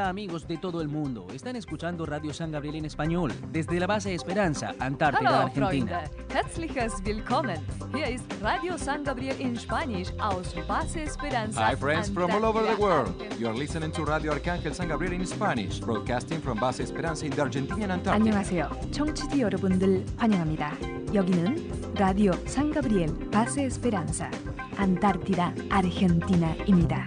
Amigos de todo el mundo, están escuchando Radio San Gabriel en español desde la base Esperanza, Antártida, Hallo Argentina. Freunde, herzliches Willkommen. Hier ist Radio San Gabriel in Spanish aus Base Esperanza. Hi, friends from all over the Antártida, world. Argentina. You are listening to Radio Arcángel San Gabriel in Spanish, broadcasting from Base Esperanza in the Argentinian Antarctica. 안녕하세요. 청취지 여러분들 환영합니다. 여기는 라디오 상가브리엘 바세 에스페란자 안타르티다 아르헨티나입니다.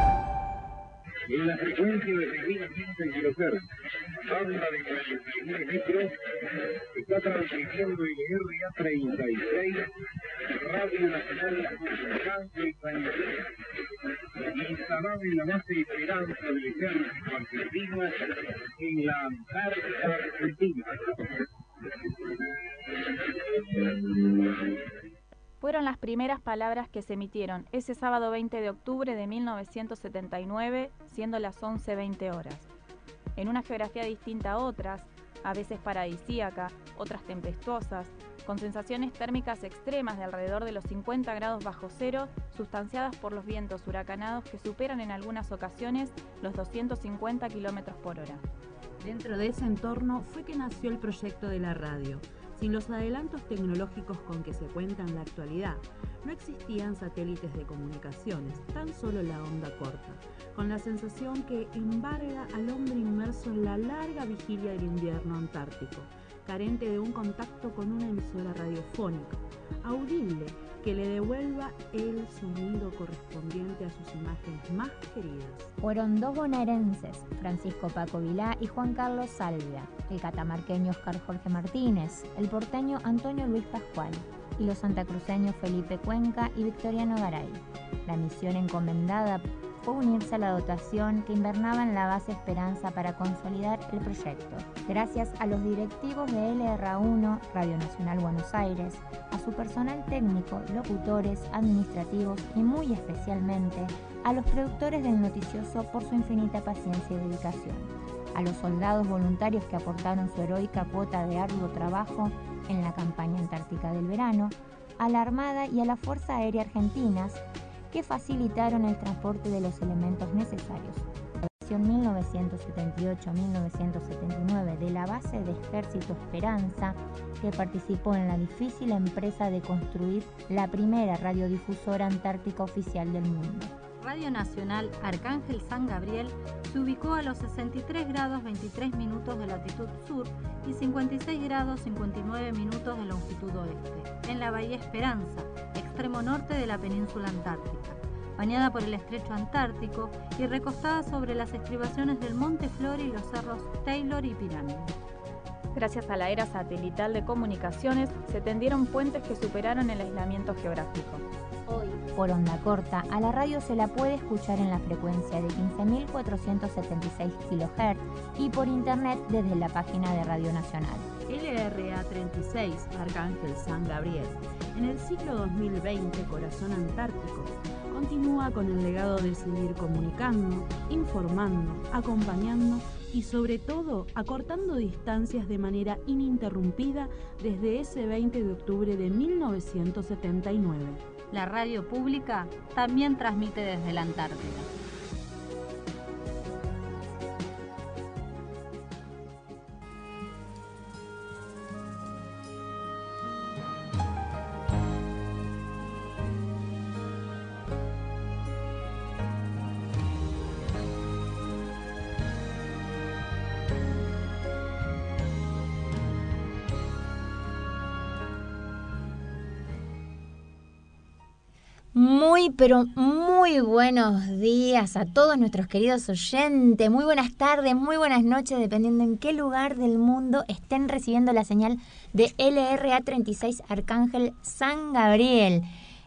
En la frecuencia de 6.100 kHz, banda de 49 metros, está transmitiendo LRA 36, Radio Nacional Arcángel San Gabriel, instalada en la base Esperanza del Ejército Argentino en la Antártida Argentina. Fueron las primeras palabras que se emitieron ese sábado 20 de octubre de 1979, siendo las 11.20 horas. En una geografía distinta a otras, a veces paradisíaca, otras tempestuosas, con sensaciones térmicas extremas de alrededor de los 50 grados bajo cero, sustanciadas por los vientos huracanados que superan en algunas ocasiones los 250 kilómetros por hora. Dentro de ese entorno fue que nació el proyecto de la radio. Sin los adelantos tecnológicos con que se cuenta en la actualidad, no existían satélites de comunicaciones, tan solo la onda corta, con la sensación que embarga al hombre inmerso en la larga vigilia del invierno antártico, carente de un contacto con una emisora radiofónica, audible, que le devuelva el sonido correspondiente a sus imágenes más queridas. Fueron dos bonaerenses, Francisco Paco Vilá y Juan Carlos Salvia, el catamarqueño Oscar Jorge Martínez, el porteño Antonio Luis Pascual y los santacruceños Felipe Cuenca y Victoriano Garay. La misión encomendada fue unirse a la dotación que invernaba en la base Esperanza para consolidar el proyecto. Gracias a los directivos de LRA1, Radio Nacional Buenos Aires, a su personal técnico, locutores, administrativos y muy especialmente a los productores del noticioso por su infinita paciencia y dedicación, a los soldados voluntarios que aportaron su heroica cuota de arduo trabajo en la campaña antártica del verano, a la Armada y a la Fuerza Aérea Argentinas que facilitaron el transporte de los elementos necesarios. La versión 1978-1979 de la base de Ejército Esperanza, que participó en la difícil empresa de construir la primera radiodifusora antártica oficial del mundo. Radio Nacional Arcángel San Gabriel se ubicó a los 63 grados 23 minutos de latitud sur y 56 grados 59 minutos de longitud oeste, en la Bahía Esperanza, extremo norte de la península antártica, bañada por el estrecho antártico y recostada sobre las estribaciones del Monte Flor y los cerros Taylor y Pirámide. Gracias a la era satelital de comunicaciones, se tendieron puentes que superaron el aislamiento geográfico. Por onda corta, a la radio se la puede escuchar en la frecuencia de 15.476 kHz y por internet desde la página de Radio Nacional. LRA 36, Arcángel San Gabriel. En el siglo 2020, Corazón Antártico continúa con el legado de seguir comunicando, informando, acompañando y sobre todo acortando distancias de manera ininterrumpida desde ese 20 de octubre de 1979. La radio pública también transmite desde la Antártida. Muy, pero muy buenos días a todos nuestros queridos oyentes. Muy buenas tardes, muy buenas noches, dependiendo en qué lugar del mundo estén recibiendo la señal de LRA 36 Arcángel San Gabriel.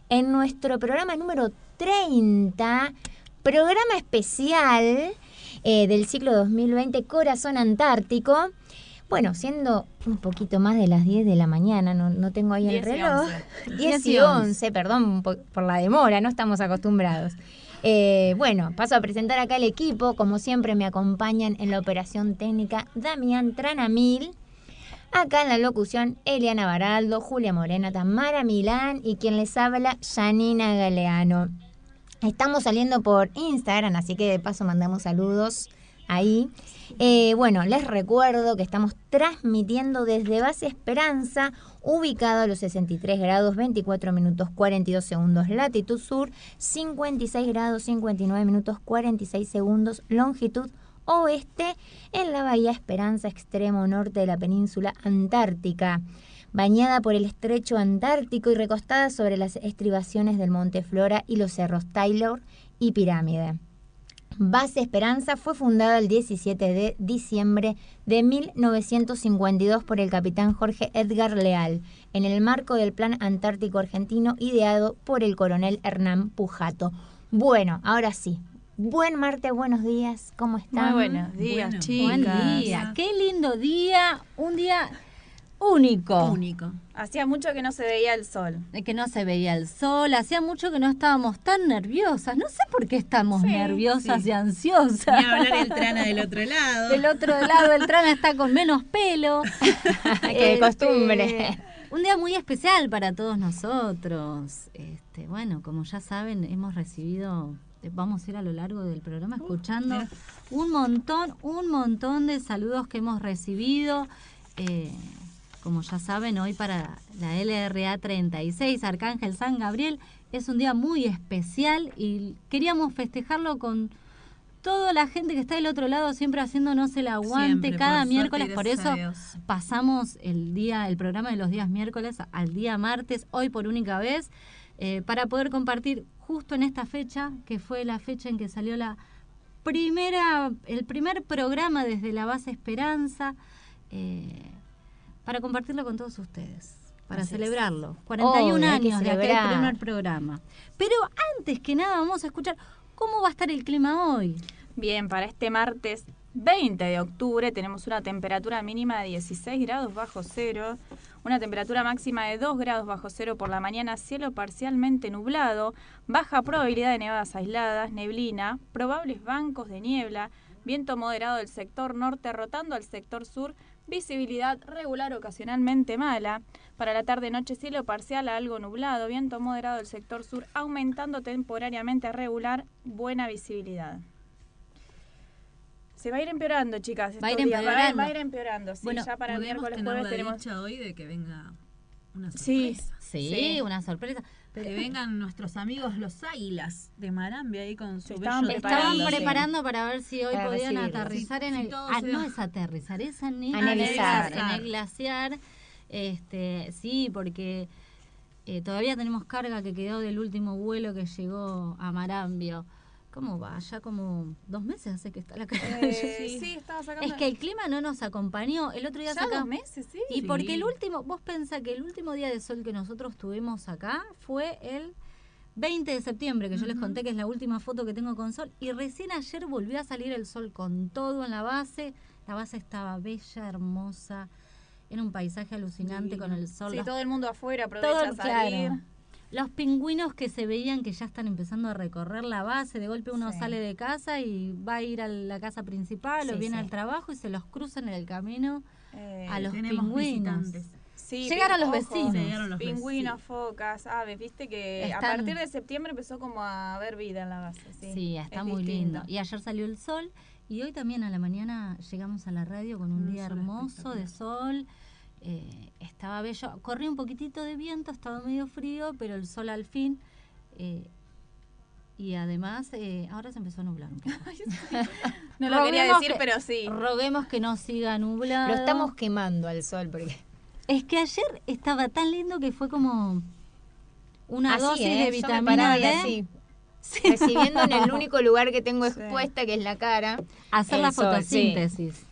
En nuestro programa número 30, programa especial eh, del ciclo 2020 Corazón Antártico. Bueno, siendo un poquito más de las 10 de la mañana, no, no tengo ahí el 10 y reloj. 11. 10 y 11, perdón por, por la demora, no estamos acostumbrados. Eh, bueno, paso a presentar acá el equipo. Como siempre, me acompañan en la operación técnica Damián Tranamil. Acá en la locución, Eliana Baraldo, Julia Morena, Tamara Milán y quien les habla, Janina Galeano. Estamos saliendo por Instagram, así que de paso mandamos saludos ahí. Eh, bueno, les recuerdo que estamos transmitiendo desde Base Esperanza, ubicado a los 63 grados 24 minutos 42 segundos latitud sur, 56 grados 59 minutos 46 segundos longitud oeste en la Bahía Esperanza, extremo norte de la península antártica. Bañada por el estrecho antártico y recostada sobre las estribaciones del Monte Flora y los cerros Taylor y Pirámide. Base Esperanza fue fundada el 17 de diciembre de 1952 por el capitán Jorge Edgar Leal, en el marco del Plan Antártico Argentino ideado por el coronel Hernán Pujato. Bueno, ahora sí, Buen martes, buenos días, ¿cómo están? Muy buenos días, Bueno, chicas. Buen día, qué lindo día, un día único. Único. Hacía mucho que no se veía el sol. Que no se veía el sol, hacía mucho que no estábamos tan nerviosas. No sé por qué estamos Sí, nerviosas sí. y ansiosas. Ni hablar el trana del otro lado. Del otro lado, el trana está con menos pelo. que de Este, costumbre. Un día muy especial para todos nosotros. Este, bueno, como ya saben, hemos recibido, eh, vamos a ir a lo largo del programa escuchando un montón, un montón de saludos que hemos recibido. Eh, como ya saben, hoy para la LRA 36, Arcángel San Gabriel, es un día muy especial y queríamos festejarlo con toda la gente que está del otro lado, siempre haciéndonos el aguante Siempre, cada por miércoles. Por eso pasamos el día, el programa de los días miércoles al día martes, hoy por única vez, eh, para poder compartir justo en esta fecha, que fue la fecha en que salió la primera, el primer programa desde la base Esperanza, eh, para compartirlo con todos ustedes, para Así celebrarlo. 41 Obvio, años de aquel primer programa. Pero antes que nada vamos a escuchar cómo va a estar el clima hoy. Bien, para este martes 20 de octubre tenemos una temperatura mínima de 16 grados bajo cero, una temperatura máxima de 2 grados bajo cero por la mañana, cielo parcialmente nublado, baja probabilidad de nevadas aisladas, neblina, probables bancos de niebla, viento moderado del sector norte rotando al sector sur, visibilidad regular ocasionalmente mala. Para la tarde-noche cielo parcial a algo nublado, viento moderado del sector sur aumentando temporariamente a regular, buena visibilidad. Se va a ir empeorando, chicas. Va a ir estos días. Va, a- empeorando. va a ir empeorando. Sí, Bueno, ya para miércoles, jueves la tenemos. hoy de que venga una Sí. sorpresa. Sí, Sí. una sorpresa. Que vengan nuestros amigos los águilas de Marambia ahí con su estaban bello Estaban preparando para ver si hoy Para podían aterrizar en el... ah, no es aterrizar, es Analizar. en el glaciar. Este, sí, porque eh, todavía tenemos carga que quedó del último vuelo que llegó a Marambio. ¿Cómo va? Ya como dos meses hace que está la carga. Eh, sí. estaba sacando. Es que el clima no nos acompañó. El otro día ya sacamos... dos meses, sí. Y Sí. porque el último, vos pensás que el último día de sol que nosotros tuvimos acá fue el 20 de septiembre, que yo les conté que es la última foto que tengo con sol, y recién ayer volvió a salir el sol con todo en la base. La base estaba bella, hermosa, era un paisaje alucinante con el sol. Sí, las- todo el mundo afuera aprovecha todo, a salir. claro. Los pingüinos que se veían que ya están empezando a recorrer la base, de golpe uno Sí. sale de casa y va a ir a la casa principal o Sí, viene sí. al trabajo y se los cruzan en el camino Eh, a los pingüinos. Llegaron los ojo, vecinos. Llegaron los Pingüinos, focas, aves, viste que a partir de septiembre empezó como a haber vida en la base. Sí, Sí, está Es muy distinto. lindo. Y ayer salió el sol y hoy también a la mañana llegamos a la radio con un Un día hermoso de sol. Eh, estaba bello. Corría un poquitito de viento, estaba medio frío, pero el sol al fin. eh, y además, eh, ahora se empezó a nublar un poco. No lo quería decir, que- pero sí. Roguemos que no siga nublado. Lo estamos quemando al sol porque Es que ayer estaba tan lindo que fue como una Así, dosis ¿eh? de vitamina D. así, recibiendo en el único lugar que tengo Sí. expuesta, que es la cara. Hacer la sol, fotosíntesis.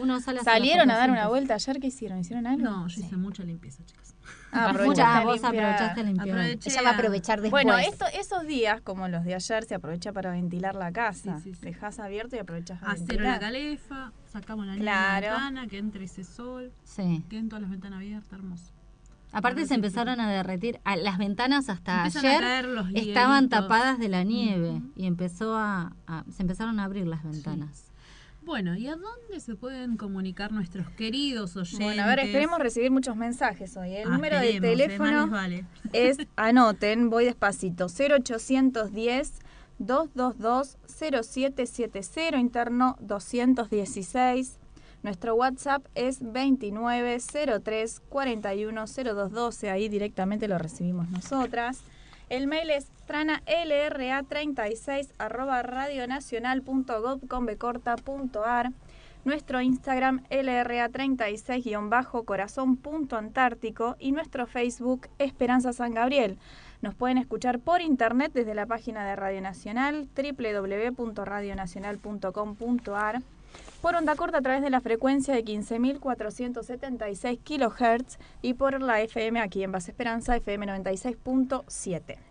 Uno sale ¿Salieron a dar una vuelta ayer? ¿Qué hicieron? ¿Hicieron algo? No, yo hice mucha limpieza, chicas. Ah, Mucha- aprovechaste a vos aprovechaste limpiar. Aproveché Ella va a aprovechar después. Bueno, esto, esos días, como los de ayer, se aprovecha para ventilar la casa. Sí, sí, sí. Dejas abierto y aprovechas a A cero ventilar. la calefa, sacamos la Claro. ventana, que entre ese sol, Sí. queden todas las ventanas abiertas, hermoso. Aparte se empezaron a derretir, a- las ventanas hasta Empiezan ayer estaban tapadas de la nieve y empezó a, a- se empezaron a abrir las ventanas. Bueno, ¿y a dónde se pueden comunicar nuestros queridos oyentes? Bueno, a ver, esperemos recibir muchos mensajes hoy. El Ah, número de eh, teléfono vale. es, anoten, voy despacito, 0810 222 0770, interno 216. Nuestro WhatsApp es 2903 410212, ahí directamente lo recibimos nosotras. El mail es tranalra36 arroba radionacional.gov.ar. Nuestro Instagram lra36-corazón.antártico y nuestro Facebook Esperanza San Gabriel. Nos pueden escuchar por internet desde la página de Radio Nacional www.radionacional.com.ar por onda corta a través de la frecuencia de 15.476 kHz y por la FM aquí en Base Esperanza FM 96.7.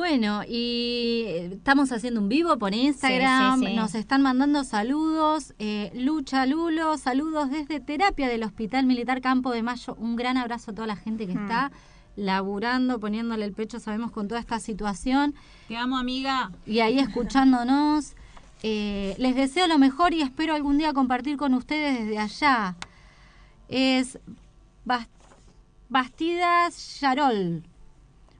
Bueno, y estamos haciendo un vivo por Instagram, Sí, sí, sí. nos están mandando saludos, eh, Lucha Lulo, saludos desde Terapia del Hospital Militar Campo de Mayo, un gran abrazo a toda la gente que Mm. está laburando, poniéndole el pecho, sabemos, con toda esta situación. Te amo, amiga. Y ahí escuchándonos. Eh, les deseo lo mejor y espero algún día compartir con ustedes desde allá. Es Bas- Bastidas Yarol.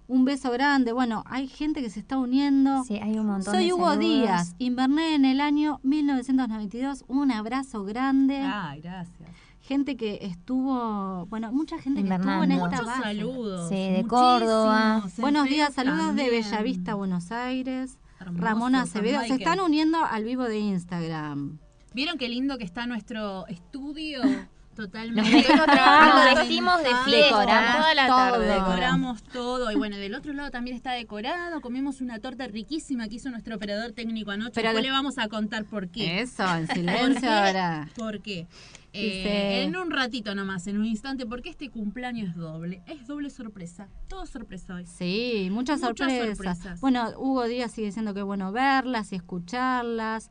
Un beso grande. Bueno, hay gente que se está uniendo. Sí, hay un montón Soy de Hugo saludos. Díaz. Inverné en el año 1992. Un abrazo grande. Ay, gracias. Gente que estuvo, bueno, mucha gente que estuvo en esta Muchos base. saludos. Sí, de muchísimos. Córdoba. En Buenos días, saludos de también. Bellavista, Buenos Aires. Hermoso, Ramona Acevedo. Se están uniendo al vivo de Instagram. ¿Vieron qué lindo que está nuestro estudio? Totalmente. Nos vestimos de encanta. fiesta Decoramos toda la todo. tarde. Decoramos todo. Y bueno, del otro lado también está decorado. Comimos una torta riquísima que hizo nuestro operador técnico anoche. Pero Después de- le vamos a contar por qué. Eso, en ¿Por silencio ahora. ¿Por qué? Eh, en un ratito nomás, en un instante, porque este cumpleaños es doble. Es doble sorpresa. Todo sorpresa hoy. Sí, muchas, Muchas sorpresas. sorpresas. Bueno, Hugo Díaz sigue diciendo que es bueno verlas y escucharlas.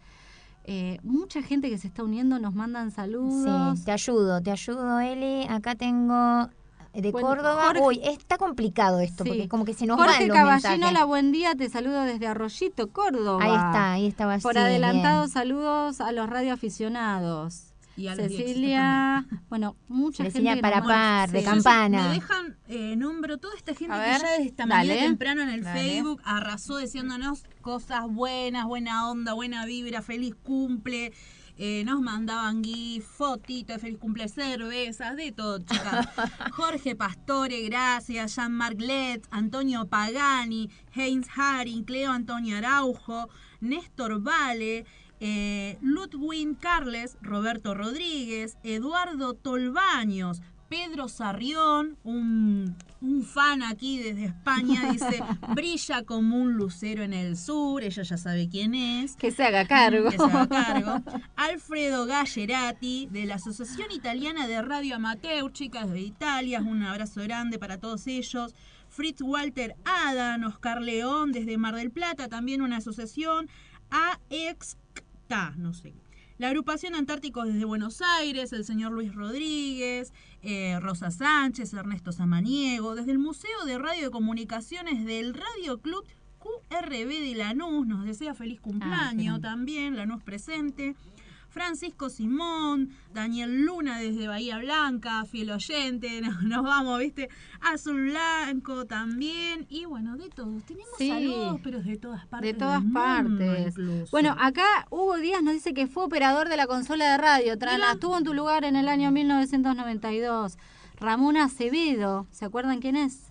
Eh, mucha gente que se está uniendo nos mandan saludos. Sí, te ayudo, te ayudo, Eli. Acá tengo de Bueno, Córdoba. Jorge- Uy, está complicado esto, Sí. porque como que se nos Jorge van los Caballino, hola, buen día, te saludo desde Arroyito, Córdoba. Ahí está, ahí estaba Por sí, adelantado, bien. saludos a los radioaficionados. Y a los Cecilia, bueno, mucha Cecilia gente. que nos para manda- par, de Sí. campana. Me dejan eh, nombro toda esta gente A que ver, ya desde esta dale. mañana temprano en el Dale. Facebook arrasó diciéndonos cosas buenas, buena onda, buena vibra, feliz cumple. Eh, nos mandaban gif, fotitos de feliz cumple, cervezas, de todo, chicas. Jorge Pastore, gracias. Jean-Marc Letts, Antonio Pagani, Heinz Haring, Cleo Antonio Araujo, Néstor Vale, eh, Ludwig Carles, Roberto Rodríguez, Eduardo Tolbaños, Pedro Sarrión, un, un fan aquí desde España, dice, brilla como un lucero en el sur, ella ya sabe quién es. Que se haga cargo. Que se haga cargo. Alfredo Gallerati, de la Asociación Italiana de Radio Amateur, chicas de Italia, un abrazo grande para todos ellos. Fritz Walter Adan, Oscar León, desde Mar del Plata, también una asociación. AEXTA, no sé. La agrupación Antárticos desde Buenos Aires, el señor Luis Rodríguez, eh, Rosa Sánchez, Ernesto Samaniego, desde el Museo de Radio y Comunicaciones del Radio Club QRB de Lanús, nos desea feliz cumpleaños grande. también, Lanús presente. Francisco Simón, Daniel Luna desde Bahía Blanca, fiel oyente, nos, nos vamos, ¿viste? Azul Blanco también, y bueno, de todos. Tenemos Sí. saludos, pero de todas partes. De todas del partes. Bueno, acá Hugo Díaz nos dice que fue operador de la consola de radio. Trana, estuvo en tu lugar en el año 1992. Ramón Acevedo, ¿se acuerdan quién es?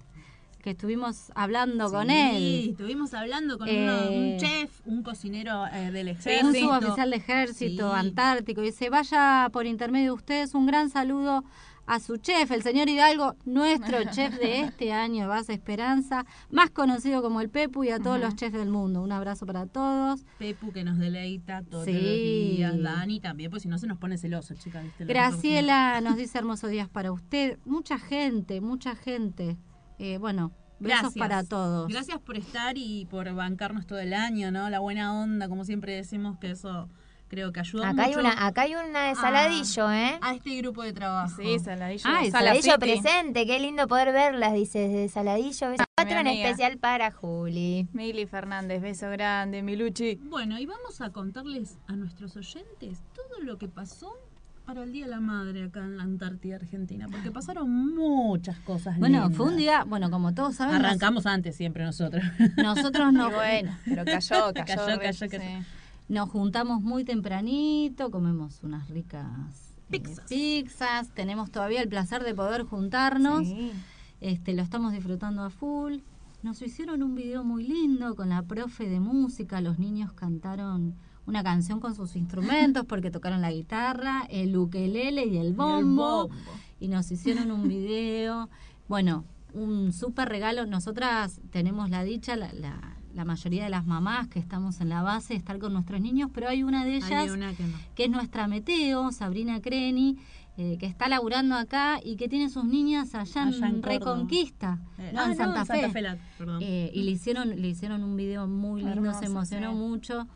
Que estuvimos hablando con Sí, él. estuvimos hablando con Eh, uno- un chef, un cocinero eh, del Un ejército. suboficial de ejército Sí. antártico. Dice, vaya por intermedio de ustedes un gran saludo a su chef, el señor Hidalgo, nuestro chef de este año, Base Esperanza, más conocido como el Pepu y a todos los chefs del mundo. Un abrazo para todos. Pepu que nos deleita todos Sí. los días. Dani también, pues si no se nos pone celoso, chicas. Graciela nos dice hermosos días para usted. Mucha gente, mucha gente. Eh, bueno, besos Gracias. para todos. Gracias por estar y por bancarnos todo el año, ¿no? La buena onda, como siempre decimos que eso creo que ayuda Acá hay mucho. una, acá hay una de saladillo, ¿eh? A este grupo de trabajo. Sí, Saladillo. Ah, Saladillo City. presente, qué lindo poder verlas, dice desde Saladillo. Beso cuatro en especial para Juli. Mili Fernández, beso grande, Miluchi. Bueno, y vamos a contarles a nuestros oyentes todo lo que pasó para el Día de la Madre acá en la Antártida Argentina, porque pasaron muchas cosas Bueno, lindas. fue un día, bueno, como todos saben, nos- Arrancamos antes siempre nosotros. nosotros no, Y bueno, pero cayó, cayó. Cayó, cayó, cayó. sí. nos juntamos muy tempranito, comemos unas ricas eh, Pizzas. pizzas, tenemos todavía el placer de poder juntarnos, Sí. este, lo estamos disfrutando a full. Nos hicieron un video muy lindo con la profe de música, los niños cantaron una canción con sus instrumentos porque tocaron la guitarra, el ukelele y el bombo, bombo. y nos hicieron un video. Bueno, un súper regalo. Nosotras tenemos la dicha, la, la- la mayoría de las mamás que estamos en la base, de estar con nuestros niños, pero hay una de ellas una que no. que es nuestra meteo, Sabrina Creni, eh, que está laburando acá y que tiene sus niñas allá, Allá en. Reconquista, Eh, no, ah, en Santa Fe. la-. Eh, y le hicieron, le hicieron un video muy lindo, Hermoso, se emocionó mucho.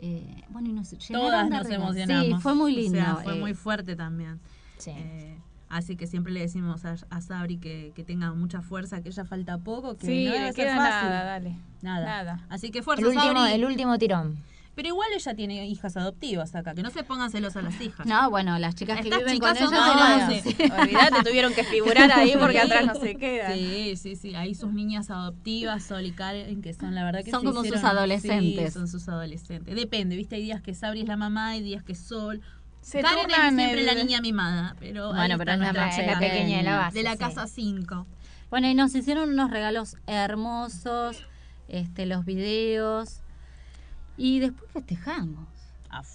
Eh, bueno, y nos Todas nos emocionamos. Sí, fue muy O lindo. sea, fue eh, muy fuerte también. Sí. Eh, así que siempre le decimos a, a Sabri que, que tenga mucha fuerza, que ella falta poco, que Sí, no le debe ser queda fácil. nada, dale. Nada. Nada. Así que fuerza, El último, Sabri. el último tirón. Pero igual ella tiene hijas adoptivas acá, que no se pongan celosas las hijas. No, bueno, las chicas que viven chicas con todas, eran- sí. Olvídate, tuvieron que figurar ahí porque Sí. atrás no se quedan. Sí, sí, sí. Ahí sus niñas adoptivas, Sol y Karen, que son la verdad que Son se como sus adolescentes. Sí, son sus adolescentes. Depende, ¿viste? Hay días que Sabri es la mamá, hay días que Sol. Se Karen es siempre el- la niña mimada, pero Bueno, pero es la pequeña de la base. de la sí. casa 5. Bueno, y nos hicieron unos regalos hermosos, este, los videos. Y después festejamos.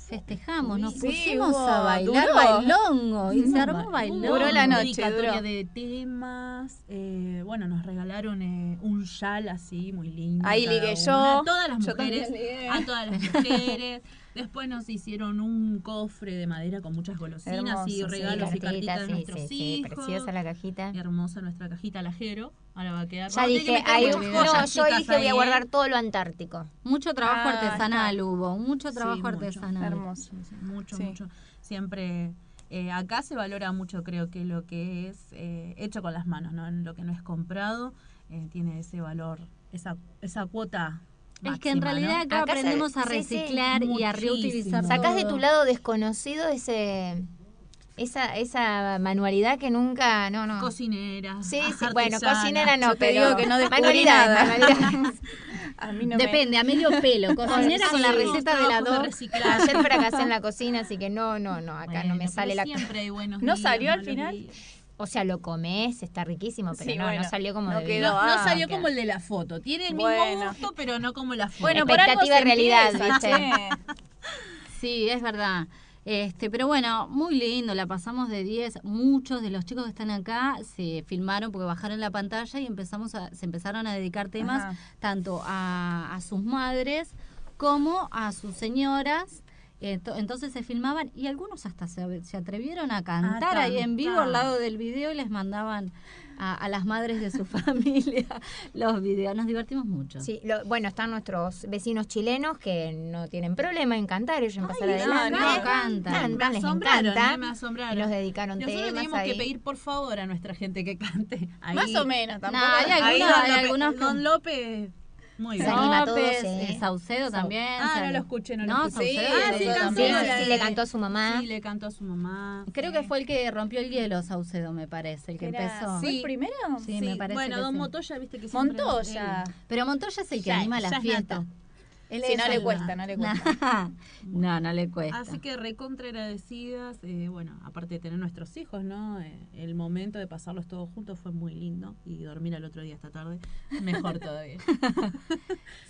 Festejamos, nos Sí, pusimos hubo- a bailar duró. bailongo y se armó bailón. Duró la noche, duró. de temas. eh, bueno, nos regalaron eh, un yal así, muy lindo. Ahí ligué una, yo. A todas las Yo mujeres. también. A todas las mujeres. Después nos hicieron un cofre de madera con muchas golosinas Hermoso, y sí, regalos y cartitas, de sí, nuestros sí, sí, hijos. preciosa la cajita. Hermosa nuestra cajita lajero. Ahora va a quedar. Ya dije, que no, joyas, yo dije voy a ¿eh? guardar todo lo antártico. Mucho trabajo Ah, artesanal está. hubo, mucho Sí, trabajo mucho. artesanal. Hermoso. Sí, sí, mucho, Sí. mucho. Siempre eh, acá se valora mucho, creo que lo que es eh, hecho con las manos, ¿no? Lo que no es comprado eh, tiene ese valor, esa, esa cuota. Es que en realidad acá, aprendemos a sí, sí, reciclar y a reutilizar. Sacás de tu lado desconocido ese esa esa manualidad que nunca no no Cocinera. sí sí bueno cocinera no Yo te pero digo que no nada. manualidades. A mí no me- Depende, a medio pelo. Cocinera con la receta de la dos. ayer fracasé en la cocina así que no no no acá no me sale la Siempre hay buenos ¿No días, salió al final? días. O sea lo comes está riquísimo pero Sí, no bueno, no salió como no debía. quedó. No, no Ah, salió queda. como el de la foto. Tiene el mismo Bueno. gusto, pero no como la foto. Bueno, por Expectativa se realidad, empieza, ¿viste? Sí, es verdad. Este, pero bueno, muy lindo, la pasamos de 10. Muchos de los chicos que están acá se filmaron porque bajaron la pantalla y empezamos a, se empezaron a dedicar temas Ajá. tanto a, a sus madres como a sus señoras. Ento- Entonces se filmaban y algunos hasta se, se atrevieron a cantar ahí en vivo al lado del video y les mandaban a, a las madres de su familia los videos. Nos divertimos mucho. Sí, lo- bueno, están nuestros vecinos chilenos que no tienen problema en cantar, ellos en pasar no, adelante. no, cantan. Cantan, Me les asombraron, encanta. eh, me asombraron. Y nos dedicaron Nosotros temas tenemos ahí. que pedir por favor a nuestra gente que cante. Ahí, Más o menos, tampoco. hay algunos- Don hay López- algunos que- Don López, muy Se bien. anima todo, López, sí. eh, Saucedo también. Ah, no lo escuché, no lo No, escuché. Saucedo. Ah, sí, cantó Sí, también. sí, sí, le cantó a su mamá. Sí, le cantó a su mamá. Creo que fue el que rompió el hielo, Saucedo, me parece, el que Era- empezó. ¿Fue el primero? Sí, me parece Bueno, que Don sí. Montoya, viste que siempre... Montoya. Pero Montoya es el que Ya- anima ya la es fiesta. nato. Él es no le cuesta, no le cuesta. no, no le cuesta. Así que recontra agradecidas, eh, bueno, aparte de tener nuestros hijos, ¿no? Eh, el momento de pasarlos todos juntos fue muy lindo y dormir al otro día esta tarde, mejor todavía.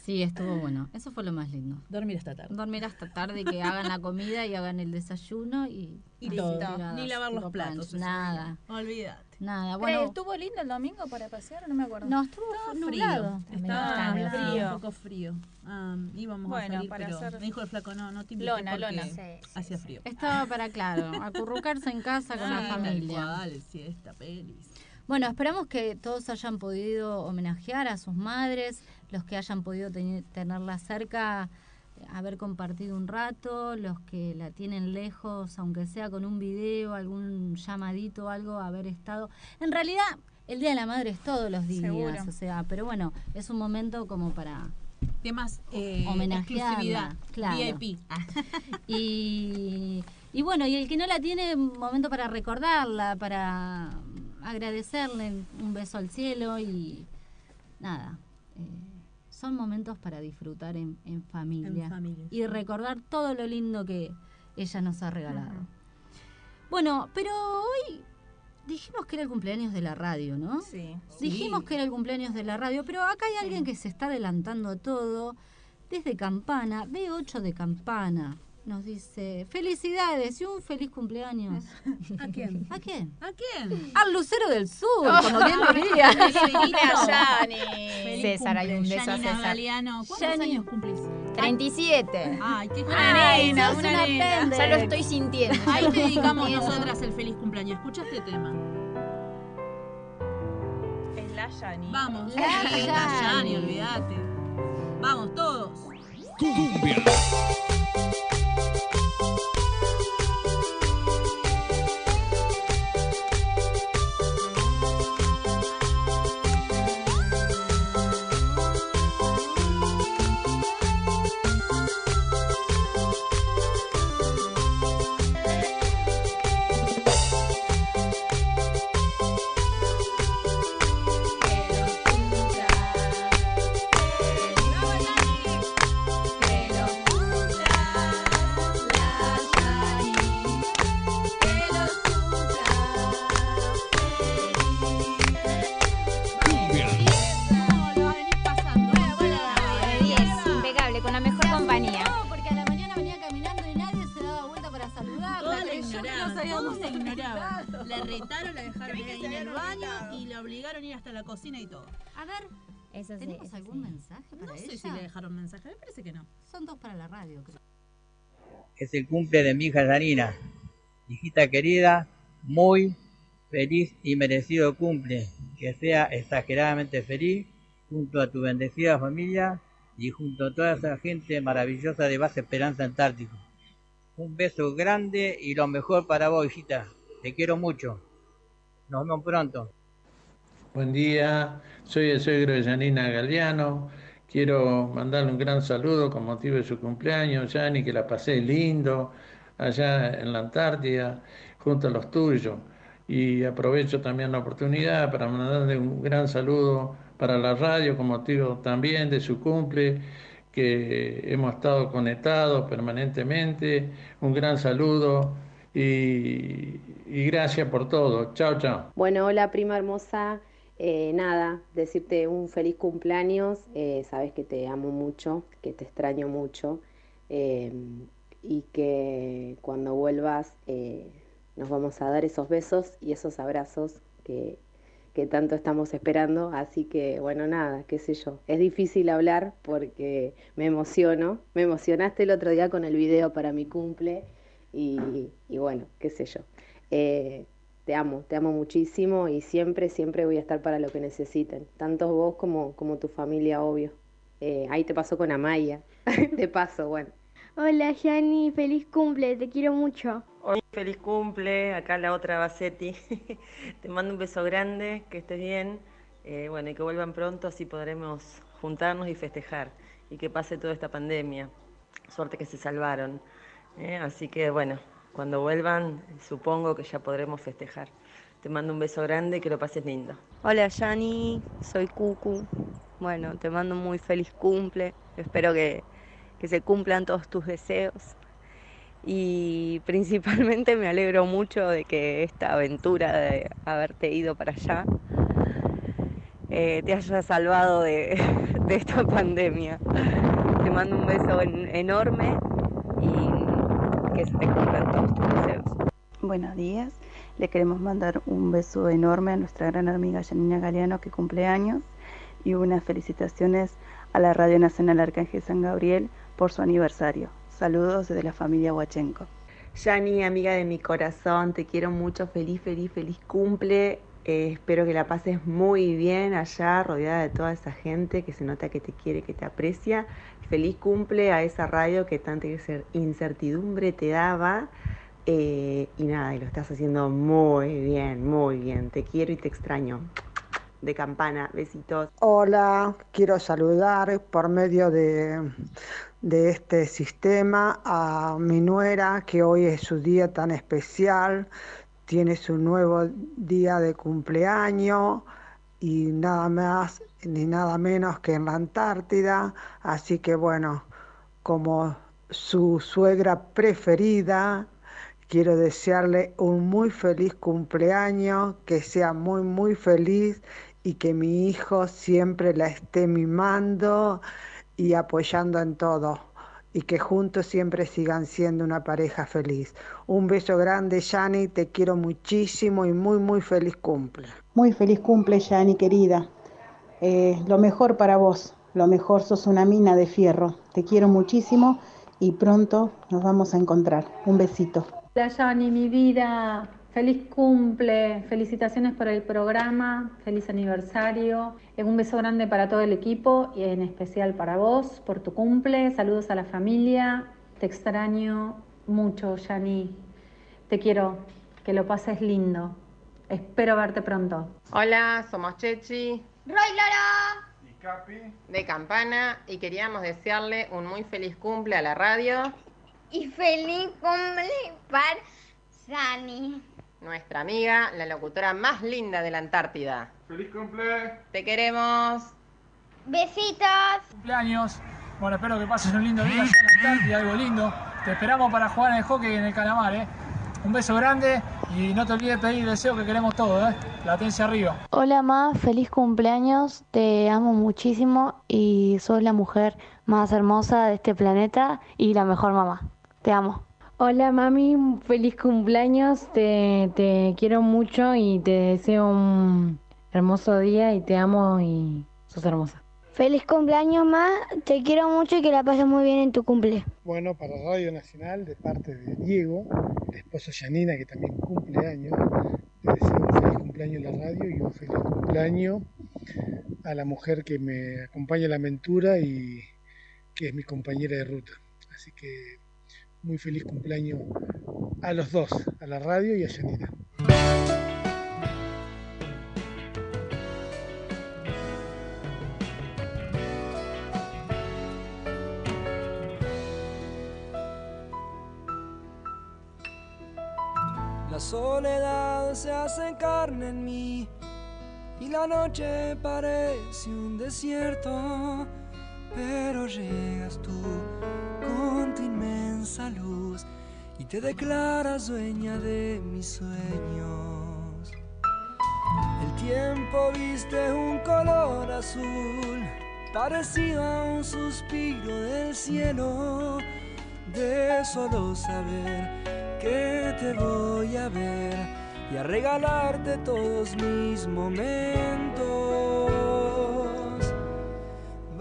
Sí, estuvo bueno. Eso fue lo más lindo. dormir esta tarde. Dormir hasta tarde, que hagan la comida y hagan el desayuno y, Y todo. Ni lavar los platos. Nada. Olvídate. Nada. Bueno, ¿Estuvo lindo el domingo para pasear? No me acuerdo. no, estuvo Estaba nublado. frío. Estaba estaba medio nublado, frío. un poco frío. Ah, íbamos Bueno, a salir, para pero hacer- me dijo el flaco, no, no te Lona, lona. Sí, sí, hacía frío. Estaba para, claro, acurrucarse en casa con la familia. cual, siesta, pelis. Bueno, esperamos que todos hayan podido homenajear a sus madres, los que hayan podido tener- tenerlas cerca, haber compartido un rato, los que la tienen lejos, aunque sea con un video, algún llamadito, algo, haber estado. En realidad, el Día de la Madre es todos los días, Seguro. o sea, pero bueno, es un momento como para Temas eh, exclusividad, claro. VIP. Y, y bueno, y el que no la tiene, momento para recordarla, para agradecerle un beso al cielo y nada. eh, son momentos para disfrutar en, en familia En familia, y recordar todo lo lindo que ella nos ha regalado. Bueno, pero hoy dijimos que era el cumpleaños de la radio, ¿no? Sí. Dijimos que era el cumpleaños de la radio, pero acá hay alguien que se está adelantando a todo. Desde Campana, B8 de Campana, nos dice, felicidades y un feliz cumpleaños. ¿A quién? ¿A quién? ¿A quién? Al Lucero del Sur, Oh, como quien diría. Feliz César, hay un beso a César. Galeano. ¿Cuántos años cumplís? 37. Ay, qué Una Ay, nena, una una nena. Ya lo estoy sintiendo. Ahí te dedicamos nosotras el feliz cumpleaños. Escucha este tema. Es la Yani. Vamos. La la Yani. Olvídate. Vamos, todos. De hasta la cocina y todo. A ver, Eso sí, ¿tenemos eso algún sí. mensaje para No sé si le dejaron mensaje, me parece que no. Son dos para la radio, creo. es el cumple de mi hija Janina. Hijita querida, muy feliz y merecido cumple. Que sea exageradamente feliz junto a tu bendecida familia y junto a toda esa gente maravillosa de Base Esperanza Antártico. Un beso grande y lo mejor para vos, hijita. Te quiero mucho. Nos vemos pronto. Buen día, soy el suegro de Janina Galeano. Quiero mandarle un gran saludo con motivo de su cumpleaños, Yani, que la pasé lindo allá en la Antártida, junto a los tuyos. Y aprovecho también la oportunidad para mandarle un gran saludo para la radio con motivo también de su cumple, que hemos estado conectados permanentemente. Un gran saludo y, y gracias por todo. Chao, chao. Bueno, hola prima hermosa. Eh, nada, decirte un feliz cumpleaños. Eh, sabes que te amo mucho, que te extraño mucho eh, y que cuando vuelvas eh, nos vamos a dar esos besos y esos abrazos que, que tanto estamos esperando. Así que bueno, nada, qué sé yo. Es difícil hablar porque me emociono. Me emocionaste el otro día con el video para mi cumple y, y bueno, qué sé yo. Te amo, te amo muchísimo y siempre, siempre voy a estar para lo que necesiten, tanto vos como, como tu familia, obvio. Eh, ahí te pasó con Amaya, de paso, bueno. Hola Yani, feliz cumple, te quiero mucho. Hoy feliz cumple, acá la otra Basetti. Te mando un beso grande, que estés bien. Eh, bueno, y que vuelvan pronto, así podremos juntarnos y festejar. Y que pase toda esta pandemia. Suerte que se salvaron. ¿eh? Así que bueno, cuando vuelvan, supongo que ya podremos festejar. Te mando un beso grande, que lo pases lindo. Hola Yani, soy Cucu. Bueno, te mando un muy feliz cumple. Espero que, que se cumplan todos tus deseos. Y principalmente me alegro mucho de que esta aventura de haberte ido para allá eh, te haya salvado de, de esta pandemia. Te mando un beso en- enorme que se te cumplan todos tus deseos. Buenos días, le queremos mandar un beso enorme a nuestra gran amiga Janina Galeano que cumple años y unas felicitaciones a la Radio Nacional Arcángel San Gabriel por su aniversario. Saludos desde la familia Huachenko. Yani, amiga de mi corazón, te quiero mucho, feliz, feliz, feliz cumple. Eh, espero que la pases muy bien allá, rodeada de toda esa gente que se nota que te quiere, que te aprecia. Feliz cumple a esa radio que tanta incertidumbre te daba. Eh, y nada, y lo estás haciendo muy bien, muy bien. Te quiero y te extraño. De campana, besitos. Hola, quiero saludar por medio de, de este sistema a mi nuera, que hoy es su día tan especial, tiene su nuevo día de cumpleaños y nada más ni nada menos que en la Antártida, así que bueno, como su suegra preferida, quiero desearle un muy feliz cumpleaños, que sea muy, muy feliz y que mi hijo siempre la esté mimando y apoyando en todo y que juntos siempre sigan siendo una pareja feliz. Un beso grande, Yani, te quiero muchísimo y muy, muy feliz cumple. Muy feliz cumple, Yani, querida. Eh, lo mejor para vos, lo mejor, sos una mina de fierro. Te quiero muchísimo y pronto nos vamos a encontrar. Un besito. Hola, Yani, mi vida. Feliz cumple, felicitaciones por el programa, feliz aniversario. Un beso grande para todo el equipo y en especial para vos por tu cumple. Saludos a la familia. Te extraño mucho, Yani. Te quiero, que lo pases lindo. Espero verte pronto. Hola, somos Chechi. Roy Loro. Y Capi. De Campana y queríamos desearle un muy feliz cumple a la radio. Y feliz cumple para Sani nuestra amiga, la locutora más linda de la Antártida. ¡Feliz cumple! ¡Te queremos! ¡Besitos! ¡Cumpleaños! Bueno, espero que pases un lindo día en la Antártida, algo lindo. Te esperamos para jugar en el hockey en el calamar, ¿eh? Un beso grande y no te olvides pedir el deseo que queremos todos, ¿eh? Latencia arriba. Hola, Ma, feliz cumpleaños. Te amo muchísimo y sos la mujer más hermosa de este planeta y la mejor mamá. Te amo. Hola mami, feliz cumpleaños, te, te, quiero mucho y te deseo un hermoso día y te amo y sos hermosa. Feliz cumpleaños ma, te quiero mucho y que la pases muy bien en tu cumple. Bueno, para Radio Nacional, de parte de Diego, el esposo Yanina, que también cumple años, le deseo un feliz cumpleaños en la radio y un feliz cumpleaños a la mujer que me acompaña en la aventura y que es mi compañera de ruta. Así que muy feliz cumpleaños a los dos, a la radio y a Yanina. La soledad se hace carne en mí y la noche parece un desierto, pero llegas tú con tu inmensa luz y te declaras dueña de mis sueños. El tiempo viste un color azul, parecido a un suspiro del cielo, de solo saber que te voy a ver y a regalarte todos mis momentos.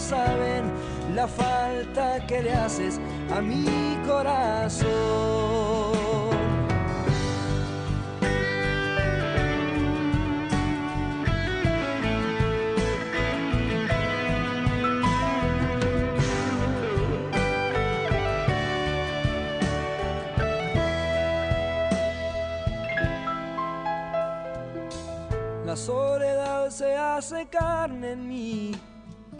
Saben la falta que le haces a mi corazón. La soledad se hace carne en mí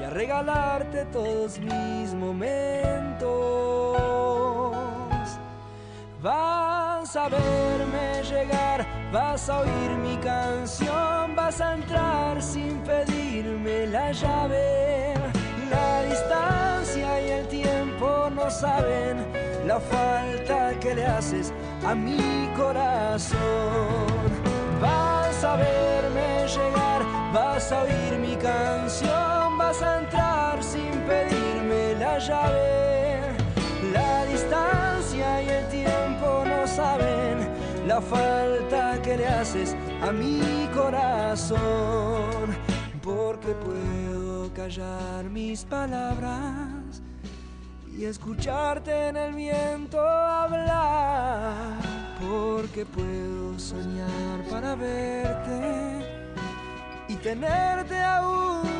y a regalarte todos mis momentos. Vas a verme llegar, vas a oír mi canción, vas a entrar sin pedirme la llave. La distancia y el tiempo no saben la falta que le haces a mi corazón. Vas a verme llegar, vas a oír mi canción, vas a entrar sin pedirme la llave. La distancia y el tiempo no saben la falta que le haces a mi corazón, porque puedo callar mis palabras y escucharte en el viento hablar, porque puedo soñar para verte y tenerte aún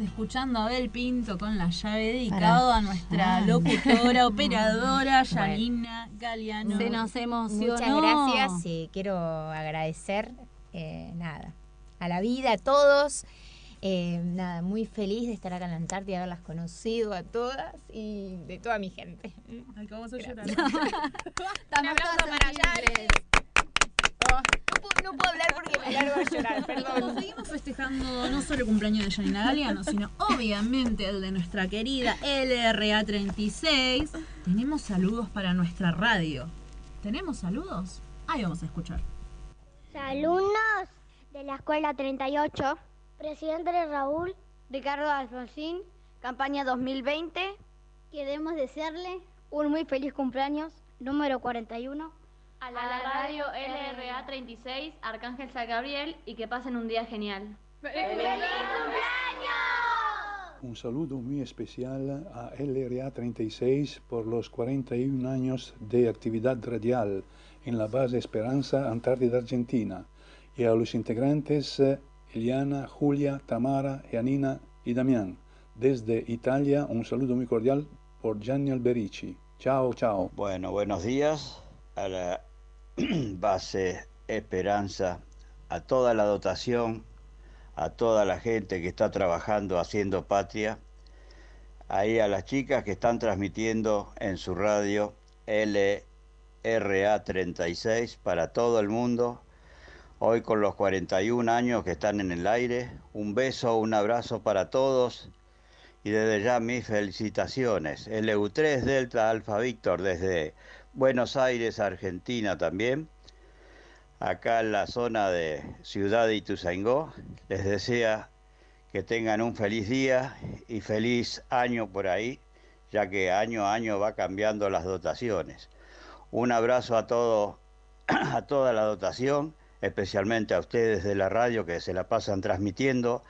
Escuchando a Abel Pinto con la llave dedicado a nuestra locutora, operadora, Yanina Galeano. Se nos emocionó. Muchas gracias y quiero agradecer, eh, nada, a la vida, a todos. Eh, nada, muy feliz de estar acá en la Antártida, haberlas conocido a todas y de toda mi gente. Ay, vamos a llorar. Un aplauso para Yales. No, puedo, no puedo hablar porque me largo a llorar, perdón. seguimos festejando no solo el cumpleaños de Janina Galeano, sino obviamente el de nuestra querida LRA36, tenemos saludos para nuestra radio. ¿Tenemos saludos? Ahí vamos a escuchar. Alumnos de la escuela 38, presidente Raúl, Ricardo Alfonsín, campaña 2020. Queremos desearle un muy feliz cumpleaños, número 41. A la, radio LRA 36, Arcángel San Gabriel y que pasen un día genial. Un saludo muy especial a LRA 36 por los 41 años de actividad radial en la base Esperanza Antártida Argentina y a los integrantes eh, Eliana, Julia, Tamara, Janina y Damián. Desde Italia un saludo muy cordial por Gianni Alberici. Chao, chao. Bueno, buenos días a la base Esperanza, a toda la dotación, a toda la gente que está trabajando haciendo patria, ahí a las chicas que están transmitiendo en su radio LRA 36 para todo el mundo. Hoy con los 41 años que están en el aire, un beso, un abrazo para todos y desde ya mis felicitaciones. LU3 Delta Alfa Víctor desde Buenos Aires, Argentina también. Acá en la zona de Ciudad de Ituzaingó, les desea que tengan un feliz día y feliz año por ahí, ya que año a año va cambiando las dotaciones. Un abrazo a todo, a toda la dotación, especialmente a ustedes de la radio que se la pasan transmitiendo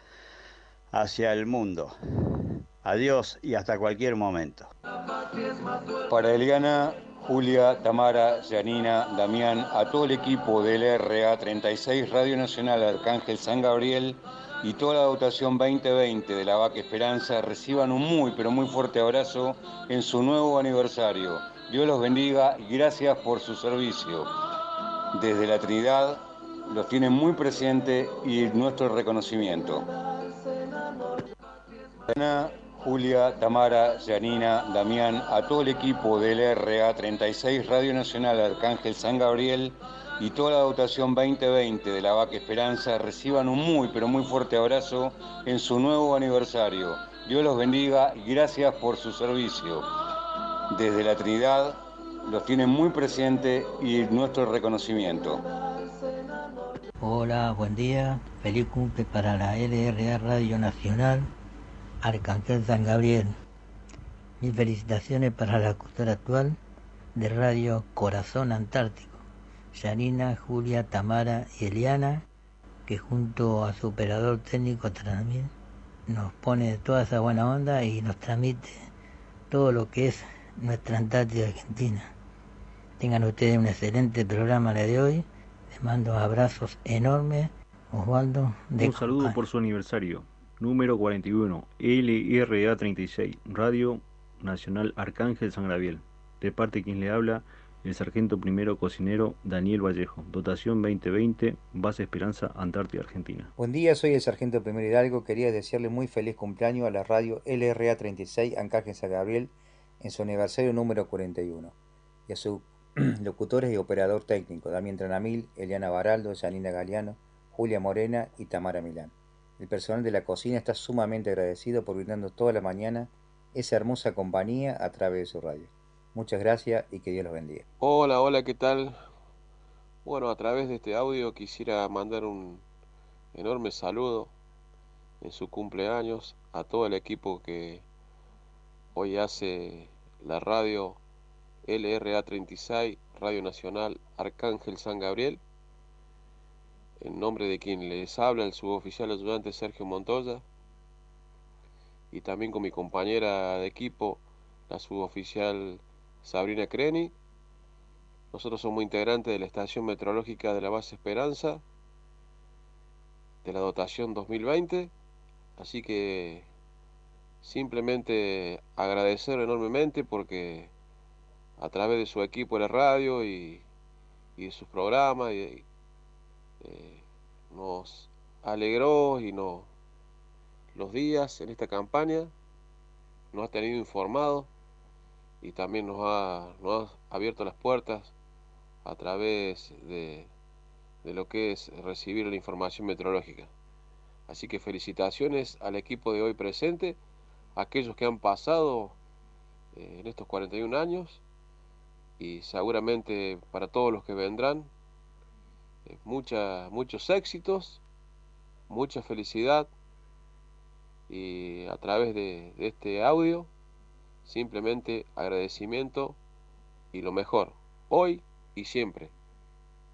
hacia el mundo. Adiós y hasta cualquier momento. Para Eliana, Julia, Tamara, Janina, Damián, a todo el equipo del RA36 Radio Nacional Arcángel San Gabriel y toda la dotación 2020 de la Vaca Esperanza reciban un muy pero muy fuerte abrazo en su nuevo aniversario. Dios los bendiga y gracias por su servicio. Desde la Trinidad los tienen muy presente y nuestro reconocimiento. Julia, Tamara, Janina, Damián, a todo el equipo del RA36 Radio Nacional Arcángel San Gabriel y toda la dotación 2020 de la Vaca Esperanza reciban un muy pero muy fuerte abrazo en su nuevo aniversario. Dios los bendiga y gracias por su servicio. Desde la Trinidad los tienen muy presente y nuestro reconocimiento. Hola, buen día. Feliz cumple para la LRA Radio Nacional Arcángel San Gabriel. Mis felicitaciones para la cultura actual de Radio Corazón Antártico. Yanina, Julia, Tamara y Eliana, que junto a su operador técnico también nos pone toda esa buena onda y nos transmite todo lo que es nuestra Antártida Argentina. Tengan ustedes un excelente programa la de hoy. Les mando abrazos enormes. Osvaldo de Un saludo por su aniversario. Número 41, LRA 36, Radio Nacional Arcángel San Gabriel. De parte quien le habla, el sargento primero cocinero Daniel Vallejo. Dotación 2020, Base Esperanza, Antártida, Argentina. Buen día, soy el sargento primero Hidalgo. Quería desearle muy feliz cumpleaños a la radio LRA 36 Arcángel San Gabriel en su aniversario número 41. Y a sus locutores y operador técnico, Damián Tranamil, Eliana Baraldo, Janina Galeano, Julia Morena y Tamara Milán. El personal de la cocina está sumamente agradecido por brindarnos toda la mañana esa hermosa compañía a través de su radio. Muchas gracias y que Dios los bendiga. Hola, hola, ¿qué tal? Bueno, a través de este audio quisiera mandar un enorme saludo en su cumpleaños a todo el equipo que hoy hace la radio LRA 36, Radio Nacional Arcángel San Gabriel. En nombre de quien les habla, el suboficial ayudante Sergio Montoya. Y también con mi compañera de equipo, la suboficial Sabrina Creni. Nosotros somos integrantes de la estación meteorológica de la base Esperanza, de la dotación 2020. Así que simplemente agradecer enormemente porque a través de su equipo de radio y, y de sus programas y, eh, nos alegró y nos los días en esta campaña, nos ha tenido informados y también nos ha, nos ha abierto las puertas a través de, de lo que es recibir la información meteorológica. Así que felicitaciones al equipo de hoy presente, a aquellos que han pasado eh, en estos 41 años y seguramente para todos los que vendrán, mucha, muchos éxitos, mucha felicidad y a través de, de este audio simplemente agradecimiento y lo mejor, hoy y siempre.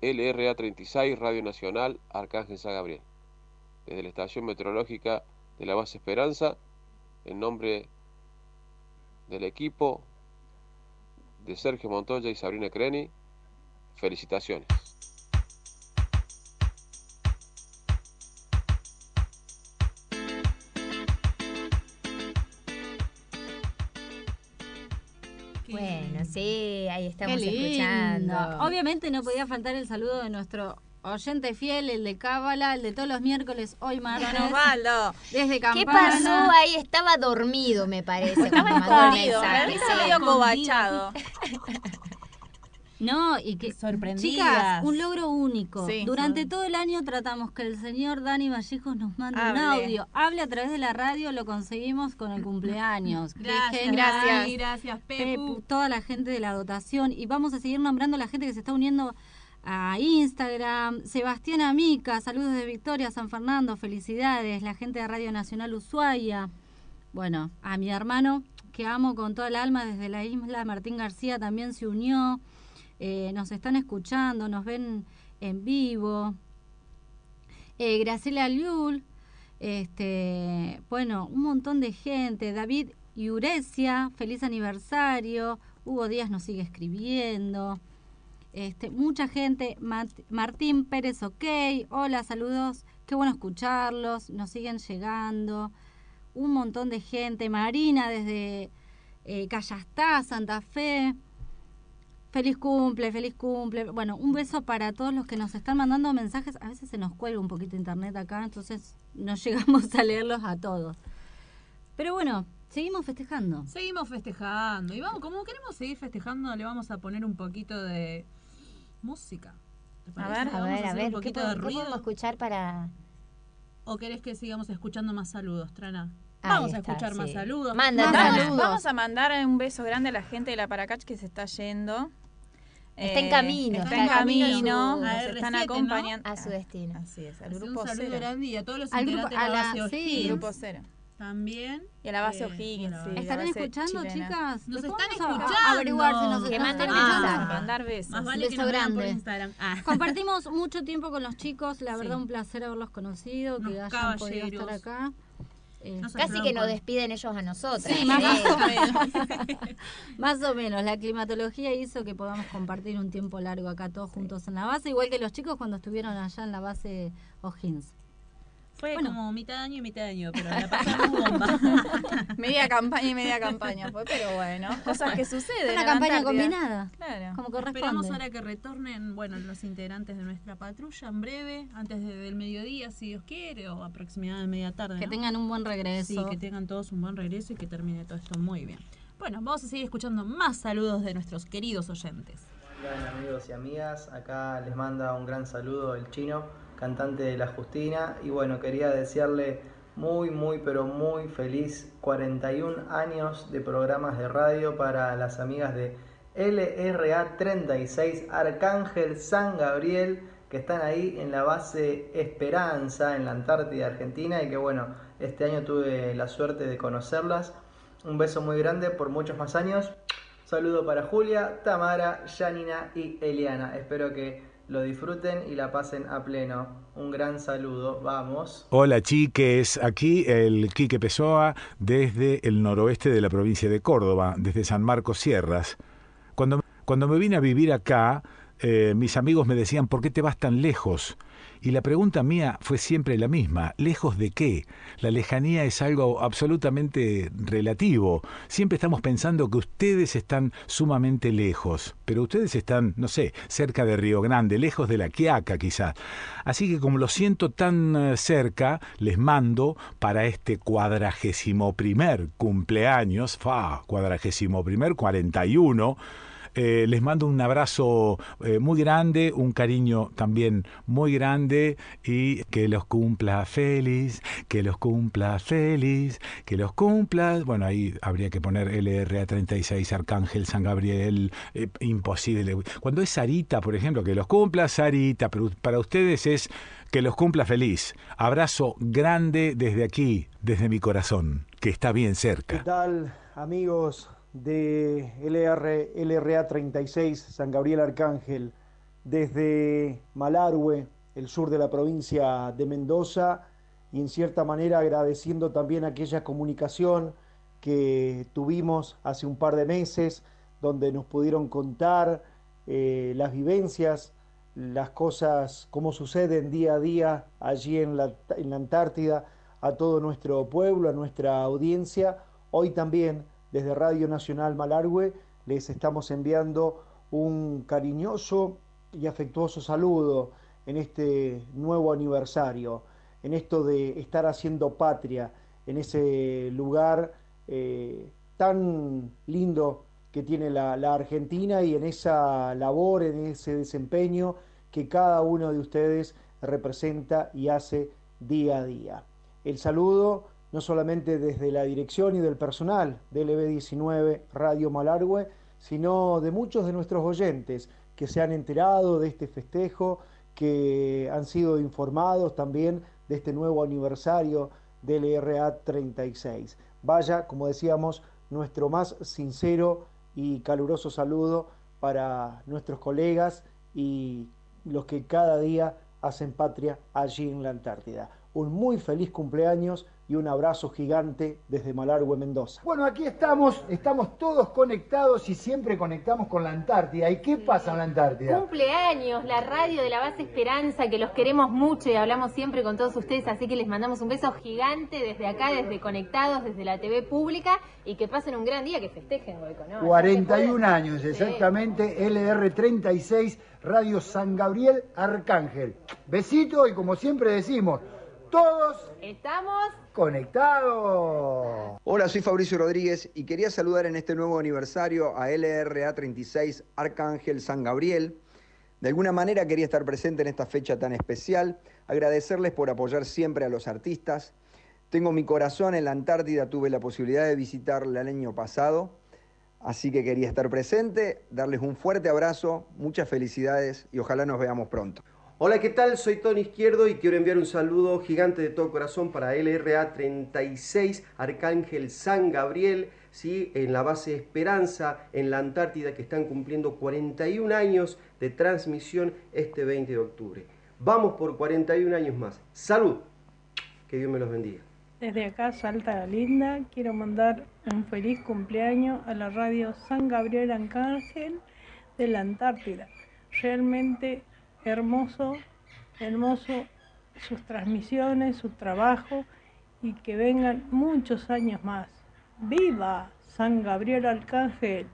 LRA 36 Radio Nacional Arcángel San Gabriel. Desde la estación meteorológica de la base Esperanza, en nombre del equipo de Sergio Montoya y Sabrina Creni, felicitaciones. Estamos escuchando. Obviamente no podía faltar el saludo de nuestro oyente fiel, el de Cábala, el de todos los miércoles, hoy martes. Don Osvaldo. Desde Campana. ¿Qué pasó ahí? Estaba dormido, me parece. Estaba mensaje, me medio cobachado. No, y que Sorprendidas. Chicas, un logro único. Sí. Durante todo el año tratamos que el señor Dani Vallejos nos mande un audio. Hable a través de la radio, lo conseguimos con el cumpleaños. Gracias, gracias. Gracias, Pepu. Pepu, toda la gente de la dotación. Y vamos a seguir nombrando a la gente que se está uniendo a Instagram. Sebastián Amica, saludos de Victoria, San Fernando, felicidades. La gente de Radio Nacional Ushuaia. Bueno, a mi hermano, que amo con toda el alma desde la isla, Martín García también se unió. Eh, nos están escuchando, nos ven en vivo. Eh, Graciela Liul, este, bueno, un montón de gente. David Iurecia, feliz aniversario. Hugo Díaz nos sigue escribiendo. Este, mucha gente. Martín Pérez, ok. Hola, saludos. Qué bueno escucharlos. Nos siguen llegando. Un montón de gente. Marina desde eh, Callastá, Santa Fe. Feliz cumple, feliz cumple. Bueno, un beso para todos los que nos están mandando mensajes. A veces se nos cuelga un poquito internet acá, entonces no llegamos a leerlos a todos. Pero bueno, Seguimos festejando. Seguimos festejando. Y vamos, como queremos seguir festejando, le vamos a poner un poquito de música. ¿Te A ver, a ver, a ver. un ¿Qué, poquito de qué ruido. podemos escuchar para...? ¿O querés que sigamos escuchando más saludos, Trana? Ahí Vamos a escuchar más saludos. Manda, Más saludos. Vamos a mandar un beso grande a la gente de la Paracach que se está yendo. Está en Eh, camino, Está, está en camino. a su- nos a están R7, ¿no? acompañando. A su destino. Así es, al Así grupo un saludo cero. grande y a todos los Al grupo- de a la la- base sí. Grupo cero. También. Y a la base Eh, O'Higgins, bueno, sí. ¿Están base escuchando, chilena. chicas? Nos están a escuchando. averiguar si nos Que están escuchando. Mandar besos. Más vale Beso que nos vean por grande. Instagram. Ah. Compartimos mucho tiempo con los chicos, la Sí. verdad un placer haberlos conocido, que Unos hayan podido estar acá. Eh, Casi que nos despiden ellos a nosotros. Sí, más, o menos. Más o menos, la climatología hizo que podamos compartir un tiempo largo acá todos juntos en la base, igual que los chicos cuando estuvieron allá en la base O'Higgins. Fue Bueno. como mitad año y mitad año, pero la pasamos bomba. Media campaña y media campaña fue, pero bueno, cosas que suceden. Una campaña Antártida. combinada, Claro. como corresponde. Esperamos ahora que retornen, bueno, los integrantes de nuestra patrulla en breve, antes de- del mediodía, si Dios quiere, o aproximadamente media tarde. Que ¿no? tengan un buen Sí, regreso. que tengan todos un buen regreso y que termine todo esto muy bien. Bueno, vamos a seguir escuchando más saludos de nuestros queridos oyentes. Hola amigos y amigas, acá les manda un gran saludo el chino, cantante de La Justina, y bueno, quería desearle muy, muy, pero muy feliz 41 años de programas de radio para las amigas de LRA 36 Arcángel San Gabriel, que están ahí en la base Esperanza, en la Antártida Argentina, y que bueno, este año tuve la suerte de conocerlas. Un beso muy grande por muchos más años. Saludo para Julia, Tamara, Janina y Eliana. Espero que lo disfruten y la pasen a pleno. Un gran saludo, vamos. Hola chiques, aquí el Quique Pessoa desde el noroeste de la provincia de Córdoba, desde San Marcos Sierras. Cuando, cuando me vine a vivir acá, eh, mis amigos me decían, ¿por qué te vas tan lejos? Y la pregunta mía fue siempre la misma, ¿lejos de qué? La lejanía es algo absolutamente relativo. Siempre estamos pensando que ustedes están sumamente lejos, pero ustedes están, no sé, cerca de Río Grande, lejos de la Quiaca quizás. Así que como lo siento tan eh, cerca, les mando para este cuadragésimo primer cumpleaños, fa, cuadragésimo primer 41, eh, les mando un abrazo eh, muy grande, un cariño también muy grande y que los cumpla feliz, que los cumpla feliz, que los cumpla. Bueno, ahí habría que poner LRA 36, Arcángel, San Gabriel, eh, imposible. Cuando es Sarita, por ejemplo, que los cumpla Sarita, pero para ustedes es que los cumpla feliz. Abrazo grande desde aquí, desde mi corazón, que está bien ¿Qué cerca. tal amigos de LR, LRA 36 San Gabriel Arcángel? Desde Malargüe, el sur de la provincia de Mendoza, y en cierta manera agradeciendo también aquella comunicación que tuvimos hace un par de meses, donde nos pudieron contar eh, las vivencias, las cosas, cómo suceden día a día allí en la, en la Antártida, a todo nuestro pueblo, a nuestra audiencia. Hoy también, desde Radio Nacional Malargüe, les estamos enviando un cariñoso y afectuoso saludo en este nuevo aniversario, en esto de estar haciendo patria, en ese lugar eh, tan lindo que tiene la, la Argentina y en esa labor, en ese desempeño que cada uno de ustedes representa y hace día a día. El saludo no solamente desde la dirección y del personal del LB19 Radio Malargüe, sino de muchos de nuestros oyentes que se han enterado de este festejo, que han sido informados también de este nuevo aniversario del RA 36. Vaya, como decíamos, nuestro más sincero y caluroso saludo para nuestros colegas y los que cada día hacen patria allí en la Antártida. Un muy feliz cumpleaños y un abrazo gigante desde Malargüe, Mendoza. Bueno, aquí estamos, estamos todos conectados y siempre conectamos con la Antártida. ¿Y qué pasa en la Antártida? Cumpleaños, la radio de la base Esperanza, que los queremos mucho y hablamos siempre con todos ustedes, así que les mandamos un beso gigante desde acá, desde Conectados, desde la TV pública, y que pasen un gran día, que festejen, Goico, ¿no? 41 años, exactamente, LR36, Radio San Gabriel Arcángel. Besito y como siempre decimos, todos Estamos conectados. Hola, soy Fabricio Rodríguez y quería saludar en este nuevo aniversario a LRA 36 Arcángel San Gabriel. De alguna manera quería estar presente en esta fecha tan especial, agradecerles por apoyar siempre a los artistas. Tengo mi corazón en la Antártida, tuve la posibilidad de visitarla el año pasado, así que quería estar presente, darles un fuerte abrazo, muchas felicidades y ojalá nos veamos pronto. Hola, ¿qué tal? Soy Tony Izquierdo y quiero enviar un saludo gigante de todo corazón para LRA 36 Arcángel San Gabriel, ¿sí? en la base Esperanza, en la Antártida, que están cumpliendo 41 años de transmisión este 20 de octubre. Vamos por 41 años más. ¡Salud! Que Dios me los bendiga. Desde acá, Salta la Linda, quiero mandar un feliz cumpleaños a la radio San Gabriel Arcángel de la Antártida. Realmente hermoso, hermoso sus transmisiones, su trabajo y que vengan muchos años más. ¡Viva San Gabriel Arcángel!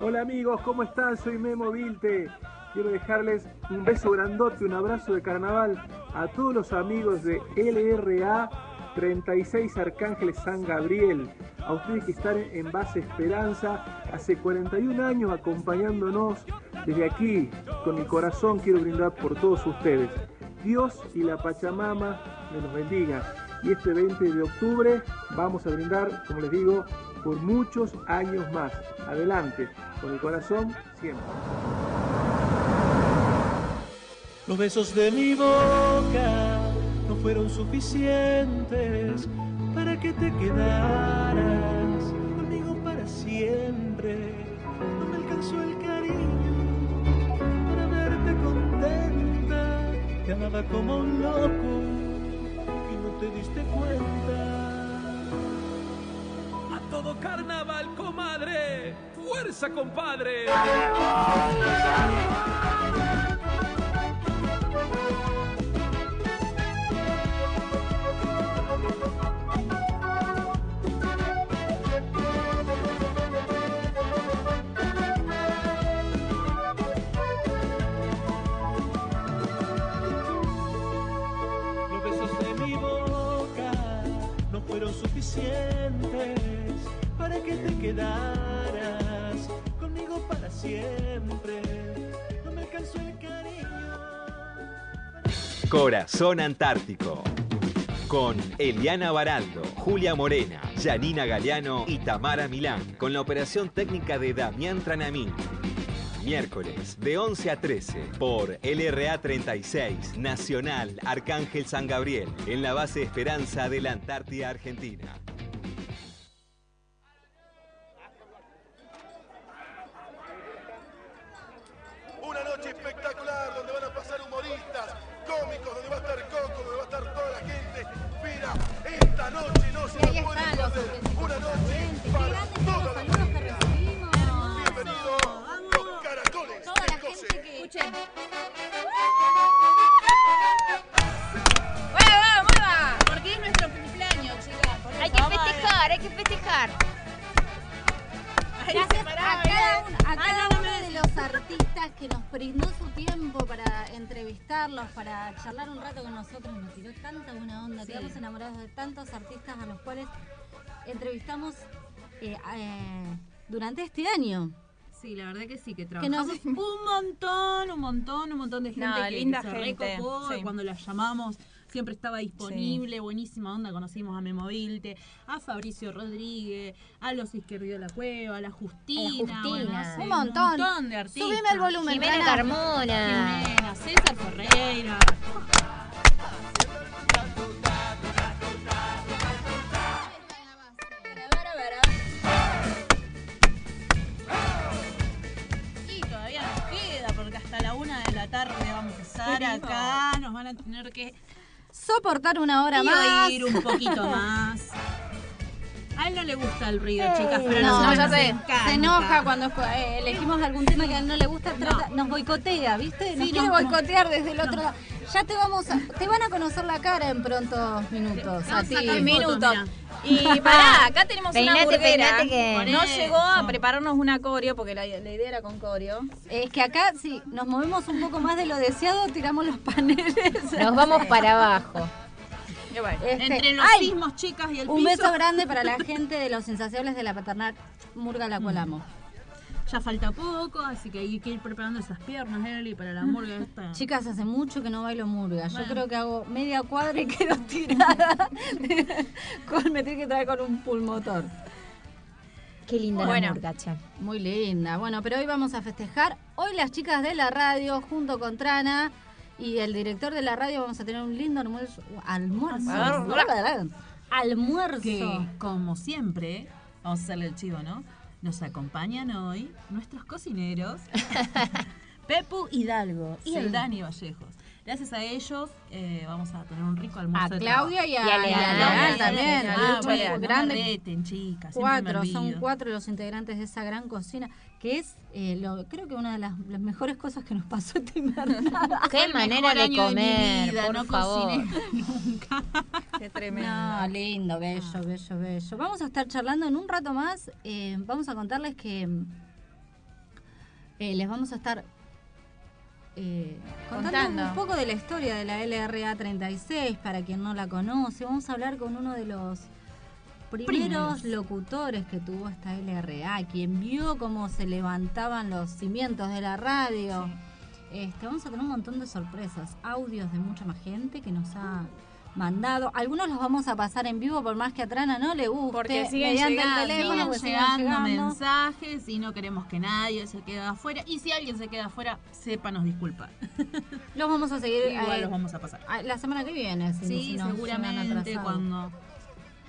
Hola amigos, ¿cómo están? Soy Memo Vilte. Quiero dejarles un beso grandote, un abrazo de carnaval a todos los amigos de LRA 36 Arcángeles San Gabriel. A ustedes que están en base Esperanza hace 41 años acompañándonos desde aquí. Con mi corazón quiero brindar por todos ustedes. Dios y la Pachamama me los bendiga. Y este 20 de octubre vamos a brindar, como les digo, por muchos años más. Adelante, con el corazón siempre. Los besos de mi boca fueron suficientes para que te quedaras conmigo para siempre. No me alcanzó el cariño para verte contenta. Te amaba como un loco y no te diste cuenta. A todo carnaval, comadre. Fuerza, compadre. Para que te quedaras conmigo para siempre. No me alcanzó el cariño. Corazón Antártico. Con Eliana Baraldo, Julia Morena, Janina Galeano y Tamara Milán. Con la operación técnica de Damián Tranamín. Miércoles de 11 a 13 por LRA 36 Nacional Arcángel San Gabriel en la base Esperanza de la Antártida Argentina. Charlar un rato con nosotros, nos tiró tanta buena onda, Sí. quedamos enamorados de tantos artistas a los cuales entrevistamos eh, eh, durante este año. Sí, la verdad que sí, que Que nos- trabajamos un montón, un montón, un montón de gente No, que, linda que se gente, recopó, sí. cuando la llamamos siempre estaba disponible, buenísima onda, conocimos a Memo Vilte, a Fabricio Rodríguez, a los Izquierdo de la Cueva, a la Justina, A la bueno, Justina. no sé, Un montón. montón de artistas. Subime el volumen, Jimena. Carmona. Jimena, César Ferreira. Y todavía nos queda, porque hasta la una de la tarde vamos a estar acá, nos van a tener que Soportar una hora y más. oír un poquito más. A él no le gusta el ruido, Eh, chicas, pero no, nosotros ya sé. Se enoja cuando eh, elegimos algún tema que a él no le gusta, trata- nos boicotea, ¿viste? Nos Sí, quiere no, boicotear desde el otro lado. Ya te vamos a, te van a conocer la cara en prontos minutos. A ti. minutos. Y pará, acá tenemos una burguera. que- No llegó a prepararnos una coreo, porque la, la idea era con coreo. Es que acá, si nos movemos un poco más de lo deseado, tiramos los paneles. Nos vamos para abajo. Este, Entre los ¡ay! sismos, chicas, y el Un piso. beso grande para la gente de los insaciables de la paternal Murga la cual amo. Ya falta poco, así que hay que ir preparando esas piernas, Eli, para la murga esta. Chicas, hace mucho que no bailo murga. Yo creo que hago media cuadra y quedo tirada. con, me tiene que traer con un pulmotor. Qué linda Bueno. la murga, che. Muy linda. Bueno, pero hoy vamos a festejar. Hoy las chicas de la radio, junto con Trana y el director de la radio, vamos a tener un lindo almuerzo. Almuerzo. Almuerzo. Que, como siempre, vamos a hacerle el chivo, ¿no? Nos acompañan hoy nuestros cocineros, Pepu Hidalgo y Sí. el Dani Vallejos. Gracias a ellos eh, vamos a tener un rico almuerzo. A de Claudia y a, y a Leal también. Ah, a bueno, no me grande. reten, chicas, me Cuatro, son cuatro los integrantes de esa gran cocina, que es, eh, lo, creo que una de las, las mejores cosas que nos pasó esta invernada. Qué manera de año de mi comer, vida, por no favor. cociné nunca. Qué tremendo. No, lindo, bello, bello, bello. Vamos a estar charlando en un rato más. eh, vamos a contarles que eh, les vamos a estar eh, contando, un poco de la historia de la LRA 36 para quien no la conoce. Vamos a hablar con uno de los primeros Primeros. locutores que tuvo esta LRA, quien vio cómo se levantaban los cimientos de la radio. Este, vamos a tener un montón de sorpresas, audios de mucha más gente que nos ha mandado. Algunos los vamos a pasar en vivo por más que a Trana no le guste. Porque siguen llegando, el teléfono, Siguen siguen llegando llegando. mensajes y no queremos que nadie se quede afuera. Y si alguien se queda afuera, sépanos disculpar. Los vamos a seguir. Igual eh, los vamos a pasar. La semana que viene, si, Sí, no- seguramente cuando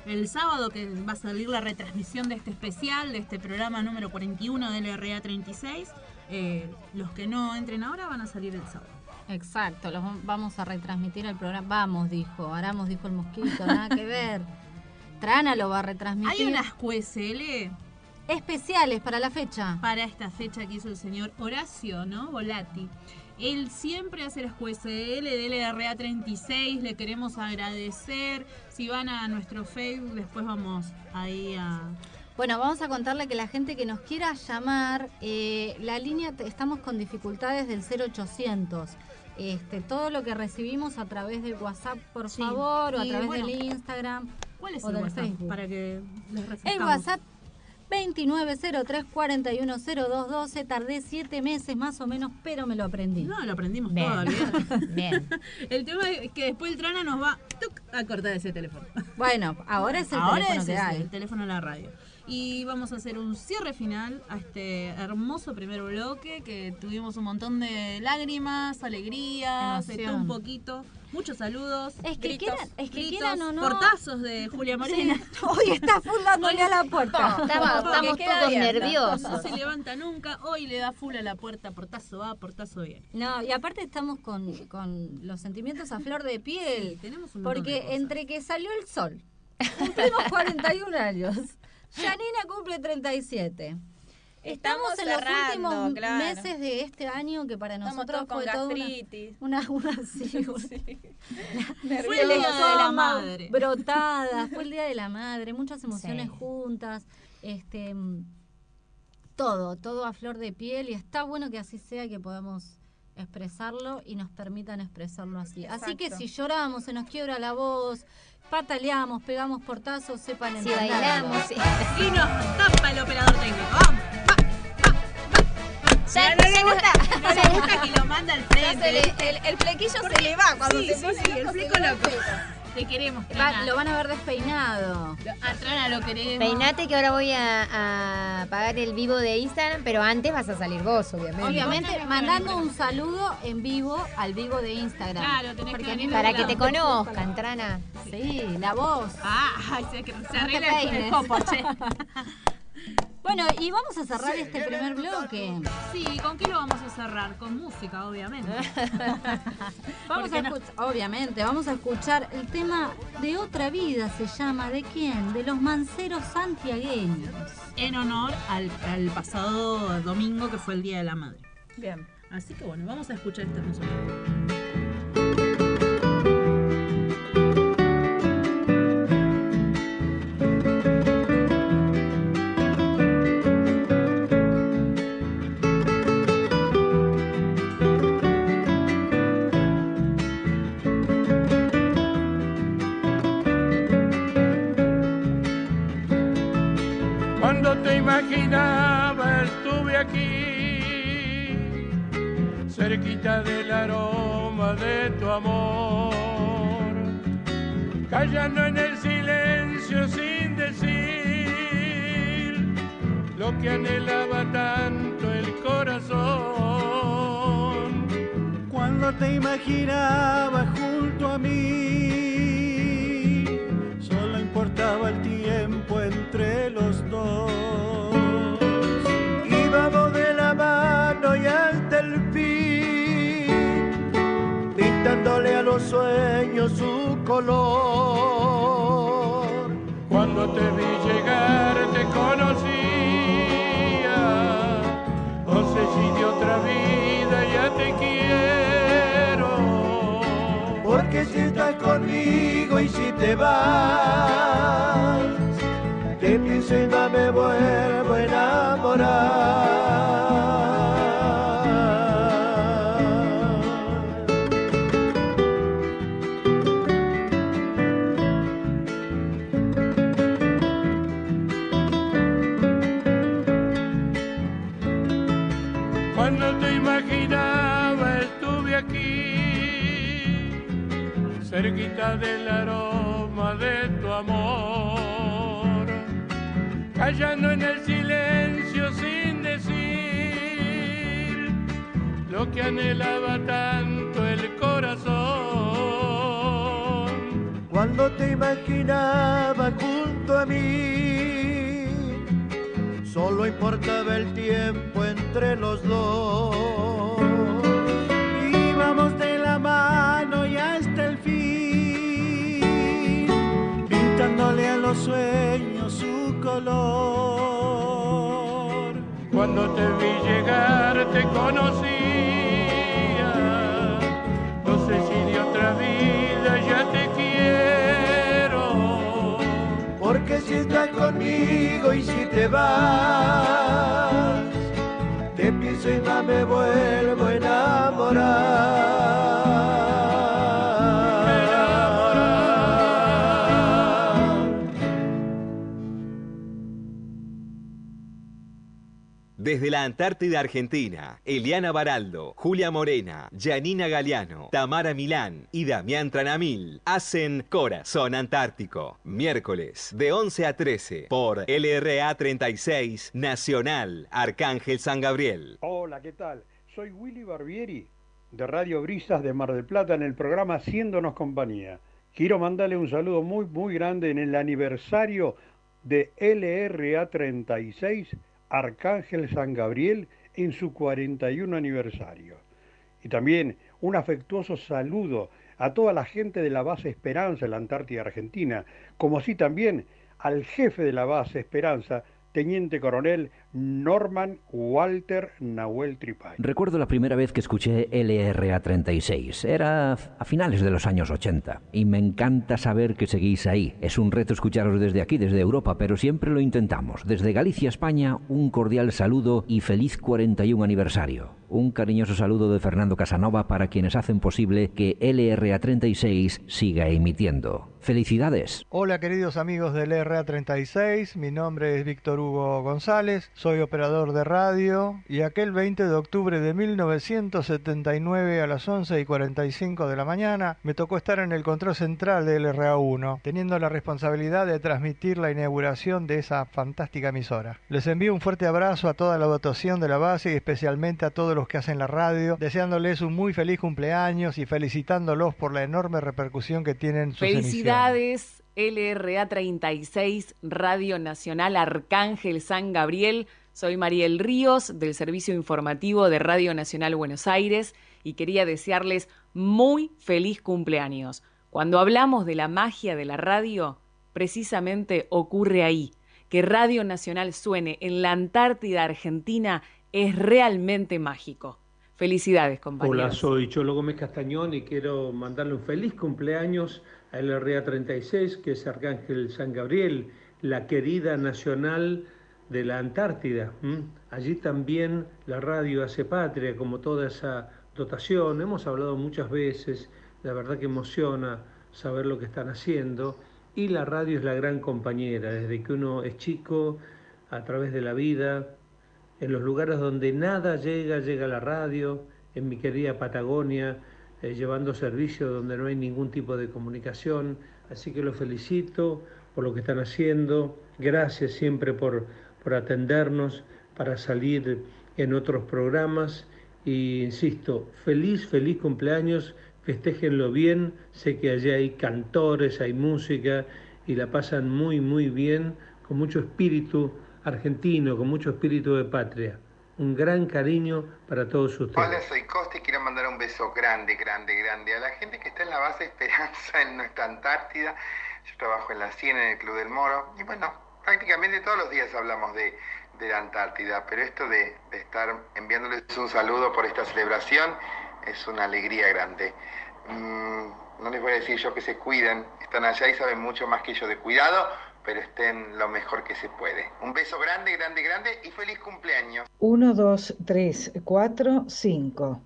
el sábado que va a salir la retransmisión de este especial, de este programa número 41 del RA 36, eh, los que no entren ahora van a salir el sábado. Exacto, los vam- vamos a retransmitir el programa. Vamos, dijo. Aramos, dijo el mosquito, nada que ver. Trana lo va a retransmitir. Hay unas QSL especiales para la fecha. para esta fecha que hizo el señor Horacio, ¿no? Volati. Él siempre hace las QSL del LRA 36, le queremos agradecer. Si van a nuestro Facebook, después vamos ahí a... Bueno, vamos a contarle que la gente que nos quiera llamar, eh, la línea, estamos con dificultades del 0800. Este, todo lo que recibimos a través del WhatsApp, por Sí. favor, o a Y través bueno, del Instagram. ¿Cuál es o el del WhatsApp? Facebook. Para que les El. WhatsApp 2903-410212. Tardé siete meses más o menos, pero me lo aprendí. No, lo aprendimos Bien. todo. Bien. El tema es que después el Trana nos va tuc, a cortar ese teléfono. Bueno, ahora es el Ahora teléfono es que ese, hay. el teléfono de la radio. Y vamos a hacer un cierre final a este hermoso primer bloque que tuvimos un montón de lágrimas, alegrías, un poquito. Muchos saludos. Es que gritos, quieran- es que gritos, quieran o no- Portazos de Julia Morena. Sí, hoy está full dándole a la puerta. Estamos, estamos todos abierta. nerviosos. No se levanta nunca. Hoy le da full a la puerta. Portazo va, portazo viene. No, y aparte estamos con, con los sentimientos a flor de piel. tenemos un montón de Porque cosas. entre que salió el sol, cumplimos 41 años, Janina cumple 37. Estamos, Estamos en los cerrando, últimos claro. meses de este año que para Estamos nosotros con fue toda una, una, una, sí, una- Nerviosos. el el Día de la Madre. brotadas, fue el día de la madre, muchas emociones Sí. juntas, este mm, todo, todo a flor de piel y está bueno que así sea que podamos expresarlo y nos permitan expresarlo así. Así que si lloramos, se nos quiebra la voz, pataleamos, pegamos portazos, sepan Si bailamos, sí. Y nos tapa el operador técnico. Vamos. Ya, no le gusta, no le gusta que lo manda al frente. se le- el, el flequillo se le va cuando sí, se sí, pone sí, el loco, fleco loco. Te queremos, Va- lo van a ver despeinado. A Trana lo queremos. Peinate que ahora voy a, a pagar el vivo de Instagram, pero antes vas a salir vos, obviamente. Obviamente, que mandando un saludo en vivo al vivo de Instagram. Claro, tenés que Porque venir Para que te conozcan, Trana. Sí, la voz. Ah, ay, se, se arregla te el- copo, che. Bueno, y vamos a cerrar este primer bloque. Sí, ¿con qué lo vamos a cerrar? Con música, obviamente. Vamos ¿Por a no? escuchar, obviamente, vamos a escuchar el tema de otra vida, se llama, ¿de quién? De los manceros santiagueños. En honor al, al pasado domingo que fue el Día de la Madre. Bien. Así que bueno, vamos a escuchar este hermoso cerquita del aroma de tu amor, callando en el silencio sin decir lo que anhelaba tanto el corazón. Cuando te imaginaba junto a mí, solo importaba el tiempo entre los dos. Los sueños su color. Cuando te vi llegar te conocía, no sé si de otra vida ya te quiero. Porque si estás conmigo y si te vas, te pienso y no me vuelvo a enamorar. En el silencio sin decir lo que anhelaba tanto el corazón. Cuando te imaginaba junto a mí, solo importaba el tiempo entre los dos. Íbamos de la mano y hasta el fin, pintándole a los sueños su color. Cuando te vi llegar te conocía, no sé si de otra vida ya te quiero. Porque si estás conmigo y si te vas, te pienso y no me vuelvo a enamorar. Desde la Antártida Argentina, Eliana Baraldo, Julia Morena, Janina Galeano, Tamara Milán y Damián Tranamil hacen Corazón Antártico. Miércoles de 11 a 13 por LRA 36 Nacional Arcángel San Gabriel. Hola, ¿qué tal? Soy Willy Barbieri de Radio Brisas de Mar del Plata en el programa Haciéndonos Compañía. Quiero mandarle un saludo muy, muy grande en el aniversario de LRA 36 Arcángel San Gabriel en su 41 aniversario. Y también un afectuoso saludo a toda la gente de la base Esperanza en la Antártida Argentina, como así también al jefe de la base Esperanza, Teniente Coronel Norman Walter Nahuel Tripay. Recuerdo la primera vez que escuché LRA 36. Era a finales de los años 80. Y me encanta saber que seguís ahí. Es un reto escucharos desde aquí, desde Europa, pero siempre lo intentamos. Desde Galicia, España, un cordial saludo y feliz 41 aniversario. Un cariñoso saludo de Fernando Casanova para quienes hacen posible que LRA 36 siga emitiendo. ¡Felicidades! Hola queridos amigos del RA36, mi nombre es Víctor Hugo González, soy operador de radio y aquel 20 de octubre de 1979 a las 11 y 45 de la mañana me tocó estar en el control central del RA1, teniendo la responsabilidad de transmitir la inauguración de esa fantástica emisora. Les envío un fuerte abrazo a toda la votación de la base y especialmente a todos los que hacen la radio, deseándoles un muy feliz cumpleaños y felicitándolos por la enorme repercusión que tienen sus emisiones. LRA 36, Radio Nacional Arcángel San Gabriel. Soy Mariel Ríos, del Servicio Informativo de Radio Nacional Buenos Aires, y quería desearles muy feliz cumpleaños. Cuando hablamos de la magia de la radio, precisamente ocurre ahí. Que Radio Nacional suene en la Antártida Argentina es realmente mágico. Felicidades, compañeros. Hola, soy Cholo Gómez Castañón y quiero mandarle un feliz cumpleaños a LRA 36, que es Arcángel San Gabriel, la querida nacional de la Antártida. Allí también la radio hace patria, como toda esa dotación. Hemos hablado muchas veces, la verdad que emociona saber lo que están haciendo. Y la radio es la gran compañera, desde que uno es chico a través de la vida, en los lugares donde nada llega, llega la radio, en mi querida Patagonia, eh, llevando servicios donde no hay ningún tipo de comunicación. Así que los felicito por lo que están haciendo. Gracias siempre por, por atendernos para salir en otros programas. Y insisto, feliz, feliz cumpleaños, festéjenlo bien. Sé que allí hay cantores, hay música y la pasan muy, muy bien, con mucho espíritu argentino, con mucho espíritu de patria. Un gran cariño para todos ustedes. Hola, soy Costa y quiero mandar un beso grande, grande, grande a la gente que está en la base Esperanza en nuestra Antártida. Yo trabajo en la CIEN, en el Club del Moro, y bueno, prácticamente todos los días hablamos de, de la Antártida, pero esto de, de estar enviándoles un saludo por esta celebración es una alegría grande. Mm, no les voy a decir yo que se cuiden, están allá y saben mucho más que yo de cuidado, pero estén lo mejor que se puede. Un beso grande, grande, grande y feliz cumpleaños. 1, 2, 3, 4, 5.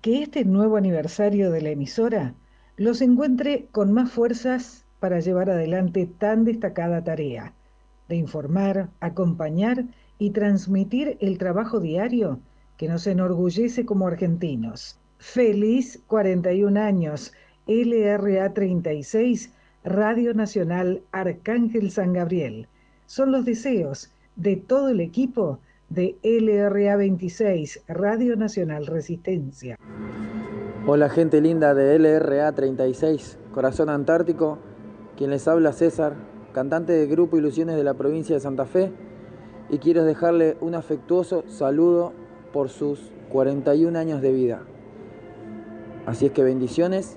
Que este nuevo aniversario de la emisora los encuentre con más fuerzas para llevar adelante tan destacada tarea de informar, acompañar y transmitir el trabajo diario que nos enorgullece como argentinos. Feliz 41 años, LRA 36, Radio Nacional Arcángel San Gabriel. Son los deseos de todo el equipo de LRA 26, Radio Nacional Resistencia. Hola gente linda de LRA 36, Corazón Antártico, quien les habla César, cantante del grupo Ilusiones de la provincia de Santa Fe, y quiero dejarle un afectuoso saludo por sus 41 años de vida. Así es que bendiciones.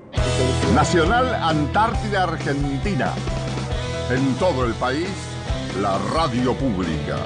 Nacional Antártida Argentina. En todo el país, la radio pública.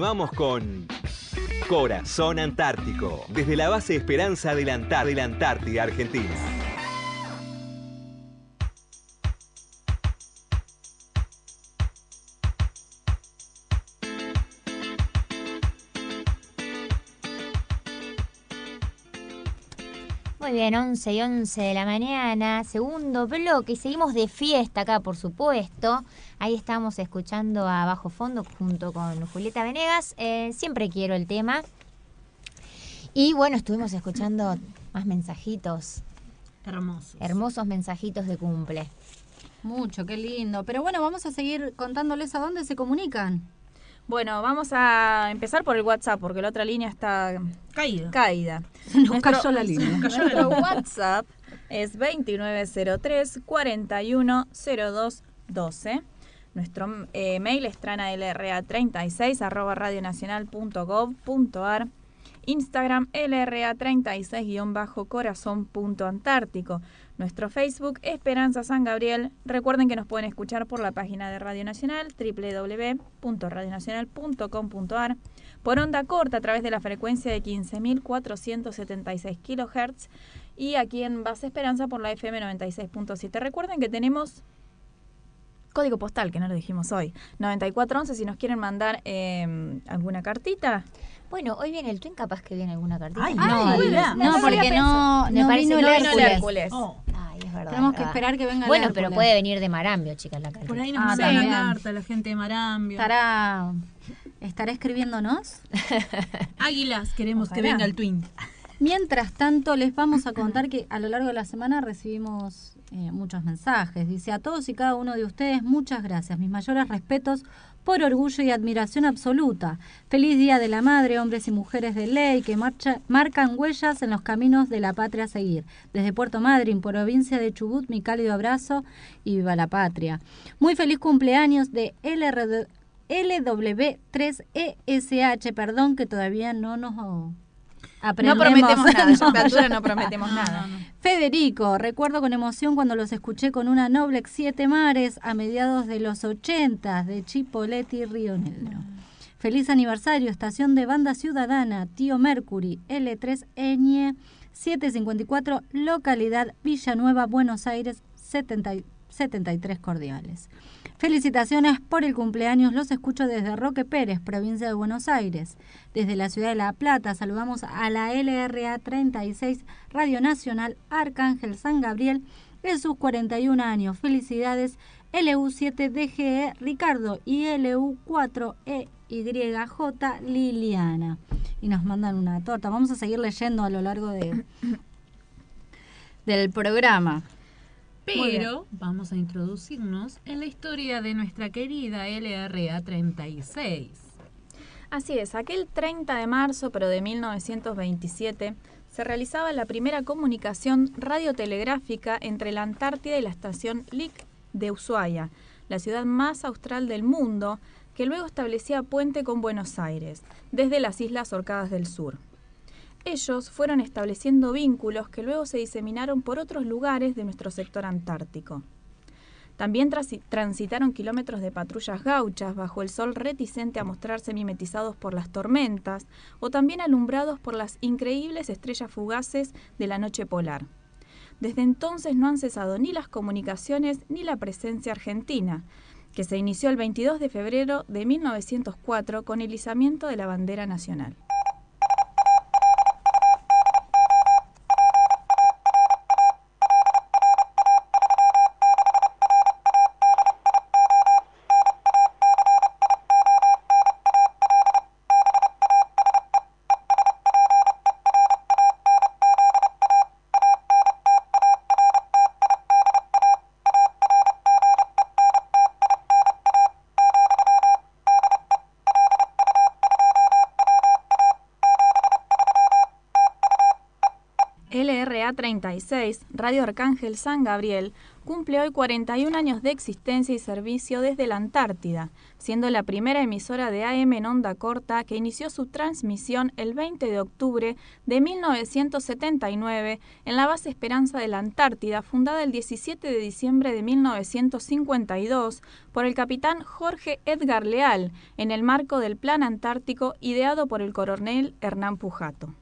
Continuamos con Corazón Antártico, desde la base Esperanza de de la Antártida Argentina. Muy bien, 11 y 11 de la mañana, segundo bloque y seguimos de fiesta acá, por supuesto. Ahí estamos escuchando a Bajo Fondo junto con Julieta Venegas. Eh, siempre quiero el tema. Y bueno, estuvimos escuchando más mensajitos. Hermosos. Hermosos mensajitos de cumple. Mucho, qué lindo. Pero bueno, vamos a seguir contándoles a dónde se comunican. Bueno, vamos a empezar por el WhatsApp porque la otra línea está caída. caída. nos cayó la línea. Nuestro, Nos cayó la nuestro línea. WhatsApp es 2903 410212. Nuestro eh, mail es tranalra36 arroba. Instagram LRA36-corazón.antártico. Nuestro Facebook Esperanza San Gabriel. Recuerden que nos pueden escuchar por la página de Radio Nacional www.radionacional.com.ar por onda corta a través de la frecuencia de 15.476 kHz y aquí en Base Esperanza por la FM 96.7. Recuerden que tenemos código postal, que no lo dijimos hoy, 9411 si nos quieren mandar eh, alguna cartita. Bueno, hoy viene el Twin, capaz que viene alguna cartita. Ay, no, no, no, no, porque no, Me no parece vino que el no vino el Hércules. Hércules. Oh. Ay, es verdad. Tenemos que esperar que venga el Bueno, pero puede venir de Marambio, chicas, la carta. Por ahí nos Ah, también. una carta la gente de Marambio. ¿Estará, ¿Estará escribiéndonos? Águilas, queremos que Ojalá. venga el Twin. Mientras tanto, les vamos a contar que a lo largo de la semana recibimos eh, muchos mensajes. Dice a todos y cada uno de ustedes, muchas gracias. Mis mayores respetos por orgullo y admiración absoluta. Feliz Día de la Madre, hombres y mujeres de ley que marcha- marcan huellas en los caminos de la patria a seguir. Desde Puerto Madryn, provincia de Chubut, mi cálido abrazo y viva la patria. Muy feliz cumpleaños de LRD LW3ESH, perdón que todavía no nos No prometemos nada, altura no prometemos nada. Federico, recuerdo con emoción cuando los escuché con una Noblex Siete Mares a mediados de los 80 de Chipoleti, Río Negro. Feliz aniversario, estación de banda ciudadana, Tío Mercury, L3 Eñe 754, localidad Villanueva, Buenos Aires, 70 y- 73 cordiales. Felicitaciones por el cumpleaños, los escucho desde Roque Pérez, provincia de Buenos Aires. Desde la ciudad de La Plata saludamos a la LRA 36 Radio Nacional Arcángel San Gabriel en sus 41 años. Felicidades LU7DGE Ricardo y LU4EYJ Liliana. Y nos mandan una torta. Vamos a seguir leyendo a lo largo de, del programa. Pero vamos a introducirnos en la historia de nuestra querida LRA 36. Así es, aquel 30 de marzo, pero de 1927, se realizaba la primera comunicación radiotelegráfica entre la Antártida y la estación Lick de Ushuaia, la ciudad más austral del mundo, que luego establecía puente con Buenos Aires, desde las Islas Orcadas del Sur. Ellos fueron estableciendo vínculos que luego se diseminaron por otros lugares de nuestro sector antártico. También transitaron kilómetros de patrullas gauchas bajo el sol reticente a mostrarse mimetizados por las tormentas o también alumbrados por las increíbles estrellas fugaces de la noche polar. Desde entonces no han cesado ni las comunicaciones ni la presencia argentina, que se inició el 22 de febrero de 1904 con el izamiento de la bandera nacional. LRA 36, Radio Arcángel San Gabriel, cumple hoy 41 años de existencia y servicio desde la Antártida, siendo la primera emisora de AM en onda corta que inició su transmisión el 20 de octubre de 1979 en la base Esperanza de la Antártida, fundada el 17 de diciembre de 1952 por el capitán Jorge Edgar Leal, en el marco del Plan Antártico ideado por el coronel Hernán Pujato.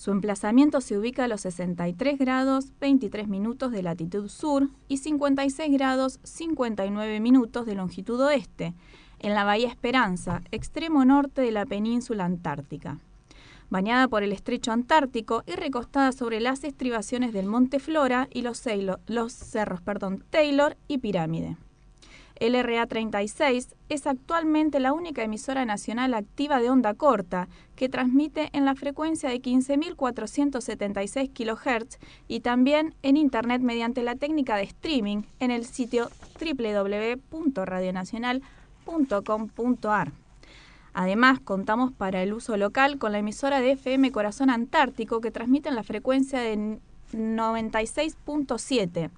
Su emplazamiento se ubica a los 63 grados 23 minutos de latitud sur y 56 grados 59 minutos de longitud oeste, en la Bahía Esperanza, extremo norte de la península antártica. Bañada por el estrecho antártico y recostada sobre las estribaciones del Monte Flora y los, cerros Taylor y Pirámide. LRA 36 es actualmente la única emisora nacional activa de onda corta que transmite en la frecuencia de 15.476 kHz y también en Internet mediante la técnica de streaming en el sitio www.radionacional.com.ar. Además, contamos para el uso local con la emisora de FM Corazón Antártico que transmite en la frecuencia de 96.7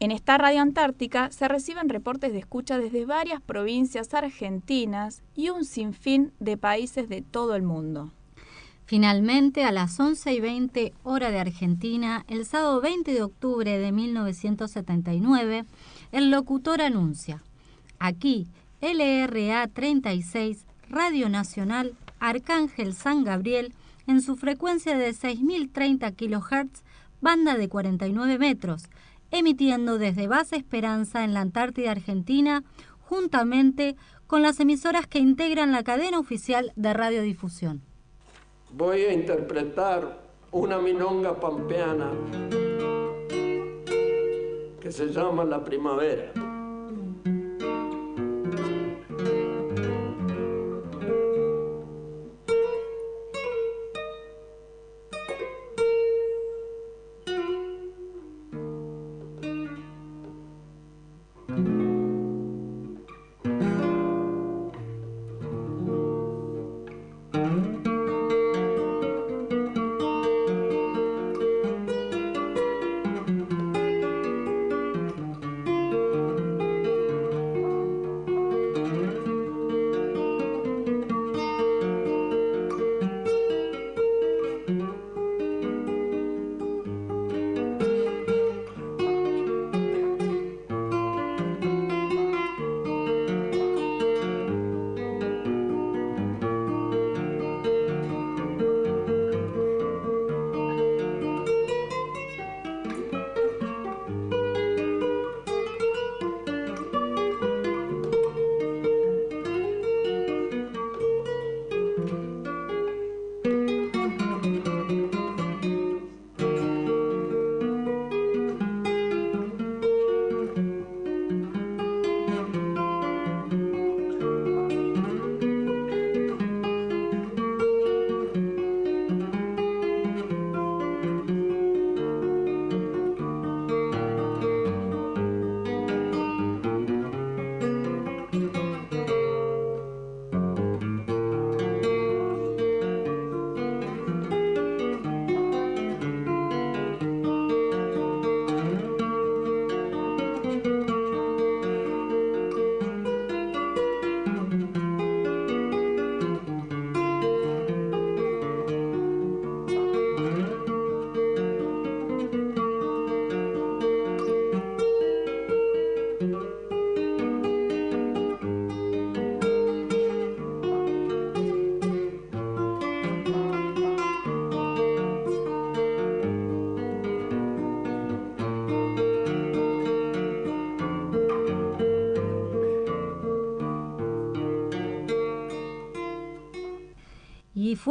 en esta radio antártica se reciben reportes de escucha desde varias provincias argentinas y un sinfín de países de todo el mundo. Finalmente, a las 11 y 20 hora de Argentina, el sábado 20 de octubre de 1979, el locutor anuncia, aquí, LRA 36, Radio Nacional, Arcángel San Gabriel, en su frecuencia de 6.030 kHz, banda de 49 metros, emitiendo desde Base Esperanza en la Antártida Argentina, juntamente con las emisoras que integran la cadena oficial de radiodifusión. Voy a interpretar una minonga pampeana que se llama La Primavera.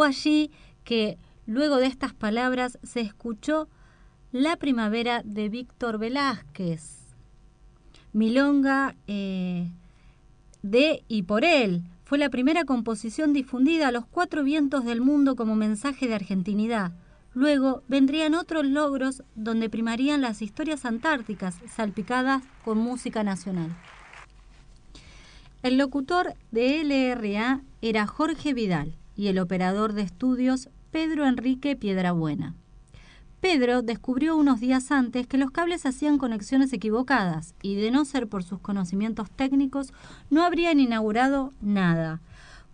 Allí que luego de estas palabras se escuchó La primavera de Víctor Velázquez. Milonga eh, de y por él. Fue la primera composición difundida a los cuatro vientos del mundo como mensaje de argentinidad. Luego vendrían otros logros donde primarían las historias antárticas salpicadas con música nacional. El locutor de LRA era Jorge Vidal y el operador de estudios Pedro Enrique Piedrabuena. Pedro descubrió unos días antes que los cables hacían conexiones equivocadas y de no ser por sus conocimientos técnicos no habrían inaugurado nada,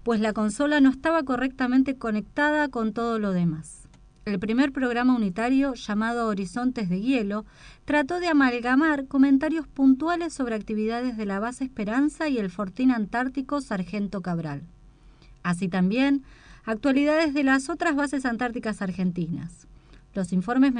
pues la consola no estaba correctamente conectada con todo lo demás. El primer programa unitario, llamado Horizontes de Hielo, trató de amalgamar comentarios puntuales sobre actividades de la base Esperanza y el Fortín Antártico Sargento Cabral. Así también, actualidades de las otras bases antárticas argentinas. Los informes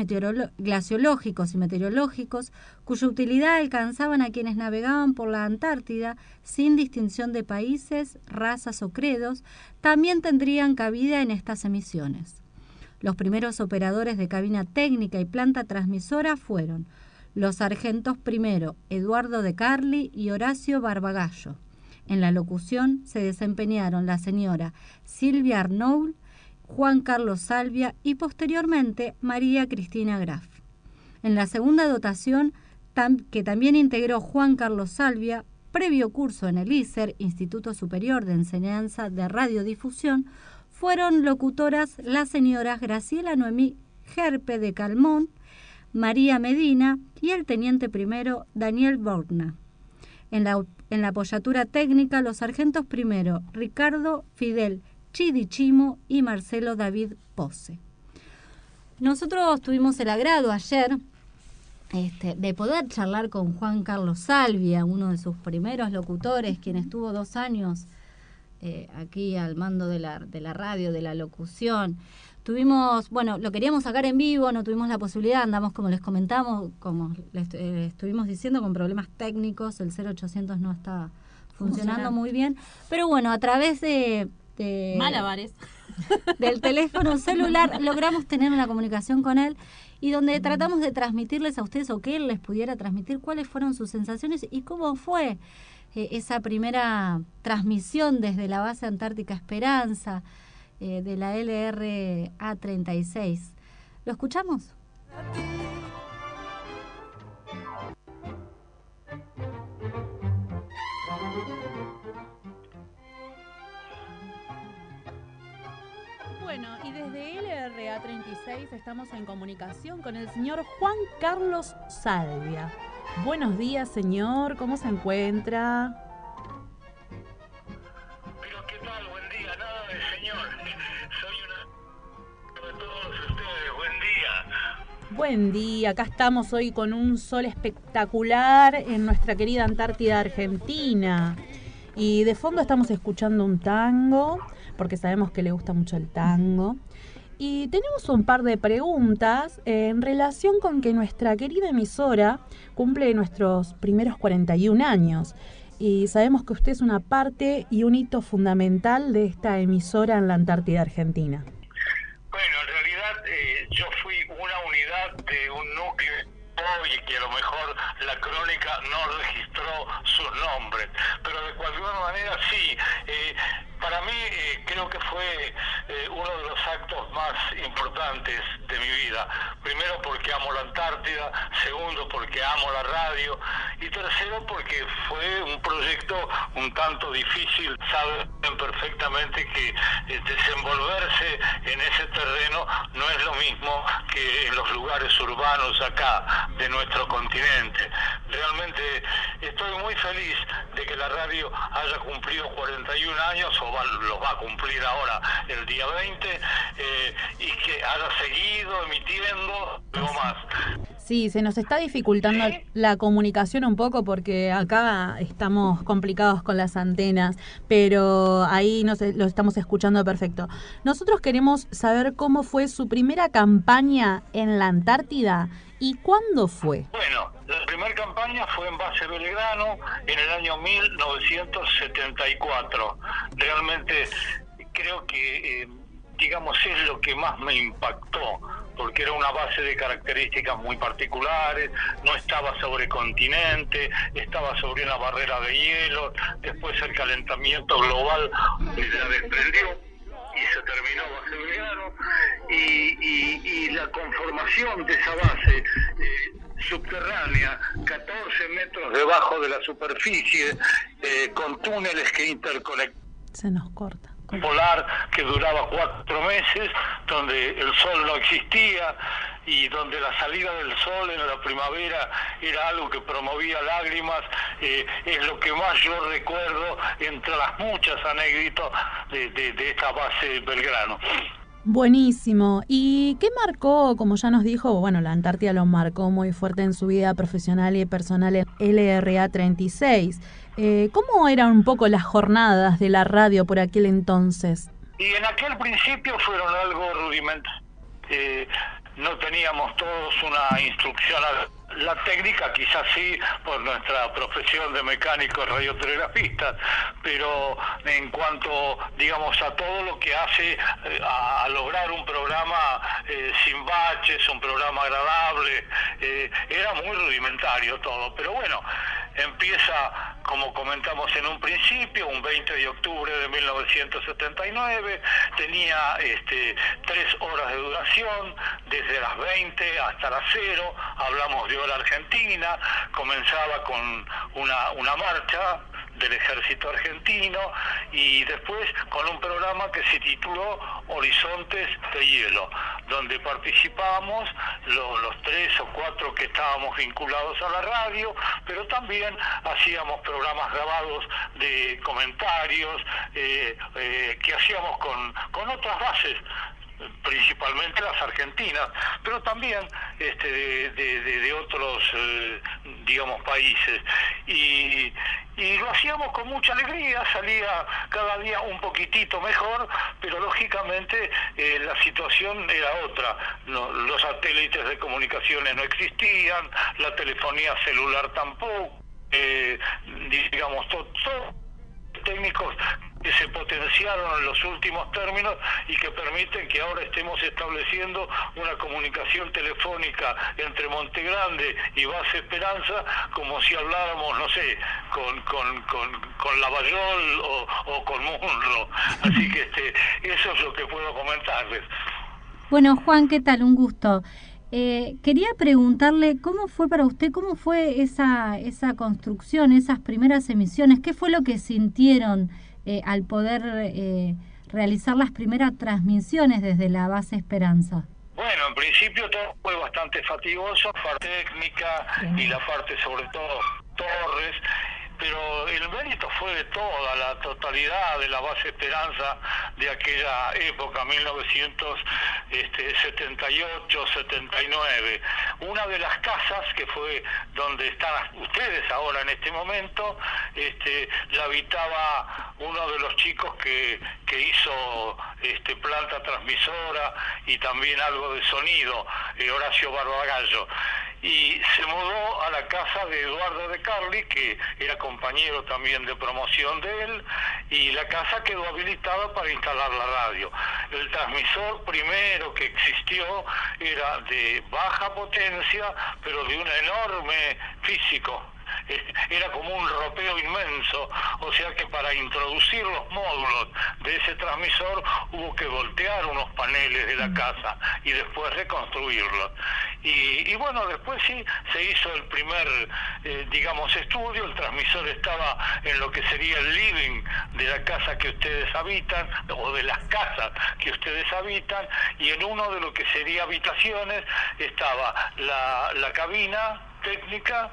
glaciológicos y meteorológicos, cuya utilidad alcanzaban a quienes navegaban por la Antártida sin distinción de países, razas o credos, también tendrían cabida en estas emisiones. Los primeros operadores de cabina técnica y planta transmisora fueron los sargentos primero Eduardo de Carli y Horacio Barbagallo. En la locución se desempeñaron la señora Silvia Arnoul, Juan Carlos Salvia y posteriormente María Cristina Graf. En la segunda dotación, que también integró Juan Carlos Salvia, previo curso en el ISER, Instituto Superior de Enseñanza de Radiodifusión, fueron locutoras las señoras Graciela Noemí Gerpe de Calmón, María Medina y el teniente primero Daniel Borna. En la, en la apoyatura técnica, los sargentos primero Ricardo Fidel Chidichimo y Marcelo David Pose. Nosotros tuvimos el agrado ayer este, de poder charlar con Juan Carlos Salvia, uno de sus primeros locutores, quien estuvo dos años eh, aquí al mando de la, de la radio, de la locución. Tuvimos, bueno, lo queríamos sacar en vivo, no tuvimos la posibilidad, andamos como les comentamos, como les eh, estuvimos diciendo, con problemas técnicos, el 0800 no está funcionando muy bien, pero bueno, a través de... de Malabares. Del teléfono celular logramos tener una comunicación con él y donde tratamos de transmitirles a ustedes o que él les pudiera transmitir cuáles fueron sus sensaciones y cómo fue eh, esa primera transmisión desde la base Antártica Esperanza eh, de la LRA 36. ¿Lo escuchamos? Bueno, y desde LRA 36 estamos en comunicación con el señor Juan Carlos Salvia. Buenos días, señor. ¿Cómo se encuentra? Pero qué tal, buen día. Nada de señor. Soy una todos ustedes. Buen día. Buen día. Acá estamos hoy con un sol espectacular en nuestra querida Antártida Argentina. Y de fondo estamos escuchando un tango, porque sabemos que le gusta mucho el tango. Y tenemos un par de preguntas en relación con que nuestra querida emisora cumple nuestros primeros 41 años. Y sabemos que usted es una parte y un hito fundamental de esta emisora en la Antártida Argentina. Bueno, en realidad eh, yo fui una unidad de un núcleo y que a lo mejor la crónica no registró sus nombres, pero de cualquier manera sí. Eh, para mí eh, creo que fue eh, uno de los actos más importantes de mi vida. Primero porque amo la Antártida, segundo porque amo la radio y tercero porque fue un proyecto un tanto difícil. Saben perfectamente que desenvolverse en ese terreno no es lo mismo que en los lugares urbanos acá de nuestro continente. Realmente estoy muy feliz de que la radio haya cumplido 41 años o los va a cumplir ahora el día 20 eh, y que haya seguido emitiendo luego más. Sí, se nos está dificultando la comunicación un poco porque acá estamos complicados con las antenas, pero ahí nos, lo estamos escuchando perfecto. Nosotros queremos saber cómo fue su primera campaña en la Antártida y cuándo fue. Bueno, la primera campaña fue en base Belgrano en el año 1974. Realmente creo que... Eh, digamos, es lo que más me impactó, porque era una base de características muy particulares, no estaba sobre continente, estaba sobre una barrera de hielo, después el calentamiento global la desprendió y se terminó base Belgrano, y, la conformación de esa base eh, subterránea, 14 metros debajo de la superficie, eh, con túneles que interconectan. Se nos corta polar que duraba cuatro meses, donde el sol no existía y donde la salida del sol en la primavera era algo que promovía lágrimas, eh, es lo que más yo recuerdo entre las muchas anécdotas de, de, de esta base Belgrano. Buenísimo. ¿Y qué marcó, como ya nos dijo, bueno, la Antártida lo marcó muy fuerte en su vida profesional y personal en LRA 36? Eh, ¿Cómo eran un poco las jornadas de la radio por aquel entonces? Y en aquel principio fueron algo rudimentario. Eh, no teníamos todos una instrucción la técnica quizás sí por nuestra profesión de mecánicos radiotelegrafistas, pero en cuanto, digamos, a todo lo que hace eh, a, lograr un programa eh, sin baches, un programa agradable, eh, era muy rudimentario todo, pero bueno, empieza, como comentamos en un principio, un 20 de octubre de 1979, tenía este, tres horas de duración, desde las 20 hasta las 0, hablamos de hora argentina, comenzaba con una, marcha del ejército argentino y después con un programa que se tituló Horizontes de Hielo, donde participábamos los tres o cuatro que estábamos vinculados a la radio, pero también hacíamos programas grabados de comentarios eh, eh, que hacíamos con, con otras bases principalmente las argentinas, pero también este, de, otros, eh, digamos, países. Y, lo hacíamos con mucha alegría, salía cada día un poquitito mejor, pero lógicamente eh, la situación era otra. los satélites de comunicaciones no existían, la telefonía celular tampoco, eh, digamos, todo técnicos que se potenciaron en los últimos términos y que permiten que ahora estemos estableciendo una comunicación telefónica entre Monte Grande y Base Esperanza como si habláramos, no sé, con, con, con, con Lavallol o, o con Munro. Así que este, eso es lo que puedo comentarles. Bueno, Juan, ¿qué tal? Un gusto. Eh, quería preguntarle cómo fue para usted, cómo fue esa, esa construcción, esas primeras emisiones, qué fue lo que sintieron eh, al poder eh, realizar las primeras transmisiones desde la base Esperanza. Bueno, en principio todo fue bastante fatigoso, parte técnica y la parte sobre todo Torres pero el mérito fue de toda la totalidad de la base Esperanza de aquella época, 1978-79. Una de las casas que fue donde están ustedes ahora en este momento, este, la habitaba uno de los chicos que, que hizo este, planta transmisora y también algo de sonido, eh, Horacio Barbagallo y se mudó a la casa de Eduardo de Carli, que era compañero también de promoción de él, y la casa quedó habilitada para instalar la radio. El transmisor primero que existió era de baja potencia, pero de un enorme físico, era como un ropeo inmenso, o sea que para introducir los módulos de ese transmisor hubo que voltear unos paneles de la casa y después reconstruirlos. Y, bueno, después sí se hizo el primer, eh, digamos, estudio, el transmisor estaba en lo que sería el living de la casa que ustedes habitan, o de las casas que ustedes habitan, y en uno de lo que sería habitaciones estaba la, la cabina técnica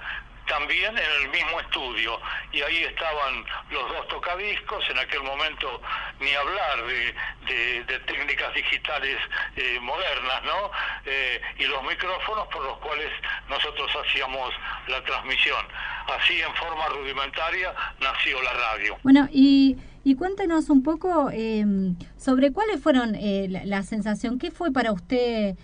también en el mismo estudio y ahí estaban los dos tocadiscos, en aquel momento ni hablar de, de, técnicas digitales eh, modernas, ¿no? Eh, y los micrófonos por los cuales nosotros hacíamos la transmisión. Así en forma rudimentaria nació la radio. Bueno, y, y cuéntenos un poco eh, sobre cuáles fueron la, la sensación, ¿qué fue para usted?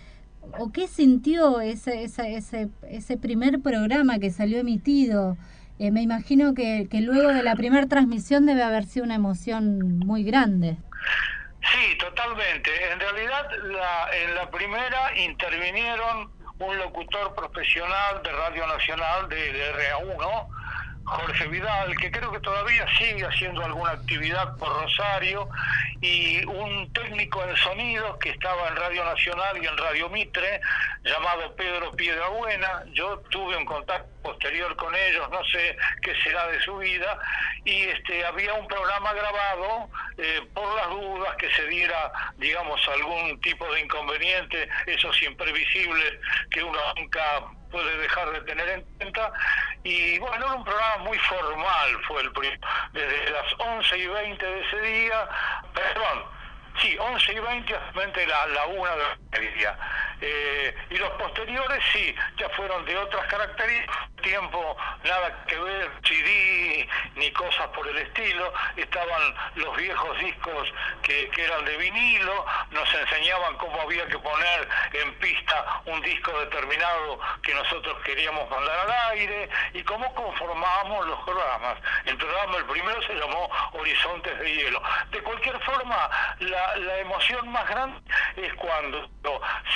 O qué sintió ese, ese, ese, ese primer programa que salió emitido? Eh, me imagino que, que luego de la primera transmisión debe haber sido una emoción muy grande. Sí, totalmente. En realidad, la, en la primera intervinieron un locutor profesional de Radio Nacional de, de RA1, Jorge Vidal, que creo que todavía sigue haciendo alguna actividad por Rosario, y un técnico en sonido que estaba en Radio Nacional y en Radio Mitre, llamado Pedro Piedrabuena. Yo tuve un contacto posterior con ellos, no sé qué será de su vida, y este había un programa grabado eh, por las dudas que se diera, digamos, algún tipo de inconveniente, esos imprevisibles que uno nunca puede dejar de tener en cuenta. Y bueno, era un programa muy formal, fue el desde las 11 y 20 de ese día, perdón, sí, 11 y 20 hasta la, la 1 de la media. Eh, y los posteriores sí, ya fueron de otras características, tiempo nada que ver, CD ni cosas por el estilo, estaban los viejos discos que, que eran de vinilo, nos enseñaban cómo había que poner en pista un disco determinado que nosotros queríamos mandar al aire y cómo conformábamos los programas. El programa, el primero se llamó Horizontes de Hielo. De cualquier forma, la, la emoción más grande es cuando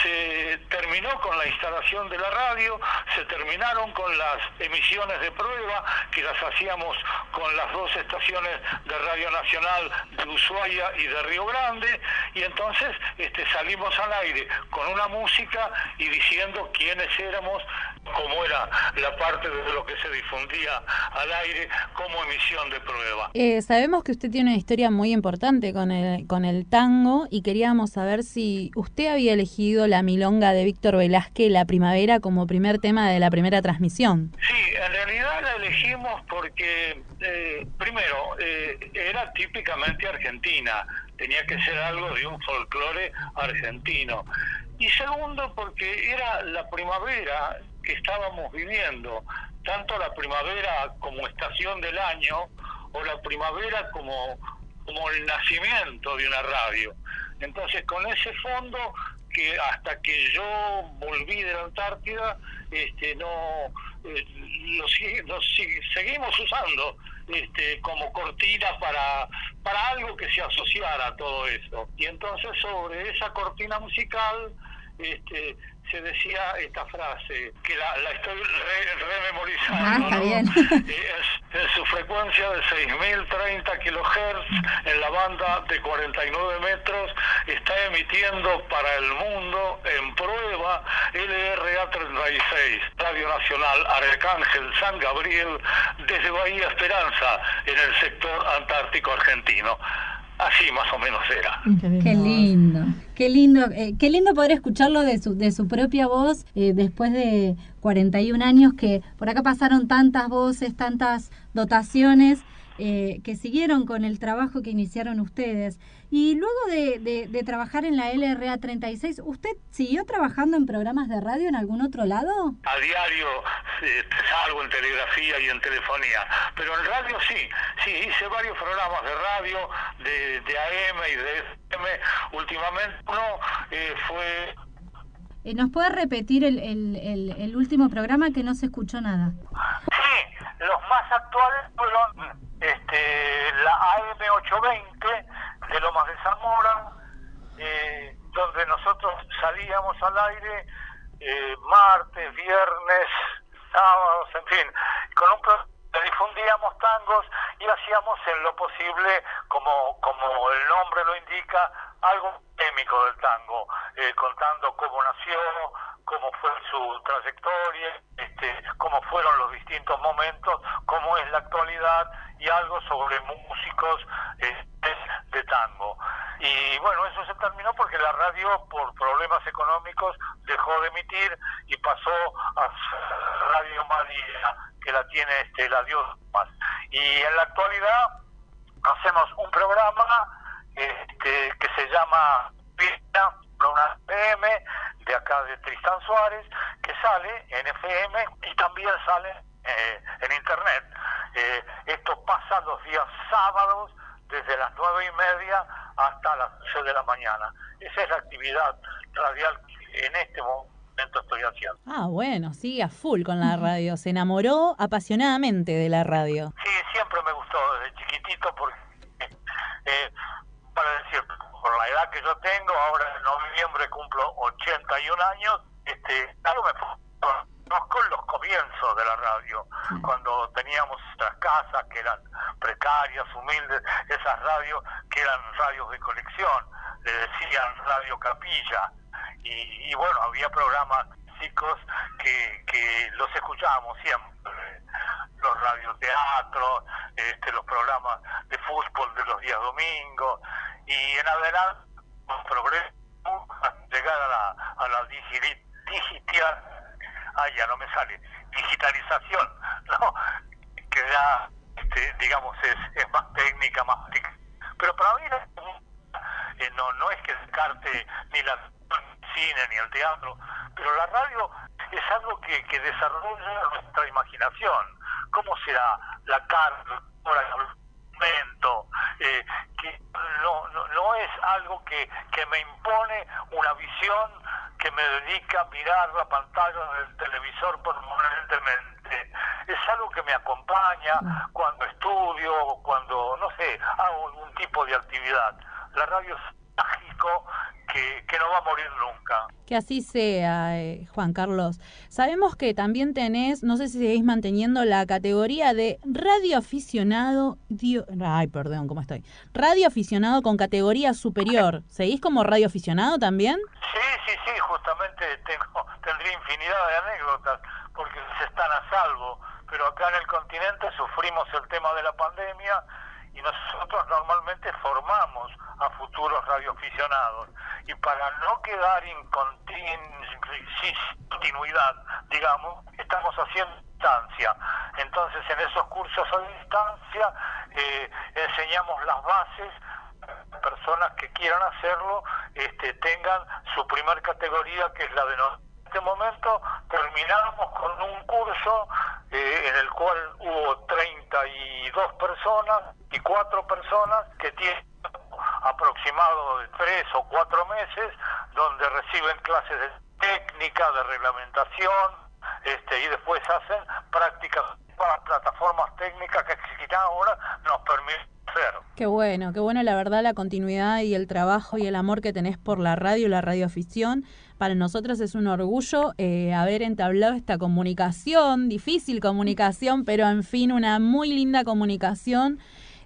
se terminó con la instalación de la radio, se terminaron con las emisiones de prueba que las hacíamos con las dos estaciones de Radio Nacional de Ushuaia y de Río Grande y entonces este, salimos al aire con una música y diciendo quiénes éramos, cómo era la parte de lo que se difundía al aire como emisión de prueba. Eh, sabemos que usted tiene una historia muy importante con el, con el y queríamos saber si usted había elegido la milonga de Víctor Velázquez, La Primavera, como primer tema de la primera transmisión. Sí, en realidad la elegimos porque, eh, primero, eh, era típicamente argentina, tenía que ser algo de un folclore argentino. Y segundo, porque era la primavera que estábamos viviendo, tanto la primavera como estación del año, o la primavera como, como el nacimiento de una radio. Entonces, con ese fondo que hasta que yo volví de la Antártida, este, no eh, lo, seguimos usando este, como cortina para, para algo que se asociara a todo eso. Y entonces sobre esa cortina musical este, se decía esta frase, que la, la estoy rememorizando, ah, bien. en su frecuencia de 6.030 kHz, en la banda de 49 metros, está emitiendo para el mundo en prueba LRA 36, Radio Nacional Arcángel San Gabriel, desde Bahía Esperanza, en el sector antártico argentino. Así más o menos era. Qué lindo, qué lindo, eh, qué lindo poder escucharlo de su, de su propia voz eh, después de 41 años que por acá pasaron tantas voces, tantas dotaciones eh, que siguieron con el trabajo que iniciaron ustedes. Y luego de, de, trabajar en la LRA 36, ¿usted siguió trabajando en programas de radio en algún otro lado? A diario salgo en telegrafía y en telefonía, pero en radio sí, sí, hice varios programas de radio, de, de AM y de FM. Últimamente uno eh, fue eh, ¿Nos puede repetir el, el, el, el, último programa que no se escuchó nada? Sí, los más actuales fueron este, la AM820 de Lomas de Zamora, eh, donde nosotros salíamos al aire eh, martes, viernes, sábados, en fin, con un difundíamos tangos y hacíamos en lo posible, como, como el nombre lo indica, algo témico del tango, eh, contando cómo nació, cómo fue su trayectoria, este, cómo fueron los distintos momentos, cómo es la actualidad y algo sobre músicos este, tango. Y bueno, eso se terminó porque la radio, por problemas económicos, dejó de emitir y pasó a Radio María, que la tiene este, la Dios más. Y en la actualidad hacemos un programa este, que se llama Pista, una FM de acá de Tristán Suárez, que sale en FM y también sale eh, en Internet. Eh, esto pasa los días sábados desde las nueve y media hasta las 11 de la mañana. Esa es la actividad radial que en este momento estoy haciendo. Ah, bueno, sí, a full con la radio. Se enamoró apasionadamente de la radio. Sí, siempre me gustó desde chiquitito porque, eh, para decir, por la edad que yo tengo, ahora en noviembre cumplo 81 años, este, algo me conozco los comienzos de la radio, cuando teníamos nuestras casas, que eran precarias, humildes, esas radios que eran radios de colección, le decían Radio Capilla, y, y bueno, había programas chicos que, que los escuchábamos siempre, los radioteatros, este, los programas de fútbol de los días domingos, y en adelante, progreso, llegar a la, a la digital, ah, ya no me sale, digitalización, ¿no? que ya, este, digamos, es, más técnica, más. Pero para mí eh, no, no es que descarte ni la cine ni el teatro, pero la radio es algo que, que desarrolla nuestra imaginación. ¿Cómo será la carta, el momento? Eh, que no, no, no es algo que, que me impone una visión que me dedica a mirar la pantalla del televisor permanentemente. Es algo que me acompaña cuando estudio, cuando, no sé, hago algún tipo de actividad. La radio es mágico que, que no va a morir nunca. Que así sea, eh, Juan Carlos. Sabemos que también tenés, no sé si seguís manteniendo la categoría de radio aficionado. dio- ay, perdón, ¿cómo estoy? Radio aficionado con categoría superior. ¿Seguís como radio aficionado también? Sí, sí, sí, justamente tengo, tendría infinidad de anécdotas porque se están a salvo, pero acá en el continente sufrimos el tema de la pandemia y nosotros normalmente formamos a futuros radioaficionados y para no quedar en continuidad, digamos, estamos haciendo distancia. Entonces en esos cursos a distancia eh, enseñamos las bases personas que quieran hacerlo este, tengan su primer categoría que es la de. Este momento terminamos con un curso eh, en el cual hubo 32 personas y cuatro personas que tienen aproximado de tres o cuatro meses donde reciben clases de técnica, de reglamentación este, y después hacen prácticas para plataformas técnicas que quizá ahora nos permiten. Qué bueno, qué bueno la verdad la continuidad y el trabajo y el amor que tenés por la radio y la radioafición. Para nosotros es un orgullo eh, haber entablado esta comunicación, difícil comunicación, pero en fin una muy linda comunicación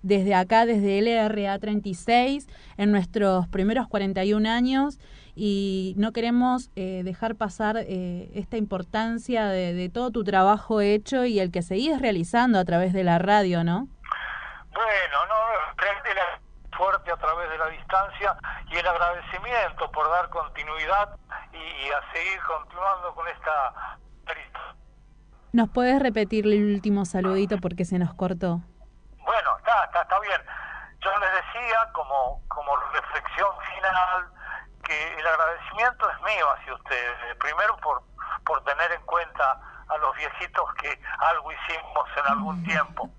desde acá, desde LRA 36, en nuestros primeros 41 años y no queremos eh, dejar pasar eh, esta importancia de, todo tu trabajo hecho y el que seguís realizando a través de la radio, ¿no? Bueno, no, realmente la fuerte a través de la distancia y el agradecimiento por dar continuidad y, y a seguir continuando con esta ¿Nos puedes repetir el último saludito porque se nos cortó? Bueno, está, está, está bien. Yo les decía como, como reflexión final que el agradecimiento es mío hacia ustedes. Primero por, por tener en cuenta a los viejitos que algo hicimos en algún tiempo.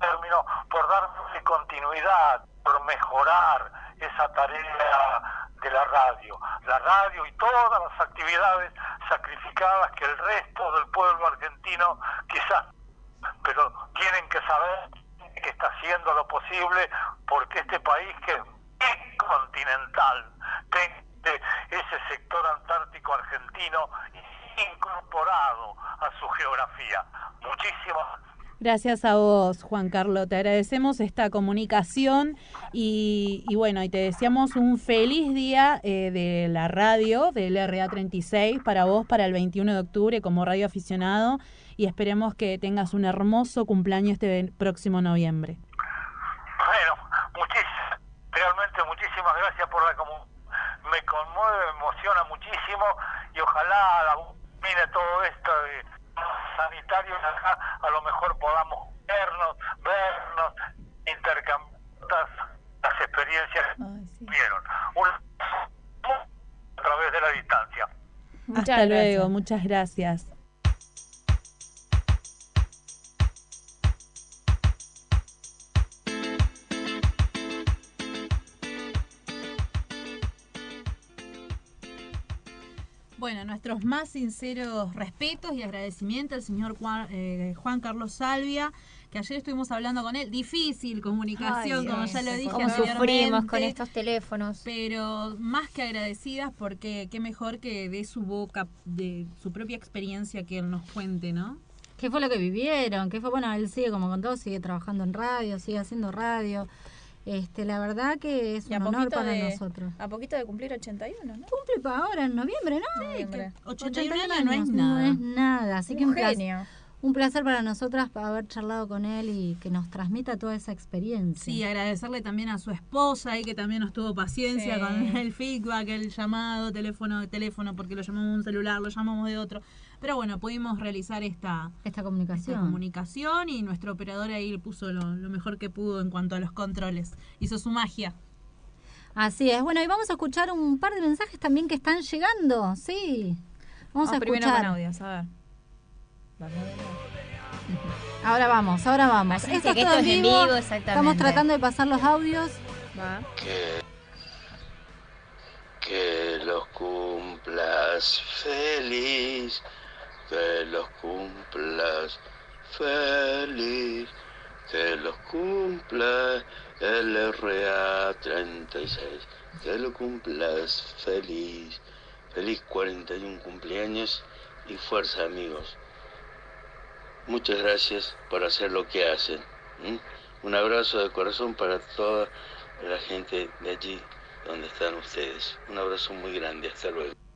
Término, por darle continuidad, por mejorar esa tarea de la radio. La radio y todas las actividades sacrificadas que el resto del pueblo argentino quizás, pero tienen que saber que está haciendo lo posible porque este país que es continental, tiene ese sector antártico argentino incorporado a su geografía. Muchísimas Gracias a vos, Juan Carlos. Te agradecemos esta comunicación y, y bueno, y te deseamos un feliz día eh, de la radio, del RA36, para vos, para el 21 de octubre como radio aficionado y esperemos que tengas un hermoso cumpleaños este próximo noviembre. Bueno, muchísimas, realmente muchísimas gracias por la comu me conmueve, me emociona muchísimo y ojalá termine todo esto de sanitario y acá a lo mejor podamos vernos, vernos, intercambiar las- experiencias que vieron. Un- a través de la distancia. Hasta luego, muchas gracias. Bueno, nuestros más sinceros respetos y agradecimientos al señor Juan, eh, Juan Carlos Salvia, que ayer estuvimos hablando con él. Difícil comunicación, Ay, como Dios, ya lo dije anteriormente. sufrimos con estos teléfonos. Pero más que agradecidas porque qué mejor que de su boca, de su propia experiencia que él nos cuente, ¿no? qué fue lo que vivieron, qué fue, bueno, él sigue como con todo, sigue trabajando en radio, sigue haciendo radio. Este, la verdad que es Y un honor para de- nosotros. A poquito de cumplir 81, ¿no? Cumple para ahora en noviembre, ¿no? Noviembre. 81 81 años no es nada. No es nada. Así que Un placer, genio. un placer para nosotras haber charlado con él y que nos transmita toda esa experiencia. Sí, agradecerle también a su esposa y que también nos tuvo paciencia Sí. con el feedback, el llamado, teléfono de teléfono, porque lo llamamos de un celular, lo llamamos de otro. Pero bueno, pudimos realizar esta, esta comunicación. esta comunicación y nuestro operador ahí le puso lo, lo mejor que pudo en cuanto a los controles. Hizo su magia. Así es. Bueno, y vamos a escuchar un par de mensajes también que están llegando. Sí. Vamos a Vamos primero escuchar. con audios, a ver. Ahora vamos, ahora vamos. Esto que es todo esto es en vivo, exactamente. Estamos tratando de pasar los audios. Que, que los cumplas feliz, que los cumplas feliz, que los cumpla el RA36, que lo cumplas feliz, feliz 41 cumpleaños y fuerza amigos. Muchas gracias por hacer lo que hacen. Un abrazo de corazón para toda la gente de allí donde están ustedes. Un abrazo muy grande. Hasta luego.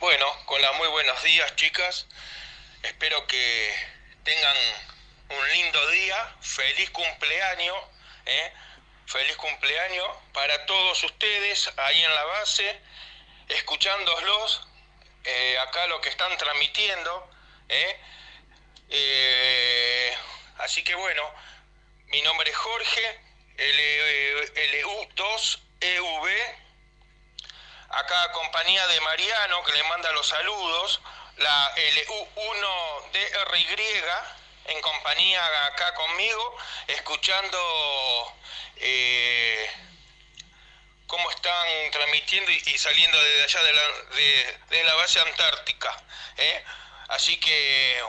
Bueno, con la muy buenos días, chicas. Espero que tengan un lindo día. Feliz cumpleaños. ¿eh? Feliz cumpleaños para todos ustedes ahí en la base, escuchándolos. eh, acá lo que están transmitiendo. ¿eh? Así que bueno, mi nombre es Jorge, LU2EV. Acá compañía de Mariano, que le manda los saludos. La LU1DRY, en compañía acá conmigo, escuchando eh, cómo están transmitiendo y, saliendo desde allá de la, de, de la base antártica. ¿eh? Así que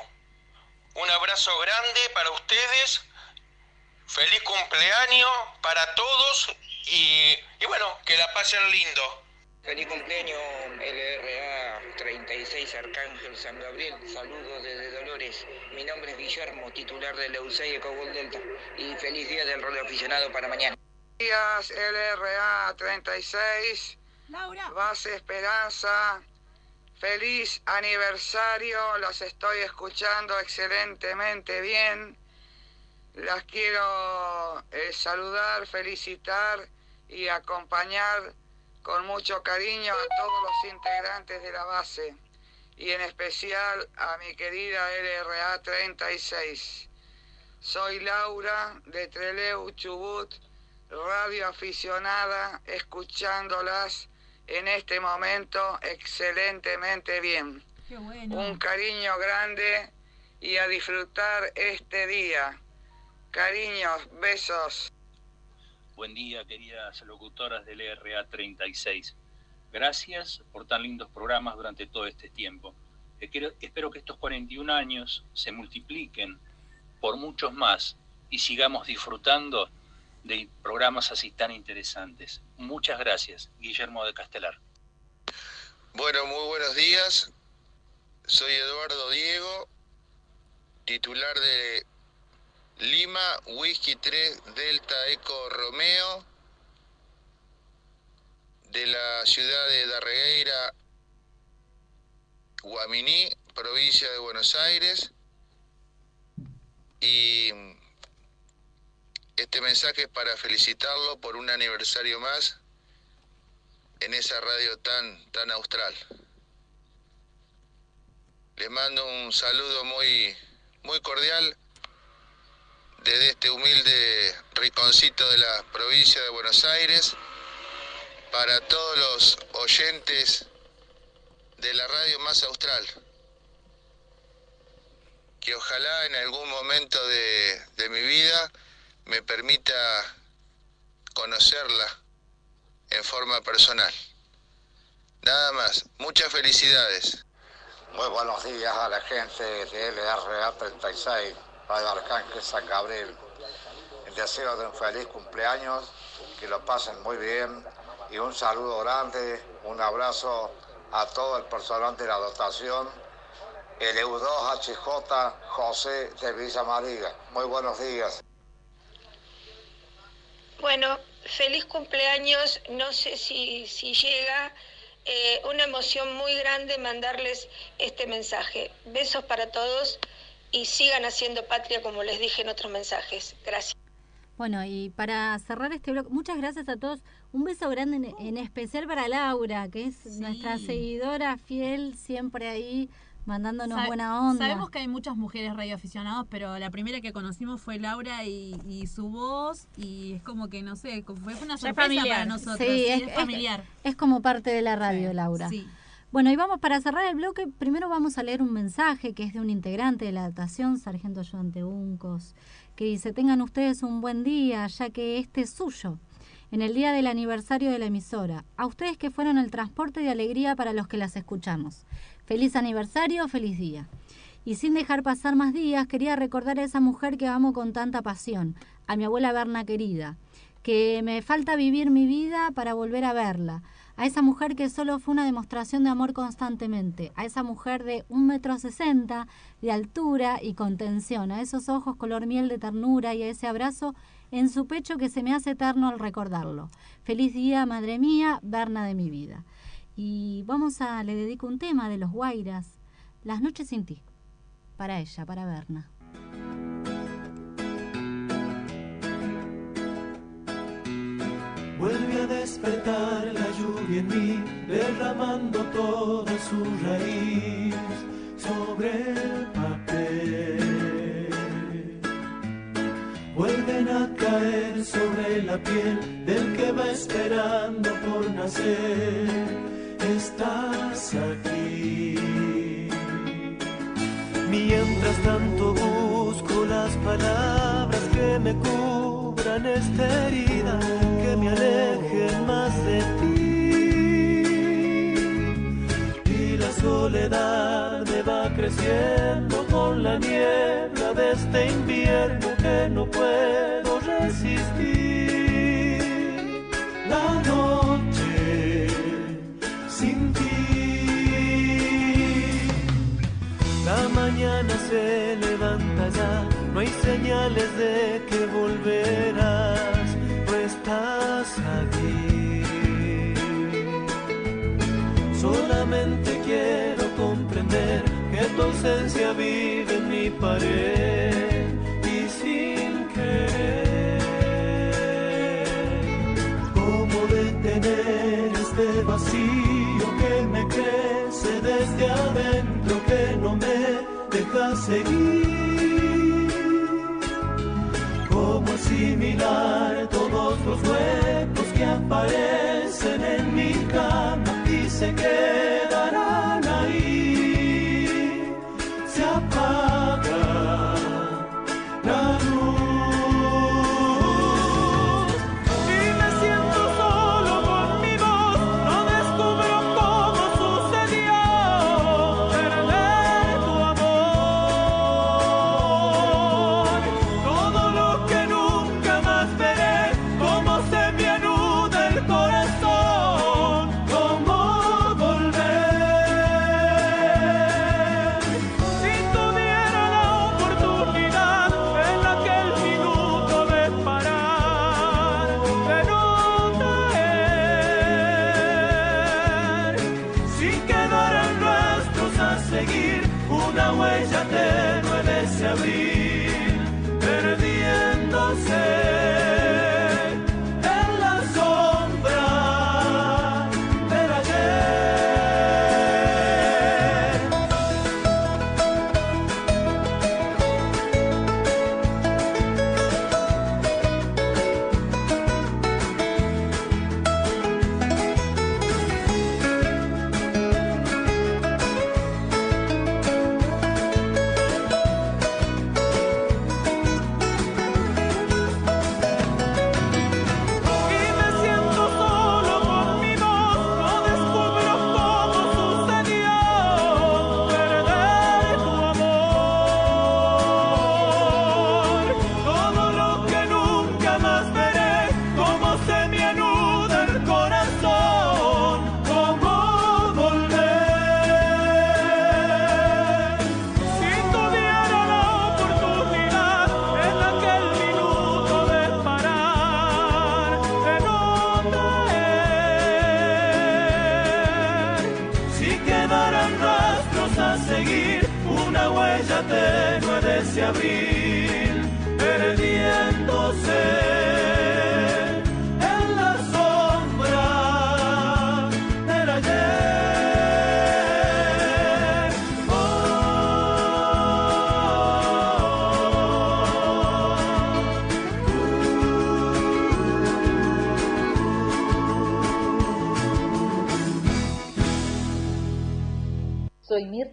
un abrazo grande para ustedes. Feliz cumpleaños para todos y, y bueno, que la pasen lindo. Feliz cumpleaños LRA 36 Arcángel San Gabriel. Saludos desde Dolores. Mi nombre es Guillermo, titular de la UCI Ecobol Delta. Y feliz día del rol aficionado para mañana. días, LRA 36, Base Esperanza, feliz aniversario, los estoy escuchando excelentemente bien, las quiero eh, saludar, felicitar y acompañar con mucho cariño a todos los integrantes de la base y en especial a mi querida LRA 36. Soy Laura de Treleu, Chubut, radio aficionada, escuchándolas en este momento excelentemente bien. Qué bueno. Un cariño grande y a disfrutar este día. Cariños, besos. Buen día, queridas locutoras del ERA 36. Gracias por tan lindos programas durante todo este tiempo. Espero que estos 41 años se multipliquen por muchos más y sigamos disfrutando de programas así tan interesantes. Muchas gracias, Guillermo de Castelar. Bueno, muy buenos días. Soy Eduardo Diego, titular de Lima Whisky 3 Delta Eco Romeo, de la ciudad de Darregueira, Guaminí, provincia de Buenos Aires. Y este mensaje es para felicitarlo por un aniversario más en esa radio tan, tan austral. Les mando un saludo muy, muy cordial desde este humilde rinconcito de la provincia de Buenos Aires para todos los oyentes de la radio más austral. Que ojalá en algún momento de, de mi vida me permita conocerla en forma personal. Nada más. Muchas felicidades. Muy buenos días a la gente de LRA 36, Radio Arcángel San Gabriel. El deseo de un feliz cumpleaños, que lo pasen muy bien y un saludo grande, un abrazo a todo el personal de la dotación el EU2HJ José de Villa María. Muy buenos días. Bueno, feliz cumpleaños, no sé si, si llega, eh, una emoción muy grande mandarles este mensaje. Besos para todos y sigan haciendo patria como les dije en otros mensajes. Gracias. Bueno, y para cerrar este blog, muchas gracias a todos. Un beso grande en, en especial para Laura, que es nuestra seguidora fiel, siempre ahí mandándonos Sa- buena onda. Sabemos que hay muchas mujeres radioaficionadas, pero la primera que conocimos fue Laura y, y su voz, y es como que, no sé, fue una sorpresa para nosotros. Sí, sí, es, es, es- familiar. es como parte de la radio, Laura. sí. Bueno, y vamos para cerrar el bloque. Primero vamos a leer un mensaje que es de un integrante de la adaptación, Sargento Ayudante Uncos, que dice: Tengan ustedes un buen día, ya que este es suyo. En el día del aniversario de la emisora. A ustedes que fueron el transporte de alegría para los que las escuchamos. Feliz aniversario, feliz día. Y sin dejar pasar más días, quería recordar a esa mujer que amo con tanta pasión, a mi abuela Berna querida, que me falta vivir mi vida para volver a verla, a esa mujer que solo fue una demostración de amor constantemente, a esa mujer de un metro sesenta de altura y contención, a esos ojos color miel de ternura y a ese abrazo en su pecho que se me hace eterno al recordarlo. Feliz día, madre mía, Berna de mi vida. Y vamos a, le dedico un tema de los Guairas, Las noches sin ti, para ella, para Berna. Vuelve a despertar la lluvia en mí, derramando toda su raíz sobre el papel. Vuelven a caer sobre la piel del que va esperando por nacer. Estás aquí. Mientras tanto busco las palabras que me cubran esta herida, me más de ti. Y la soledad me va creciendo con la niebla de este invierno que no puedo resistir. La noche sin ti. La mañana se levanta ya, no hay señales de que volverás, Solamente quiero comprender que tu ausencia vive en mi pared y sin querer. ¿Cómo detener este vacío que me crece desde adentro que no me deja seguir? Asimilar todos los huecos que aparecen en mi cama y se quedarán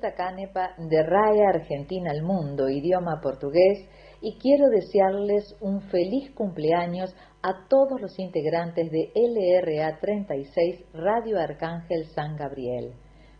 Soy Mirta Canepa de Raya Argentina al Mundo, idioma portugués, y quiero desearles un feliz cumpleaños a todos los integrantes de LRA 36 Radio Arcángel San Gabriel.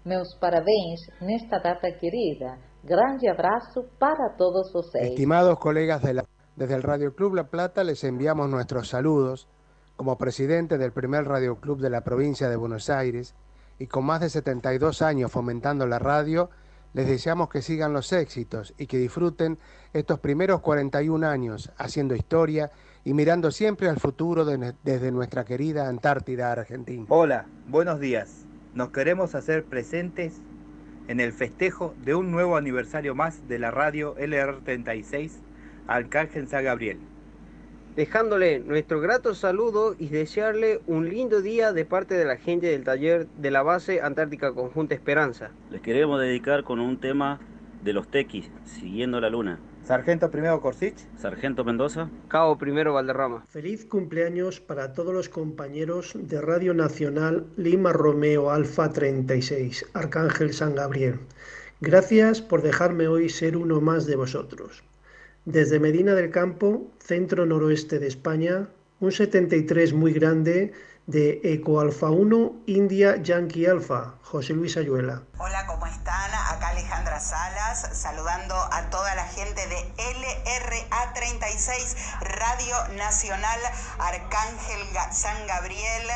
Meus parabéns nesta data querida. Grande abrazo para todos vocês. Estimados colegas de la- desde el Radio Club La Plata, les enviamos nuestros saludos. Como presidente del primer Radio Club de la provincia de Buenos Aires y con más de 72 años fomentando la radio, les deseamos que sigan los éxitos y que disfruten estos primeros 41 años haciendo historia y mirando siempre al futuro de- desde nuestra querida Antártida Argentina. Hola, buenos días. Nos queremos hacer presentes en el festejo de un nuevo aniversario más de la radio LR36 Arcángel San Gabriel. Dejándole nuestro grato saludo y desearle un lindo día de parte de la gente del taller de la base Antártica Conjunta Esperanza. Les queremos dedicar con un tema de los tequis, Siguiendo la Luna. Sargento Primero Corsich. Sargento Mendoza. Cabo Primero Valderrama. Feliz cumpleaños para todos los compañeros de Radio Nacional Lima Romeo Alfa 36, Arcángel San Gabriel. Gracias por dejarme hoy ser uno más de vosotros. Desde Medina del Campo, centro noroeste de España, un 73 muy grande de Eco Alfa 1 India Yankee Alfa, José Luis Ayuela. Hola, ¿cómo están? Acá Alejandra Salas, saludando a toda la gente de LRA36, Radio Nacional Arcángel San Gabriel,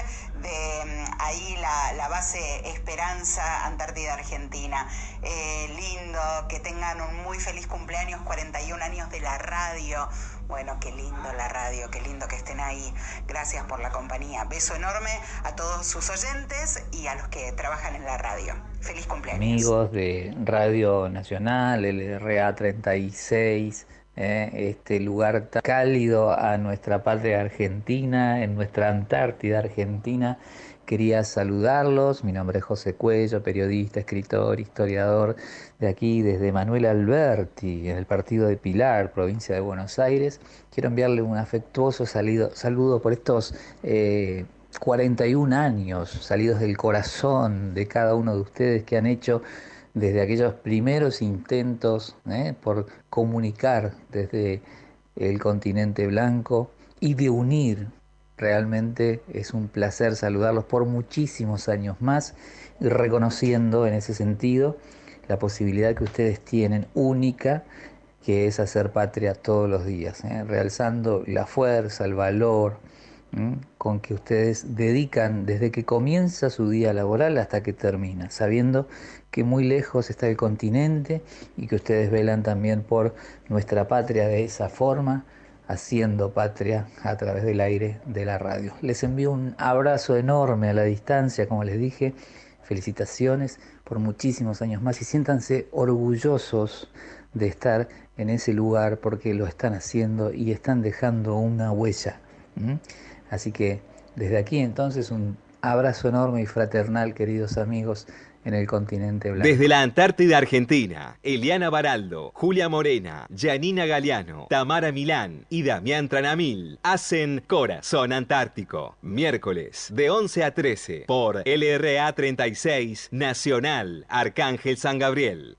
de mm, ahí la, la base Esperanza, Antártida Argentina. Eh, lindo, que tengan un muy feliz cumpleaños, 41 años de la radio. Bueno, qué lindo la radio, qué lindo que estén ahí. Gracias por la compañía. Beso enorme a todos sus oyentes y a los que trabajan en la radio. Feliz cumpleaños. amigos de Radio Nacional, LRA 36, eh, este lugar tan cálido a nuestra patria argentina, en nuestra Antártida Argentina. Quería saludarlos, mi nombre es José Cuello, periodista, escritor, historiador de aquí desde Manuel Alberti, en el partido de Pilar, provincia de Buenos Aires. Quiero enviarle un afectuoso saludo por estos eh, 41 años salidos del corazón de cada uno de ustedes que han hecho desde aquellos primeros intentos ¿eh? por comunicar desde el continente blanco y de unir. Realmente es un placer saludarlos por muchísimos años más y reconociendo en ese sentido la posibilidad que ustedes tienen única que es hacer patria todos los días, ¿eh? realzando la fuerza, el valor, con que ustedes dedican desde que comienza su día laboral hasta que termina, sabiendo que muy lejos está el continente y que ustedes velan también por nuestra patria de esa forma, haciendo patria a través del aire de la radio. Les envío un abrazo enorme a la distancia, como les dije, felicitaciones por muchísimos años más y siéntanse orgullosos de estar en ese lugar porque lo están haciendo y están dejando una huella. Así que desde aquí entonces un abrazo enorme y fraternal, queridos amigos, en el continente blanco. Desde la Antártida Argentina, Eliana Baraldo, Julia Morena, Janina Galeano, Tamara Milán y Damián Tranamil hacen Corazón Antártico. Miércoles de 11 a 13 por LRA 36 Nacional Arcángel San Gabriel.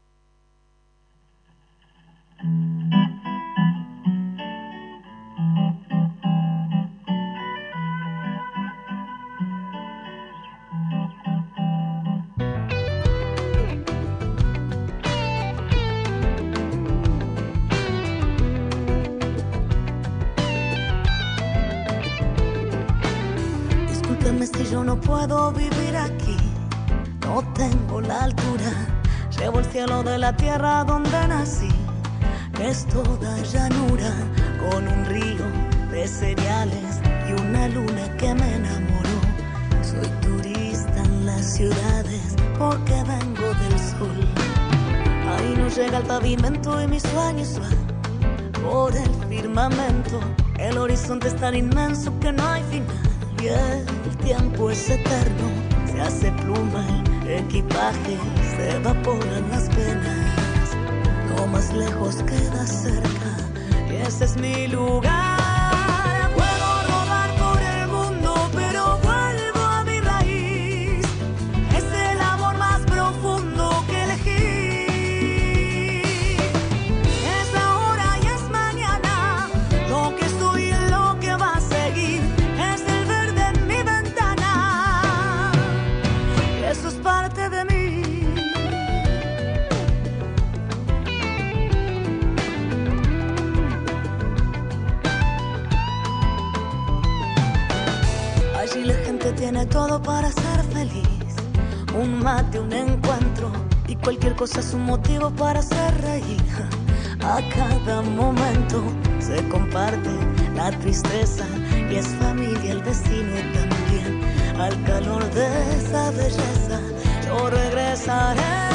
Discúlpeme si yo no puedo vivir aquí, no tengo la altura. Llevo el cielo de la tierra donde nací, es toda llanura, con un río de cereales y una luna que me enamoró. Soy turista en las ciudades porque vengo del sol. Ahí no llega el pavimento y mis sueños van por el firmamento. El horizonte es tan inmenso que no hay final tiempo es eterno. Se hace pluma el equipaje, se evaporan las penas. No más lejos queda cerca y ese es mi lugar. Todo para ser feliz. Un mate, un encuentro y cualquier cosa es un motivo para ser reír. A cada momento se comparte la tristeza y es familia el vecino también. Al calor de esa belleza yo regresaré.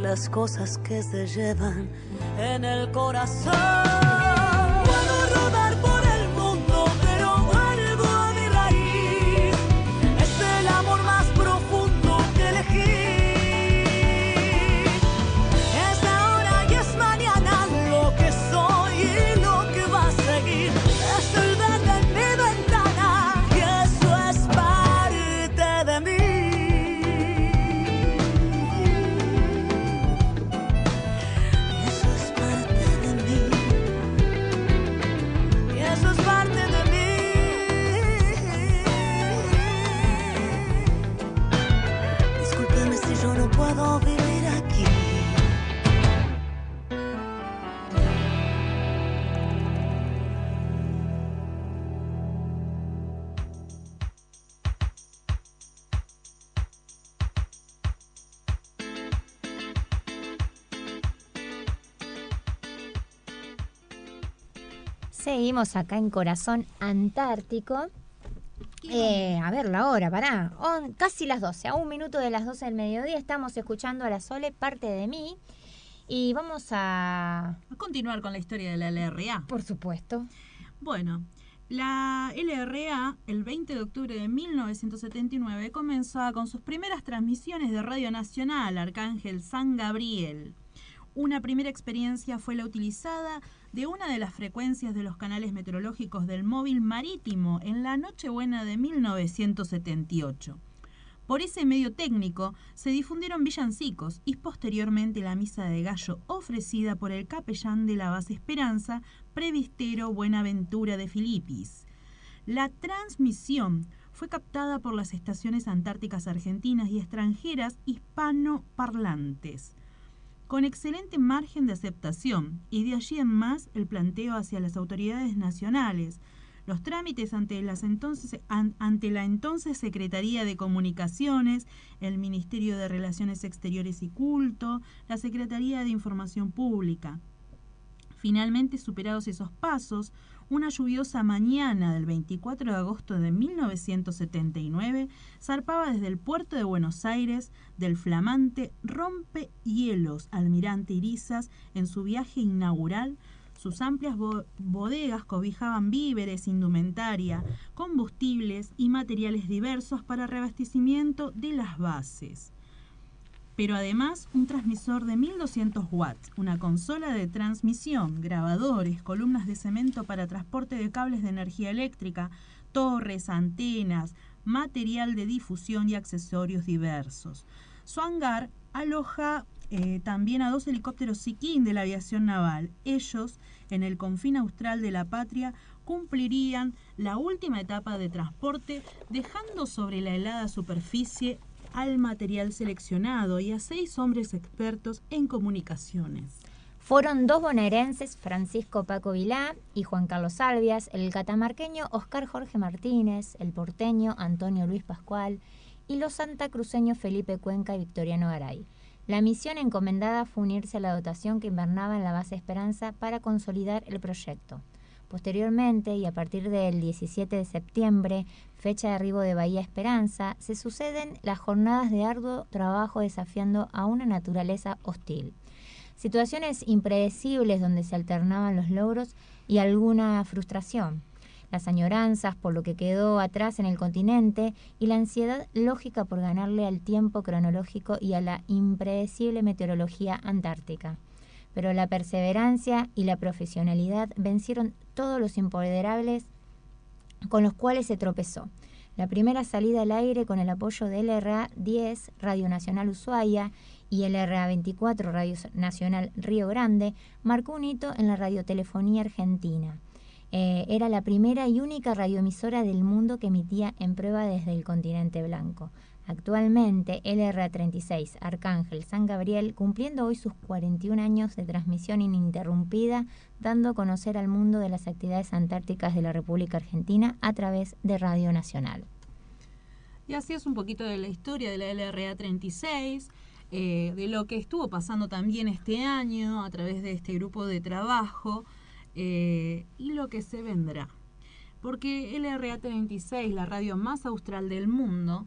Las cosas que se llevan en el corazón. Seguimos acá en Corazón Antártico. Eh, a ver la hora, pará. casi las 12, a un minuto de las 12 del mediodía estamos escuchando a la Sole, parte de mí. Y vamos a... A continuar con la historia de la LRA. Por supuesto. Bueno, la LRA, el 20 de octubre de 1979, comenzó con sus primeras transmisiones de Radio Nacional, Arcángel San Gabriel. Una primera experiencia fue la utilizada de una de las frecuencias de los canales meteorológicos del móvil marítimo en la Nochebuena de 1978. Por ese medio técnico se difundieron villancicos y posteriormente la misa de gallo ofrecida por el capellán de la base Esperanza, Previstero Buenaventura de Filipis. La transmisión fue captada por las estaciones antárticas argentinas y extranjeras hispanoparlantes con excelente margen de aceptación y de allí en más el planteo hacia las autoridades nacionales, los trámites ante, las entonces, ante la entonces Secretaría de Comunicaciones, el Ministerio de Relaciones Exteriores y Culto, la Secretaría de Información Pública. Finalmente, superados esos pasos, una lluviosa mañana del 24 de agosto de 1979 zarpaba desde el puerto de Buenos Aires del flamante rompehielos Almirante Irizas en su viaje inaugural sus amplias bodegas cobijaban víveres, indumentaria, combustibles y materiales diversos para reabastecimiento de las bases pero además un transmisor de 1200 watts, una consola de transmisión, grabadores, columnas de cemento para transporte de cables de energía eléctrica, torres, antenas, material de difusión y accesorios diversos. Su hangar aloja eh, también a dos helicópteros Siquín de la aviación naval. Ellos, en el confín austral de la patria, cumplirían la última etapa de transporte, dejando sobre la helada superficie al material seleccionado y a seis hombres expertos en comunicaciones. Fueron dos bonaerenses, Francisco Paco Vilá y Juan Carlos Salvias, el catamarqueño Oscar Jorge Martínez, el porteño Antonio Luis Pascual y los santacruceños Felipe Cuenca y Victoriano Garay. La misión encomendada fue unirse a la dotación que invernaba en la base Esperanza para consolidar el proyecto. Posteriormente, y a partir del 17 de septiembre, fecha de arribo de Bahía Esperanza, se suceden las jornadas de arduo trabajo desafiando a una naturaleza hostil. Situaciones impredecibles donde se alternaban los logros y alguna frustración las añoranzas por lo que quedó atrás en el continente y la ansiedad lógica por ganarle al tiempo cronológico y a la impredecible meteorología antártica. Pero la perseverancia y la profesionalidad vencieron todos los imponderables con los cuales se tropezó. La primera salida al aire con el apoyo del LRA 10, Radio Nacional Ushuaia, y el LRA 24, Radio Nacional Río Grande, marcó un hito en la radiotelefonía argentina. Eh, era la primera y única radioemisora del mundo que emitía en prueba desde el continente blanco. Actualmente, LR36 Arcángel San Gabriel, cumpliendo hoy sus 41 años de transmisión ininterrumpida, dando a conocer al mundo de las actividades antárticas de la República Argentina a través de Radio Nacional. Y así es un poquito de la historia de la LRA 36, eh, de lo que estuvo pasando también este año a través de este grupo de trabajo. Eh, y lo que se vendrá. Porque LRA-26, la radio más austral del mundo,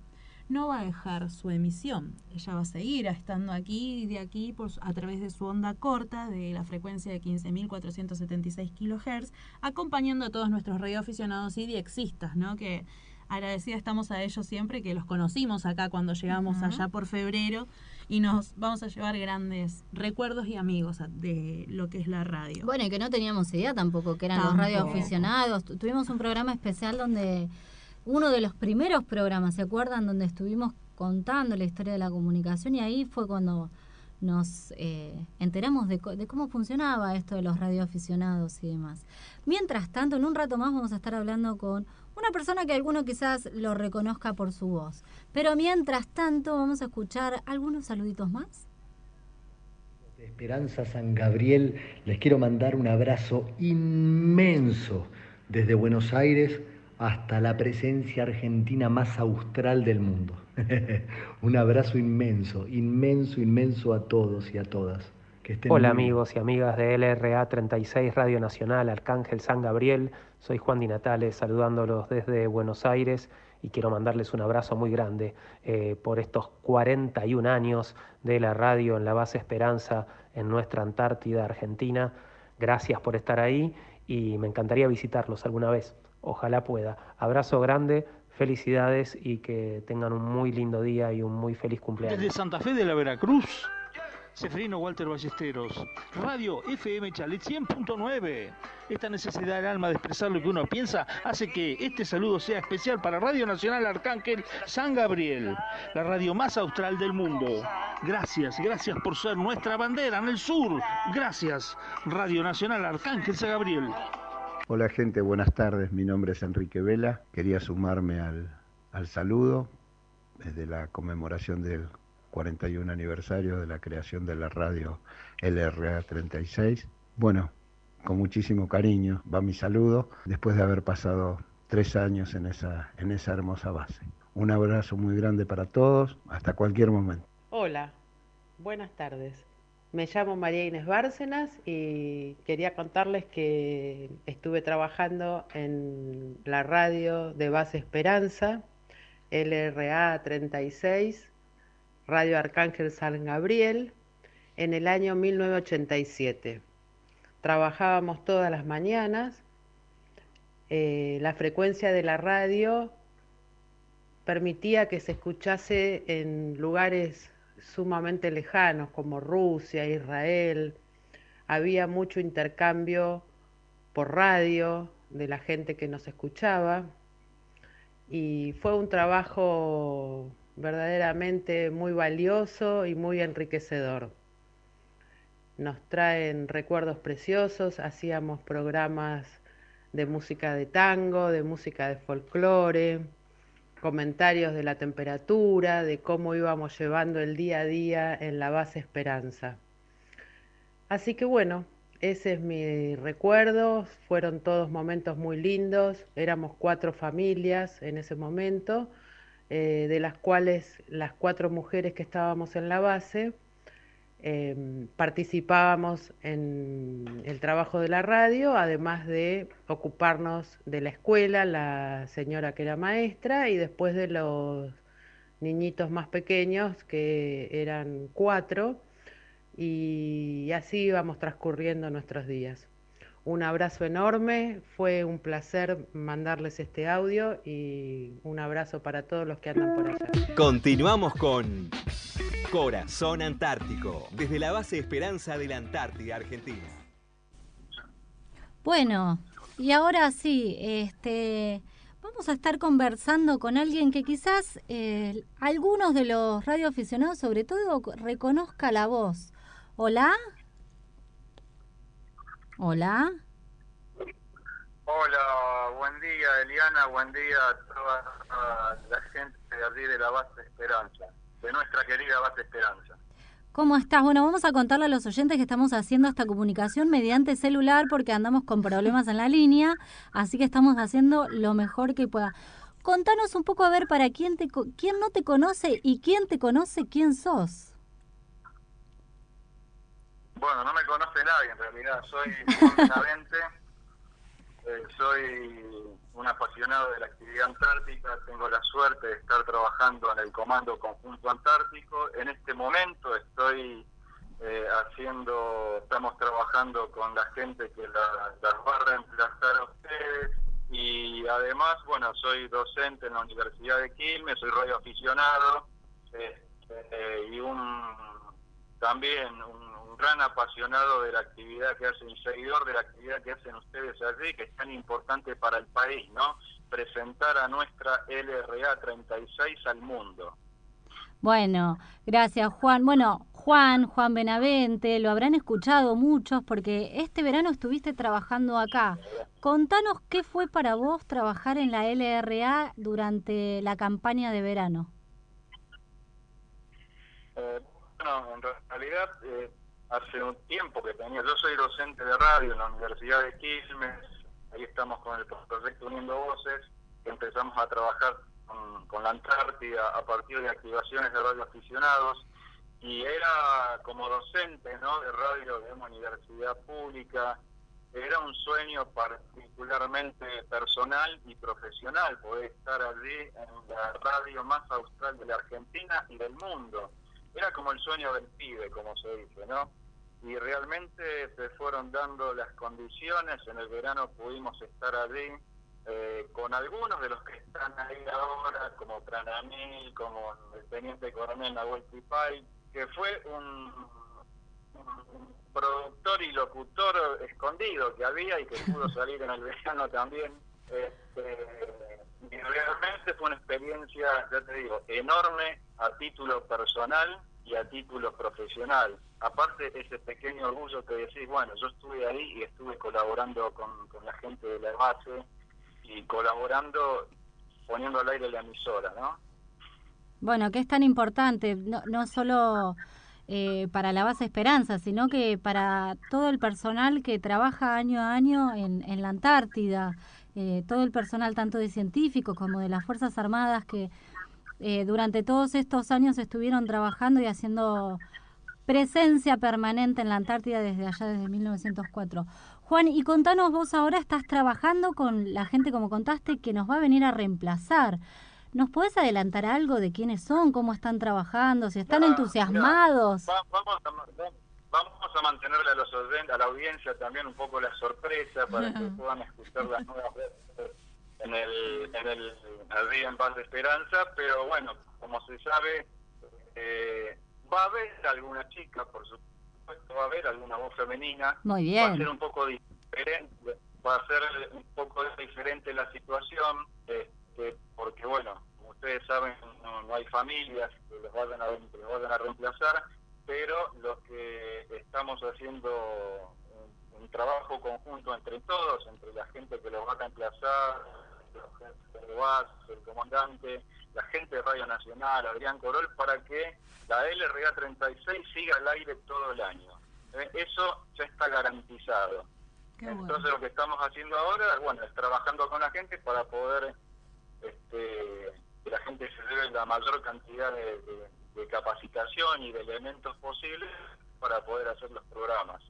no va a dejar su emisión. Ella va a seguir estando aquí y de aquí por, a través de su onda corta de la frecuencia de 15.476 kHz, acompañando a todos nuestros radioaficionados y diexistas, ¿no? Que agradecida estamos a ellos siempre, que los conocimos acá cuando llegamos allá por febrero y nos vamos a llevar grandes recuerdos y amigos de lo que es la radio. Bueno, y que no teníamos idea tampoco que eran los radioaficionados. Tuvimos un programa especial donde uno de los primeros programas, ¿se acuerdan? Donde estuvimos contando la historia de la comunicación y ahí fue cuando nos eh, enteramos de, de, cómo funcionaba esto de los radioaficionados y demás. Mientras tanto, en un rato más vamos a estar hablando con una persona que alguno quizás lo reconozca por su voz. Pero mientras tanto vamos a escuchar algunos saluditos más. De Esperanza San Gabriel, les quiero mandar un abrazo inmenso desde Buenos Aires hasta la presencia argentina más austral del mundo. un abrazo inmenso, inmenso, inmenso a todos y a todas. Hola amigos y amigas de LRA 36 Radio Nacional Arcángel San Gabriel. Soy Juan Di Natales saludándolos desde Buenos Aires y quiero mandarles un abrazo muy grande eh, por estos 41 años de la radio en la base Esperanza en nuestra Antártida Argentina. Gracias por estar ahí y me encantaría visitarlos alguna vez. Ojalá pueda. Abrazo grande, felicidades y que tengan un muy lindo día y un muy feliz cumpleaños. Desde Santa Fe de la Veracruz Seferino Walter Ballesteros. Radio FM Chalet 100.9. Esta necesidad del alma de expresar lo que uno piensa hace que este saludo sea especial para Radio Nacional Arcángel San Gabriel, la radio más austral del mundo. Gracias, gracias por ser nuestra bandera en el sur. Gracias, Radio Nacional Arcángel San Gabriel. Hola gente, buenas tardes. Mi nombre es Enrique Vela. Quería sumarme al, al saludo desde la conmemoración del 41 aniversario de la creación de la radio LRA 36. Bueno, con muchísimo cariño va mi saludo después de haber pasado tres años en esa, en esa hermosa base. Un abrazo muy grande para todos, hasta cualquier momento. Hola, buenas tardes. Me llamo María Inés Bárcenas y quería contarles que estuve trabajando en la radio de Base Esperanza, LRA 36, Radio Arcángel San Gabriel, en el año 1987. Trabajábamos todas las mañanas. Eh, la frecuencia de la radio permitía que se escuchase en lugares sumamente lejanos como Rusia, Israel. Había mucho intercambio por radio de la gente que nos escuchaba y fue un trabajo verdaderamente muy valioso y muy enriquecedor. nos traen recuerdos preciosos, hacíamos programas de música de tango, de música de folclore, comentarios de la temperatura, de cómo íbamos llevando el día a día en la base Esperanza. Así que bueno, ese es mi recuerdo, fueron todos momentos muy lindos, éramos cuatro familias en ese momento, eh, de las cuales las cuatro mujeres que estábamos en la base Em, participábamos en el trabajo de la radio, además de ocuparnos de la escuela, la señora que era maestra, y después de los niñitos más pequeños, que eran cuatro, y así íbamos transcurriendo nuestros días. Un abrazo enorme, fue un placer mandarles este audio y un abrazo para todos los que andan por allá. Continuamos con Corazón Antártico, desde la base Esperanza de la Antártida Argentina. Bueno, y ahora sí, este, vamos a estar conversando con alguien que quizás eh, algunos de los radioaficionados, sobre todo, reconozca la voz. Hola. Hola. Hola, buen día Eliana, buen día a toda la gente de allí de la base Esperanza de nuestra querida base Esperanza. ¿Cómo estás? Bueno, vamos a contarle a los oyentes que estamos haciendo esta comunicación mediante celular porque andamos con problemas en la línea, así que estamos haciendo lo mejor que pueda. Contanos un poco a ver para quién te quién no te conoce y quién te conoce quién sos. Bueno, no me conoce nadie en realidad, soy Juan eh, soy un apasionado de la actividad antártica, tengo la suerte de estar trabajando en el Comando Conjunto Antártico. En este momento estoy eh, haciendo, estamos trabajando con la gente que la, las va a reemplazar a ustedes. Y además, bueno, soy docente en la Universidad de Quilmes, soy radioaficionado eh, y un también un gran apasionado de la actividad que hacen, seguidor de la actividad que hacen ustedes allí, que es tan importante para el país, ¿no? Presentar a nuestra LRA 36 al mundo. Bueno, gracias Juan. Bueno, Juan, Juan Benavente, lo habrán escuchado muchos porque este verano estuviste trabajando acá. Contanos qué fue para vos trabajar en la LRA durante la campaña de verano. Eh, bueno, en realidad eh, hace un tiempo que tenía, yo soy docente de radio en la Universidad de Quilmes, ahí estamos con el proyecto Uniendo Voces, empezamos a trabajar con, la Antártida a partir de activaciones de radio aficionados y era como docente ¿no? de radio de una universidad pública, era un sueño particularmente personal y profesional poder estar allí en la radio más austral de la Argentina y del mundo era como el sueño del pibe, como se dice, ¿no? Y realmente se fueron dando las condiciones, en el verano pudimos estar allí eh, con algunos de los que están ahí ahora, como Tranamil, como el teniente coronel Nahuel Tipay, que fue un, productor y locutor escondido que había y que pudo salir en el verano también. Este, realmente fue una experiencia, ya te digo, enorme a título personal y a título profesional. Aparte ese pequeño orgullo que decís, bueno, yo estuve ahí y estuve colaborando con, la gente de la base y colaborando, poniendo al aire la emisora, ¿no? Bueno, que es tan importante, no, no solo eh, para la base Esperanza, sino que para todo el personal que trabaja año a año en, en la Antártida, eh, todo el personal tanto de científicos como de las Fuerzas Armadas que eh, durante todos estos años estuvieron trabajando y haciendo presencia permanente en la Antártida desde allá, desde 1904. Juan, y contanos, vos ahora estás trabajando con la gente, como contaste, que nos va a venir a reemplazar. ¿Nos podés adelantar algo de quiénes son, cómo están trabajando, si están entusiasmados? vamos, a, mantenerle a, los, a la audiencia también un poco la sorpresa para que puedan escuchar las nuevas veces en el, en el, en Paz de Esperanza, pero bueno, como se sabe, eh, va a haber alguna chica, por supuesto, va a haber alguna voz femenina. Muy bien. Va a ser un poco diferente, va a ser un poco diferente la situación, este, porque bueno, como ustedes saben, no, hay familias que los vayan a, que los vayan a reemplazar, pero lo que estamos haciendo un, un trabajo conjunto entre todos, entre la gente que los va a reemplazar, los jefes de el comandante, la gente de Radio Nacional, Adrián Corol, para que la LRA 36 siga al aire todo el año. Eh, Eso ya está garantizado. Entonces lo que estamos haciendo ahora, bueno, es trabajando con la gente para poder este, que la gente se lleve la mayor cantidad de, de- de capacitación y de elementos posibles para poder hacer los programas.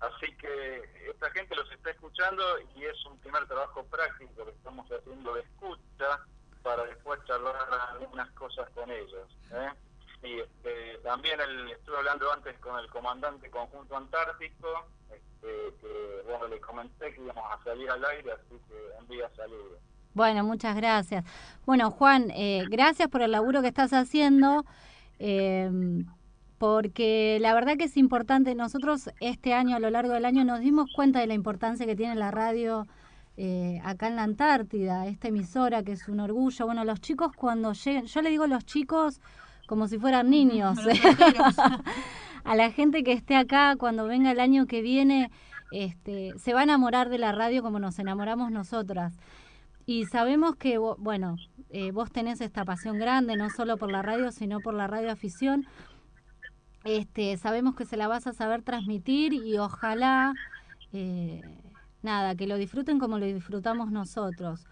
Así que esta gente los está escuchando y es un primer trabajo práctico que estamos haciendo de escucha para después charlar algunas cosas con ellos. ¿eh? Y este, también el- estuve hablando antes con el comandante conjunto antártico, este, que bueno, le comenté que íbamos a salir al aire, así que envía saludos. Bueno, muchas gracias. Bueno, Juan, eh, gracias por el laburo que estás haciendo, eh, porque la verdad que es importante. Nosotros este año, a lo largo del año, nos dimos cuenta de la importancia que tiene la radio eh, acá en la Antártida, esta emisora que es un orgullo. Bueno, los chicos cuando lleguen, yo le digo los chicos como si fueran niños. a la gente que esté acá cuando venga el año que viene, este, se va a enamorar de la radio como nos enamoramos nosotras. Y sabemos que, bueno, eh, vos tenés esta pasión grande, no solo por la radio, sino por la radioafición. Este, sabemos que se la vas a saber transmitir y ojalá, eh, nada, que lo disfruten como lo disfrutamos nosotros.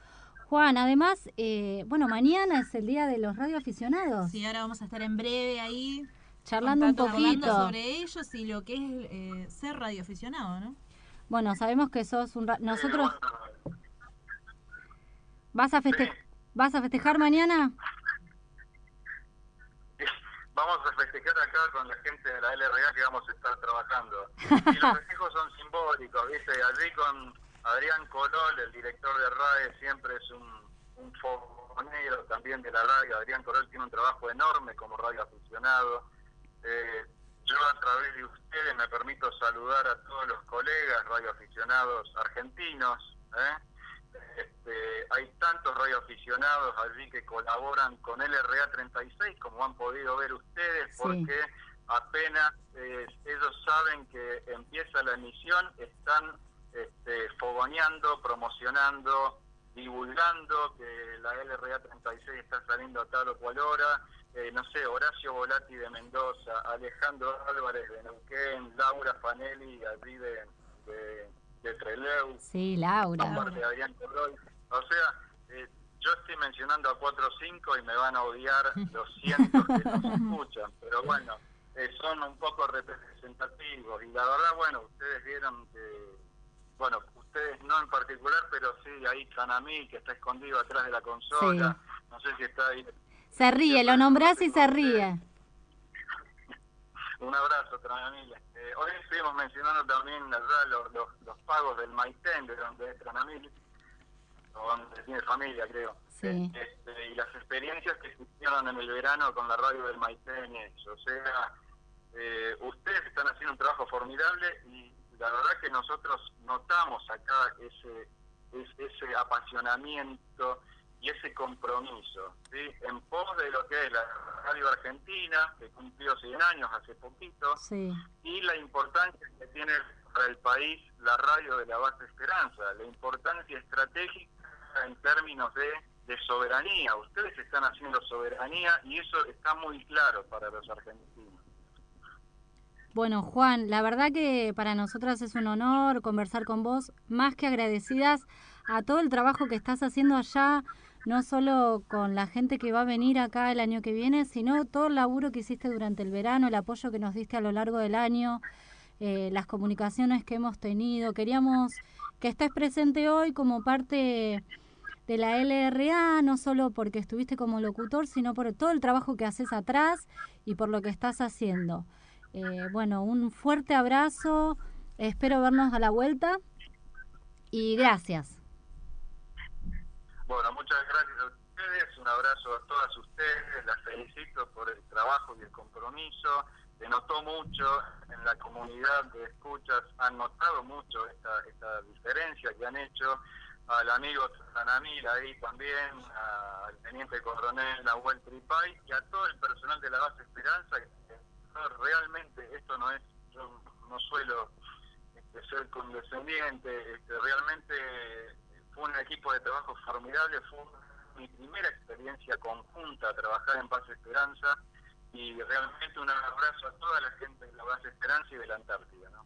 Juan, además, eh, bueno, mañana es el día de los radioaficionados. Sí, ahora vamos a estar en breve ahí Charlando un poquito. sobre ellos y lo que es eh, ser radioaficionado, ¿no? Bueno, sabemos que sos un... ra- Nosotros... ¿Vas a, feste- ¿Vas a festejar mañana? Vamos a festejar acá con la gente de la LRA que vamos a estar trabajando. Y los festejos son simbólicos, ¿viste? Allí con Adrián Colol, el director de RAE, siempre es un, un fogonero también de la radio. Adrián Colol tiene un trabajo enorme como radioaficionado. Eh, yo a través de ustedes me permito saludar a todos los colegas radioaficionados argentinos. ¿eh? Este, hay tantos radioaficionados allí que colaboran con LRA 36, como han podido ver ustedes, Sí. porque apenas eh, ellos saben que empieza la emisión, están este, fogoneando, promocionando, divulgando que la LRA 36 está saliendo a tal o cual hora. Eh, no sé, Horacio Volati de Mendoza, Alejandro Álvarez de Neuquén, Laura Fanelli allí de, de, de Trelew, Sí, Laura. aparte de Adrián. O sea, eh, yo estoy mencionando a 4 o 5 y me van a odiar los cientos que nos escuchan, pero bueno, eh, son un poco representativos y la verdad, bueno, ustedes vieron que, bueno, ustedes no en particular, pero sí, ahí Canamil que está escondido atrás de la consola, no sé si está ahí. Se ríe, lo nombrás y se ríe. Un abrazo, Tranamil. Eh, hoy estuvimos mencionando también allá los, los, los pagos del Maitén, de donde es Tranamil, donde tiene familia, creo. Sí. Este, y las experiencias que existieron en el verano con la radio del Maitén, o sea, eh, ustedes están haciendo un trabajo formidable y la verdad que nosotros notamos acá ese, es- ese apasionamiento y ese compromiso ¿sí? en pos de lo que es la radio argentina, que cumplió 100 años hace poquito, Sí. y la importancia que tiene para el país la radio de la base Esperanza, la importancia estratégica en términos de, de soberanía. Ustedes están haciendo soberanía y eso está muy claro para los argentinos. Bueno, Juan, la verdad que para nosotras es un honor conversar con vos, más que agradecidas a todo el trabajo que estás haciendo allá, no solo con la gente que va a venir acá el año que viene, sino todo el laburo que hiciste durante el verano, el apoyo que nos diste a lo largo del año, eh, las comunicaciones que hemos tenido. Queríamos que estés presente hoy como parte de la LRA, no solo porque estuviste como locutor, sino por todo el trabajo que haces atrás y por lo que estás haciendo. Eh, bueno, un fuerte abrazo, espero vernos a la vuelta y gracias. Bueno, muchas gracias a ustedes, un abrazo a todas ustedes, las felicito por el trabajo y el compromiso. Se notó mucho en la comunidad de escuchas, han notado mucho esta, esta diferencia que han hecho al amigo Sanamil ahí también, al teniente coronel Nahuel Tripay y a todo el personal de la base Esperanza que realmente, esto no es, yo no suelo este, ser condescendiente, este, realmente fue un equipo de trabajo formidable, fue mi primera experiencia conjunta trabajar en Paz Esperanza y realmente un abrazo a toda la gente de la Base Esperanza y de la Antártida. ¿no?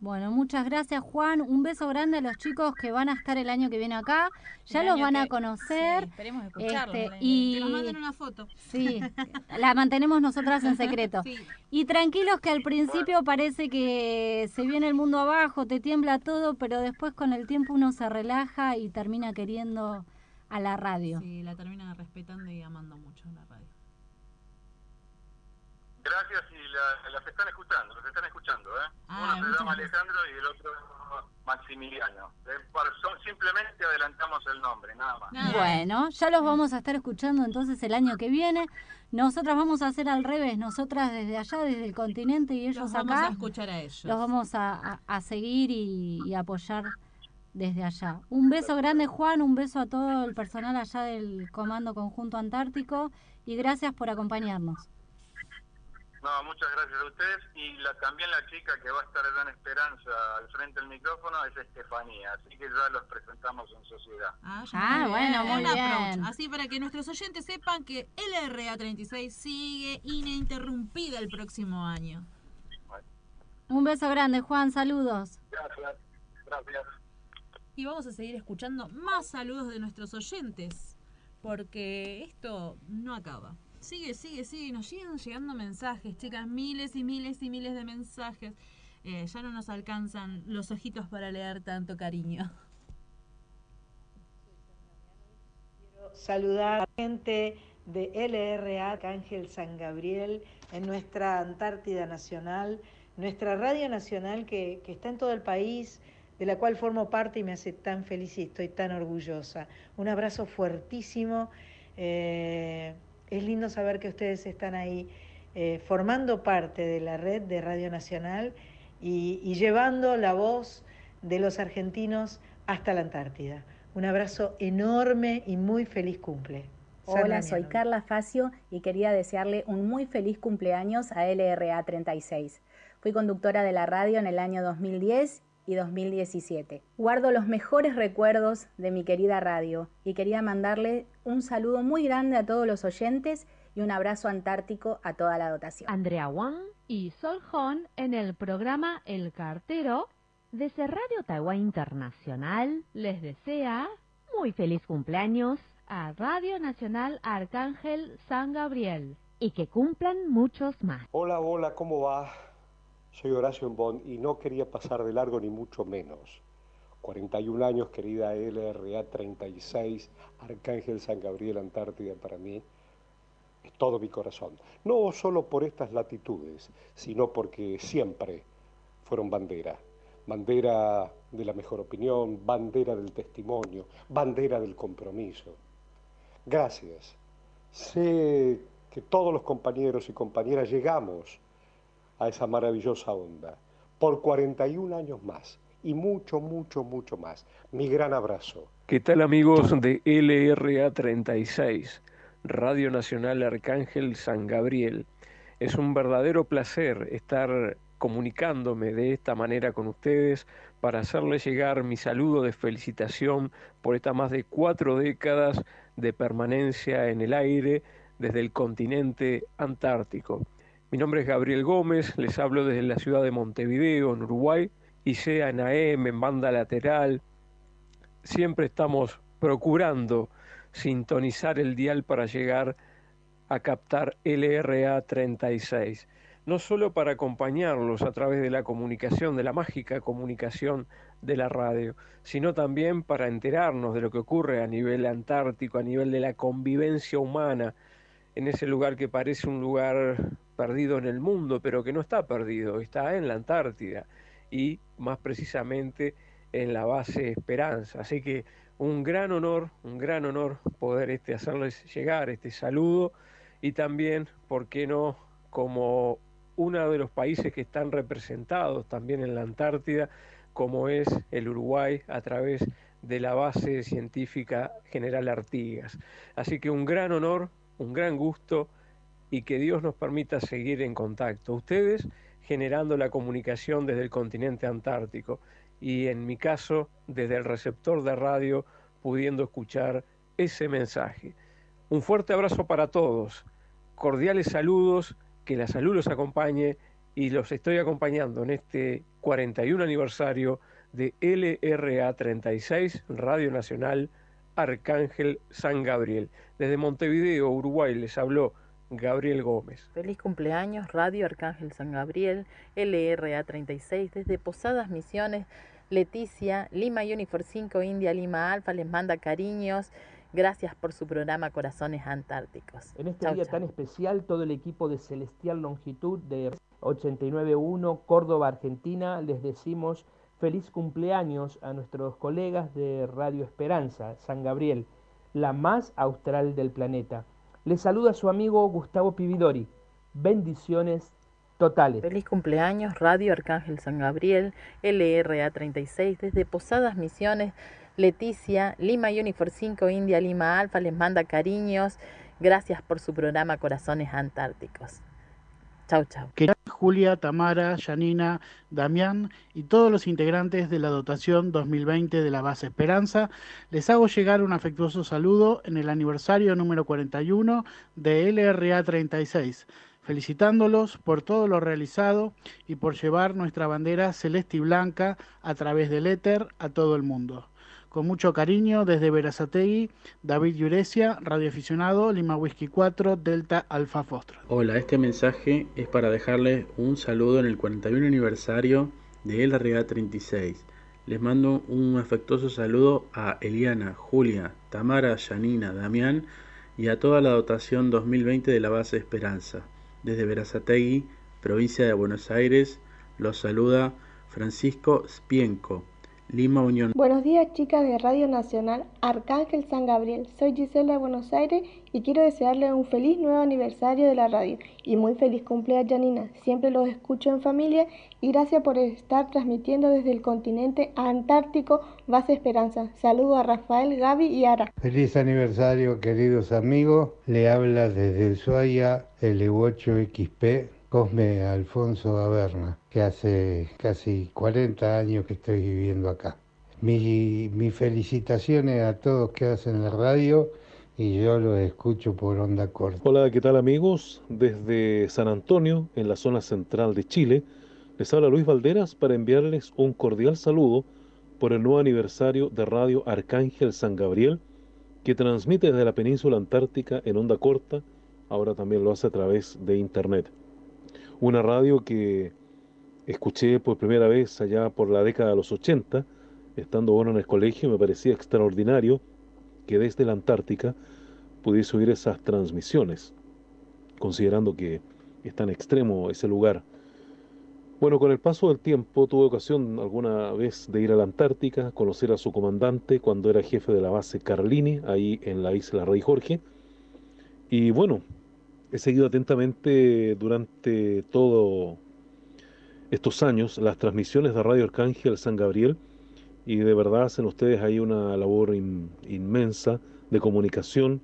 Bueno, muchas gracias Juan. Un beso grande a los chicos que van a estar el año que viene acá. Ya los van a conocer. esperemos escucharlos. Este, y y que nos manden una foto. Sí, la mantenemos nosotras en secreto. Y tranquilos que al principio parece que se viene el mundo abajo, te tiembla todo, pero después con el tiempo uno se relaja y termina queriendo a la radio. Sí, la terminan respetando y amando mucho la radio. Gracias y la- las están escuchando, los están escuchando. ¿eh? Ah, Uno se llama. Alejandro y el otro Maximiliano. Eh, por- son- simplemente adelantamos el nombre, nada más. Bueno, ya los vamos a estar escuchando entonces el año que viene. Nosotras vamos a hacer al revés, nosotras desde allá, desde el continente y ellos Los acá. vamos a escuchar a ellos. Los vamos a, a- a seguir y, y apoyar desde allá. Un beso grande Juan, un beso a todo el personal allá del Comando Conjunto Antártico y gracias por acompañarnos. No, muchas gracias a ustedes. Y la, también la chica que va a estar allá en Esperanza al frente del micrófono es Estefanía. Así que ya los presentamos en sociedad. Ah, ya Ah, muy bueno, bien. muy bien. Así para que nuestros oyentes sepan que LRA36 sigue ininterrumpida el próximo año. Un beso grande Juan, saludos. Gracias. Gracias. Y vamos a seguir escuchando más saludos de nuestros oyentes, porque esto no acaba. Sigue, sigue, sigue. Nos siguen llegando mensajes, chicas, miles y miles y miles de mensajes. Eh, ya no nos alcanzan los ojitos para leer tanto cariño. saludar a la gente de LRA Arcángel San Gabriel en nuestra Antártida Nacional, nuestra radio nacional que, que está en todo el país, de la cual formo parte y me hace tan feliz y estoy tan orgullosa. Un abrazo fuertísimo. eh, es lindo saber que ustedes están ahí eh, formando parte de la red de Radio Nacional y, y llevando la voz de los argentinos hasta la Antártida. Un abrazo enorme y muy feliz cumple. Hola, soy. Carla Facio y quería desearle un muy feliz cumpleaños a LRA 36. Fui conductora de la radio en el año 2010 y 2017. Guardo los mejores recuerdos de mi querida radio y quería mandarle un saludo muy grande a todos los oyentes y un abrazo antártico a toda la dotación. Andrea Wang y Sol Hon en el programa El Cartero desde Radio Taiwán Internacional les desea muy feliz cumpleaños a Radio Nacional Arcángel San Gabriel y que cumplan muchos más. Hola, hola, ¿cómo va? Soy Horacio Bond y no quería pasar de largo ni mucho menos. 41 años, querida LRA 36, Arcángel San Gabriel, Antártida para mí, es todo mi corazón. No solo por estas latitudes, sino porque siempre fueron bandera. Bandera de la mejor opinión, bandera del testimonio, bandera del compromiso. Gracias. Sé que todos los compañeros y compañeras llegamos a esa maravillosa onda por 41 años más y mucho, mucho, mucho más. Mi gran abrazo. ¿Qué tal amigos de LRA 36, Radio Nacional Arcángel San Gabriel? Es un verdadero placer estar comunicándome de esta manera con ustedes para hacerles llegar mi saludo de felicitación por estas más de cuatro décadas de permanencia en el aire desde el continente antártico. Mi nombre es Gabriel Gómez, les hablo desde la ciudad de Montevideo, en Uruguay, y sea en AM, en banda lateral, siempre estamos procurando sintonizar el dial para llegar a captar LRA 36, no solo para acompañarlos a través de la comunicación, de la mágica comunicación de la radio, sino también para enterarnos de lo que ocurre a nivel antártico, a nivel de la convivencia humana, en ese lugar que parece un lugar perdido en el mundo, pero que no está perdido, está en la Antártida y más precisamente en la base Esperanza. Así que un gran honor, un gran honor poder este, hacerles llegar este saludo y también, ¿por qué no?, como uno de los países que están representados también en la Antártida, como es el Uruguay a través de la base científica General Artigas. Así que un gran honor, un gran gusto y que Dios nos permita seguir en contacto. Ustedes generando la comunicación desde el continente antártico y en mi caso desde el receptor de radio pudiendo escuchar ese mensaje. Un fuerte abrazo para todos, cordiales saludos, que la salud los acompañe y los estoy acompañando en este 41 aniversario de LRA 36, Radio Nacional Arcángel San Gabriel. Desde Montevideo, Uruguay, les habló Gabriel Gómez. Feliz cumpleaños, Radio Arcángel San Gabriel, LRA 36, desde Posadas Misiones, Leticia, Lima Unifor 5, India, Lima Alfa, les manda cariños. Gracias por su programa Corazones Antárticos. En este día tan especial, todo el equipo de Celestial Longitud de 891 Córdoba, Argentina, les decimos feliz cumpleaños a nuestros colegas de Radio Esperanza, San Gabriel, la más austral del planeta. Les saluda su amigo Gustavo Pividori. Bendiciones totales. Feliz cumpleaños, Radio Arcángel San Gabriel, LRA 36, desde Posadas Misiones, Leticia, Lima Unifor 5, India, Lima Alfa, les manda cariños. Gracias por su programa Corazones Antárticos. Chau, chau. Julia, Tamara, Janina, Damián y todos los integrantes de la dotación 2020 de la base Esperanza, les hago llegar un afectuoso saludo en el aniversario número 41 de LRA 36, felicitándolos por todo lo realizado y por llevar nuestra bandera celeste y blanca a través del éter a todo el mundo. Con mucho cariño, desde Verazategui, David Yuresia, radioaficionado, Lima Whisky 4, Delta Alfa Foster. Hola, este mensaje es para dejarles un saludo en el 41 aniversario de El Arriga 36. Les mando un afectuoso saludo a Eliana, Julia, Tamara, Yanina, Damián y a toda la dotación 2020 de la base Esperanza. Desde Verazategui, provincia de Buenos Aires, los saluda Francisco Spienco. Lima Unión. Buenos días chicas de Radio Nacional Arcángel San Gabriel. Soy Gisela de Buenos Aires y quiero desearles un feliz nuevo aniversario de la radio y muy feliz cumpleaños Janina. Siempre los escucho en familia y gracias por estar transmitiendo desde el continente antártico Base Esperanza. Saludos a Rafael, Gaby y Ara. Feliz aniversario queridos amigos. Le habla desde el Suaya L8XP Cosme Alfonso Averna, que hace casi 40 años que estoy viviendo acá. Mi, mis felicitaciones a todos que hacen la radio y yo los escucho por onda corta. Hola, ¿qué tal amigos? Desde San Antonio, en la zona central de Chile, les habla Luis Valderas para enviarles un cordial saludo por el nuevo aniversario de Radio Arcángel San Gabriel, que transmite desde la península antártica en onda corta, ahora también lo hace a través de internet. Una radio que escuché por primera vez allá por la década de los 80, estando bueno en el colegio, me parecía extraordinario que desde la Antártica pudiese oír esas transmisiones, considerando que es tan extremo ese lugar. Bueno, con el paso del tiempo tuve ocasión alguna vez de ir a la Antártica, conocer a su comandante cuando era jefe de la base Carlini, ahí en la isla Rey Jorge. Y bueno, he seguido atentamente durante todos estos años las transmisiones de Radio Arcángel San Gabriel y de verdad hacen ustedes ahí una labor inmensa de comunicación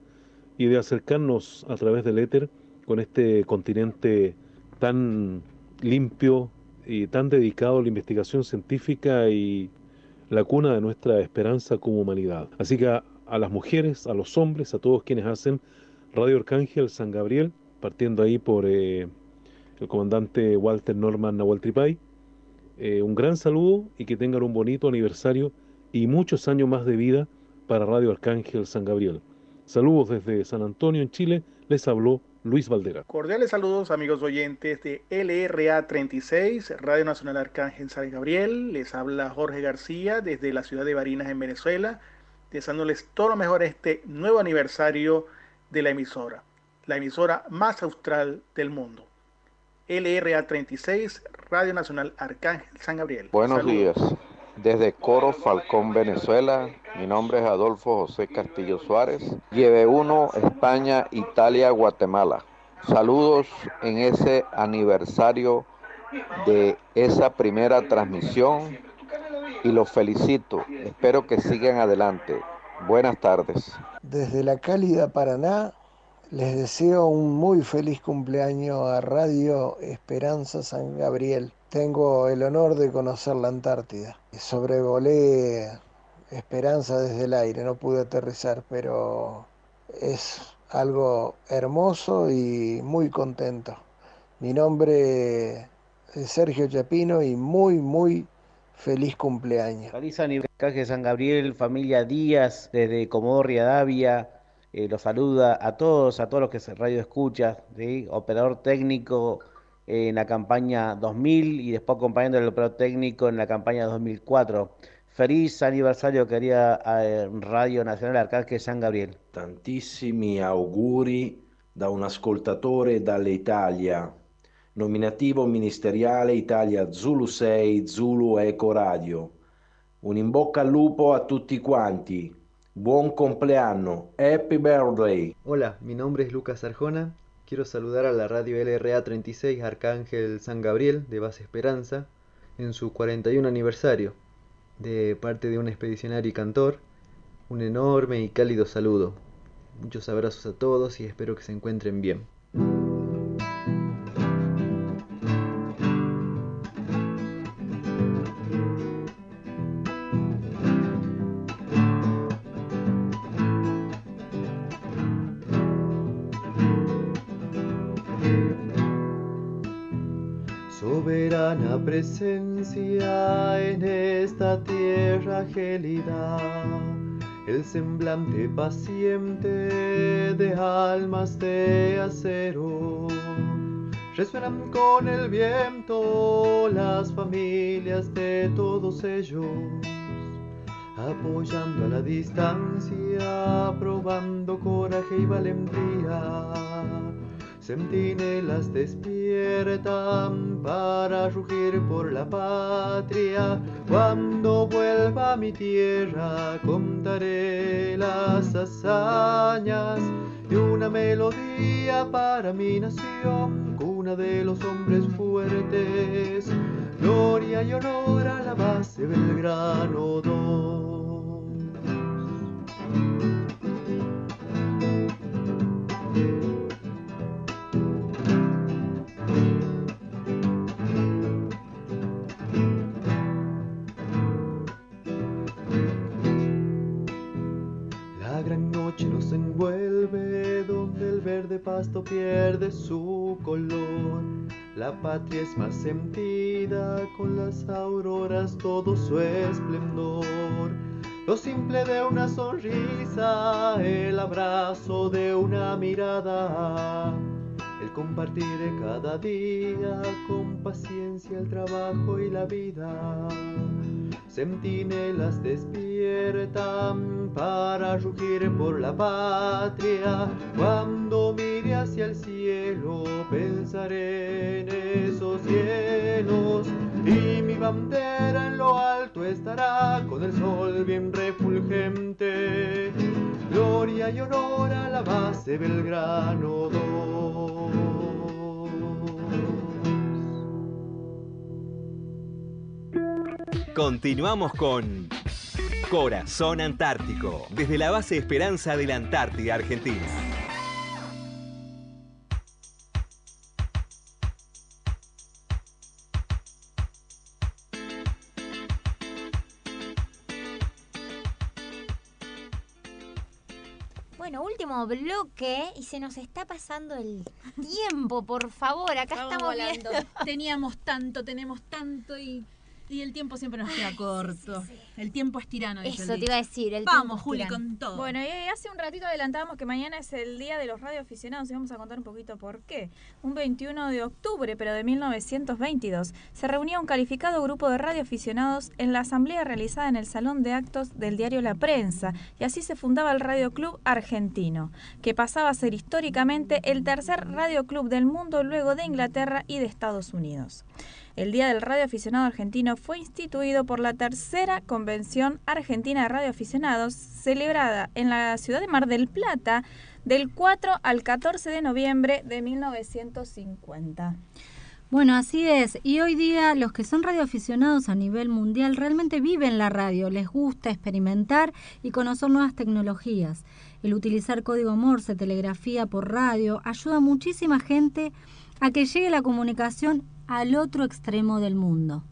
y de acercarnos a través del éter con este continente tan limpio y tan dedicado a la investigación científica y la cuna de nuestra esperanza como humanidad. Así que a, a las mujeres, a los hombres, a todos quienes hacen Radio Arcángel San Gabriel, partiendo ahí por eh, el comandante Walter Norman Nahuel Tripay. Eh, un gran saludo y que tengan un bonito aniversario y muchos años más de vida para Radio Arcángel San Gabriel. Saludos desde San Antonio, en Chile. Les habló Luis Valdera. Cordiales saludos amigos oyentes de LRA 36, Radio Nacional Arcángel San Gabriel. Les habla Jorge García desde la ciudad de Barinas en Venezuela, deseándoles todo lo mejor este nuevo aniversario de la emisora, la emisora más austral del mundo. LRA 36, Radio Nacional Arcángel San Gabriel. Buenos Saludos. días. Desde Coro Falcón, Venezuela, mi nombre es Adolfo José Castillo Suárez. Lleve 1, España, Italia, Guatemala. Saludos en ese aniversario de esa primera transmisión y los felicito. Espero que sigan adelante. Buenas tardes. Desde la cálida Paraná Les deseo un muy feliz cumpleaños a Radio Esperanza San Gabriel. Tengo el honor de conocer la Antártida. Sobrevolé Esperanza desde el aire, no pude aterrizar, pero es algo hermoso y muy contento. Mi nombre es Sergio Chapino y muy, muy feliz cumpleaños. Feliz aniversario San Gabriel, familia Díaz, desde Comodoro Davia. Eh, los saluda a todos, a todos los que se radio escucha, operador técnico en la campaña 2000 y después acompañando al operador técnico en la campaña 2004. Feliz aniversario querida eh, Radio Nazionale Arcángel San Gabriel. Tantissimi auguri da un ascoltatore dall'Italia. Nominativo ministeriale Italia Zulu 6 Zulu Eco Radio. Un in bocca al lupo a tutti quanti. Buon compleanno. Happy birthday. Hola, mi nombre es Lucas Arjona. Quiero saludar a la radio LRA 36 Arcángel San Gabriel de Base Esperanza en su 41 aniversario de parte de un expedicionario y cantor, un enorme y cálido saludo. Muchos abrazos a todos y espero que se encuentren bien. Soberana presencia en esta tierra gelida, el semblante paciente de almas de acero. Resuenan con el viento las familias de todos ellos, apoyando a la distancia, probando coraje y valentía Centinelas despiertan para rugir por la patria. Cuando vuelva a mi tierra contaré las hazañas y una melodía para mi nación, cuna de los hombres fuertes. Gloria y honor a la base Belgrano 2. Nos envuelve, donde el verde pasto pierde su color. La patria es más sentida, con las auroras todo su esplendor. Lo simple de una sonrisa, el abrazo de una mirada. El compartir cada día con paciencia el trabajo y la vida. Centinelas despiertan para rugir por la patria. Cuando mire hacia el cielo, pensaré en esos cielos. Y mi bandera en lo alto estará con el sol bien refulgente. Gloria y honor a la base Belgrano 2. Continuamos con Corazón Antártico, desde la base Esperanza de la Antártida Argentina. Bueno, último bloque y se nos está pasando el tiempo, por favor. Acá estamos, volando. Teníamos tanto, tenemos tanto y y el tiempo siempre nos queda corto. El tiempo es tirano. Eso te iba a decir. El Vamos, Juli, con todo. Bueno, y hace un ratito adelantábamos que mañana es el día de los radioaficionados y vamos a contar un poquito por qué. Un 21 de octubre, pero de 1922, se reunía un calificado grupo de radioaficionados en la asamblea realizada en el Salón de Actos del diario La Prensa, y así se fundaba el Radio Club Argentino, que pasaba a ser históricamente el tercer radio club del mundo luego de Inglaterra y de Estados Unidos. El Día del Radio Aficionado Argentino fue instituido por la tercera Convención Argentina de Radio Aficionados, celebrada en la ciudad de Mar del Plata del 4 al 14 de noviembre de 1950. Bueno, así es. Y hoy día los que son radioaficionados a nivel mundial realmente viven la radio, les gusta experimentar y conocer nuevas tecnologías. el utilizar código Morse, telegrafía por radio, ayuda a muchísima gente a que llegue la comunicación al otro extremo del mundo.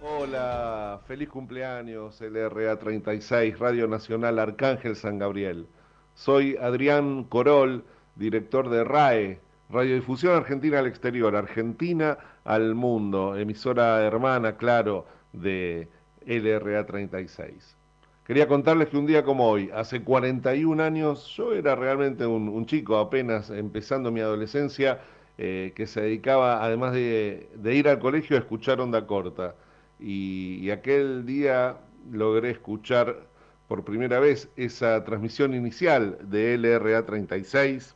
Hola, feliz cumpleaños LRA 36, Radio Nacional Arcángel San Gabriel. Soy Adrián Corol, director de RAE, Radiodifusión Argentina al Exterior, Argentina al Mundo, emisora hermana, claro, de LRA 36. Quería contarles que un día como hoy, hace 41 años, yo era realmente un, chico apenas empezando mi adolescencia, eh, que se dedicaba, además de, ir al colegio, a escuchar onda corta. y aquel día logré escuchar por primera vez esa transmisión inicial de LRA 36,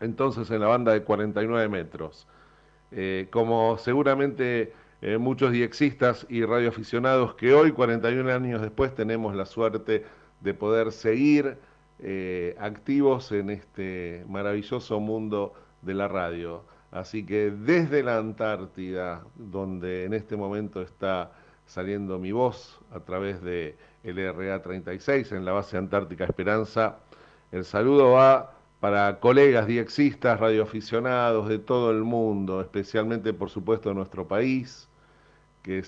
entonces en la banda de 49 metros. Eh, como seguramente eh, muchos diexistas y radioaficionados que hoy, 41 años después, tenemos la suerte de poder seguir eh, activos en este maravilloso mundo de la radio. Así que desde la Antártida, donde en este momento está saliendo mi voz a través de LRA 36 en la base Antártica Esperanza, el saludo va para colegas diexistas, radioaficionados de todo el mundo, especialmente por supuesto de nuestro país, que,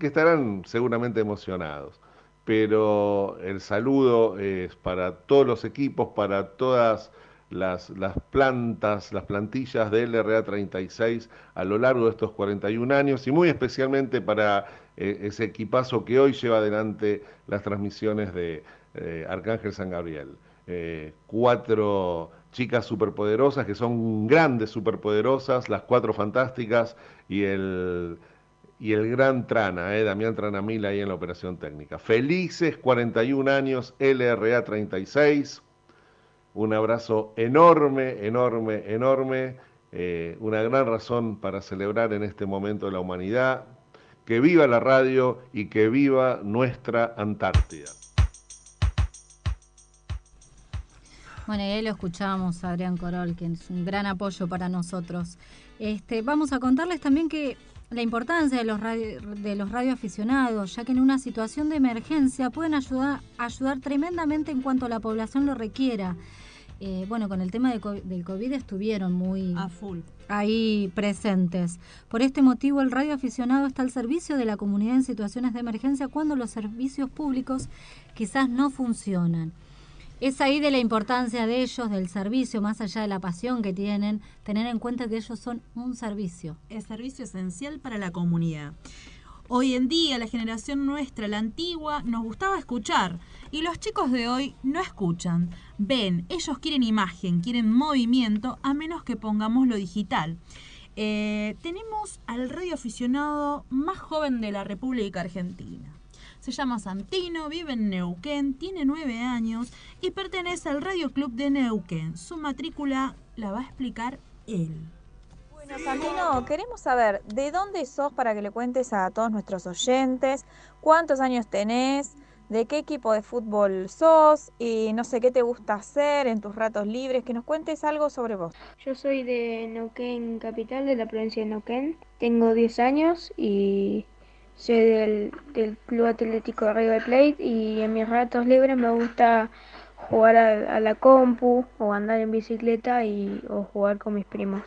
estarán seguramente emocionados. Pero el saludo es para todos los equipos, para todas las, plantas, las plantillas de LRA 36 a lo largo de estos 41 años y muy especialmente para eh, ese equipazo que hoy lleva adelante las transmisiones de eh, Arcángel San Gabriel. Eh, cuatro chicas superpoderosas que son grandes superpoderosas, las cuatro fantásticas y el, y el gran Trana, eh, Damián Tranamil ahí en la operación técnica. Felices 41 años, LRA 36. Un abrazo enorme, enorme, enorme. Eh, una gran razón para celebrar en este momento de la humanidad. Que viva la radio y que viva nuestra Antártida. Bueno, y ahí lo escuchamos, Adrián Corol, que es un gran apoyo para nosotros. Este, vamos a contarles también que la importancia de los, radio, de los radioaficionados, ya que en una situación de emergencia pueden ayudar, ayudar tremendamente en cuanto la población lo requiera. Eh, bueno, con el tema del COVID estuvieron muy ahí presentes. Por este motivo, el radioaficionado está al servicio de la comunidad en situaciones de emergencia cuando los servicios públicos quizás no funcionan. Es ahí de la importancia de ellos, del servicio, más allá de la pasión que tienen, tener en cuenta que ellos son un servicio. Es servicio esencial para la comunidad. Hoy en día, la generación nuestra, la antigua, nos gustaba escuchar. Y los chicos de hoy no escuchan. Ven, ellos quieren imagen, quieren movimiento, a menos que pongamos lo digital. Eh, tenemos al radio aficionado más joven de la República Argentina. Se llama Santino, vive en Neuquén, tiene nueve años y pertenece al Radio Club de Neuquén. Su matrícula la va a explicar él. Bueno, Santino, queremos saber de dónde sos para que le cuentes a todos nuestros oyentes, cuántos años tenés, de qué equipo de fútbol sos y no sé qué te gusta hacer en tus ratos libres, que nos cuentes algo sobre vos. Yo soy de Neuquén Capital, de la provincia de Neuquén. Tengo 10 años y soy del, del Club Atlético River Plate y en mis ratos libres me gusta jugar a, la compu o andar en bicicleta y o jugar con mis primos.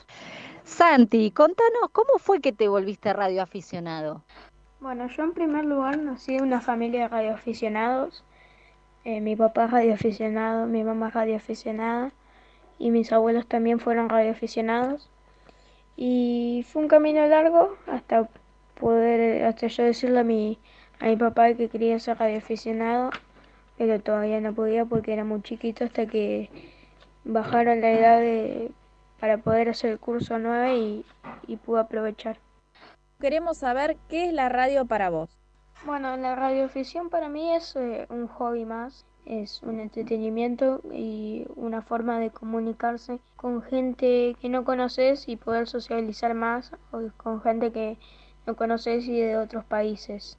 Santi, contanos, ¿cómo fue que te volviste radioaficionado? Bueno, yo en primer lugar nací en una familia de radioaficionados. Eh, mi papá es radioaficionado, mi mamá es radioaficionada y mis abuelos también fueron radioaficionados. Y fue un camino largo hasta poder, hasta yo decirle a mi, a mi papá que quería ser radioaficionado, pero todavía no podía porque era muy chiquito hasta que bajaron la edad de, para poder hacer el curso 9 y, y pude aprovechar. Queremos saber qué es la radio para vos. Bueno, la radioafición para mí es eh, un hobby más, es un entretenimiento y una forma de comunicarse con gente que no conoces y poder socializar más o con gente que no conoces y de otros países.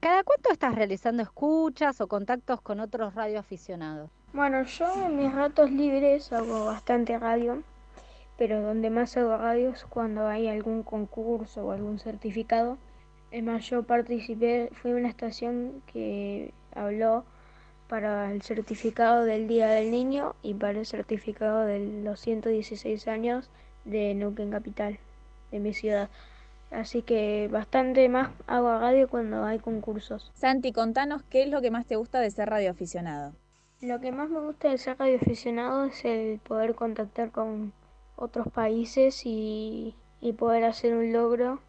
¿Cada cuánto estás realizando escuchas o contactos con otros radioaficionados? Bueno, yo en mis ratos libres hago bastante radio, pero donde más hago radio es cuando hay algún concurso o algún certificado. Es más, yo participé, fui a una estación que habló para el certificado del Día del Niño y para el certificado de los 116 años de Neuquén Capital, de mi ciudad. Así que bastante más hago radio cuando hay concursos. Santi, contanos qué es lo que más te gusta de ser radioaficionado. Lo que más me gusta de ser radioaficionado es el poder contactar con otros países y, y poder hacer un logro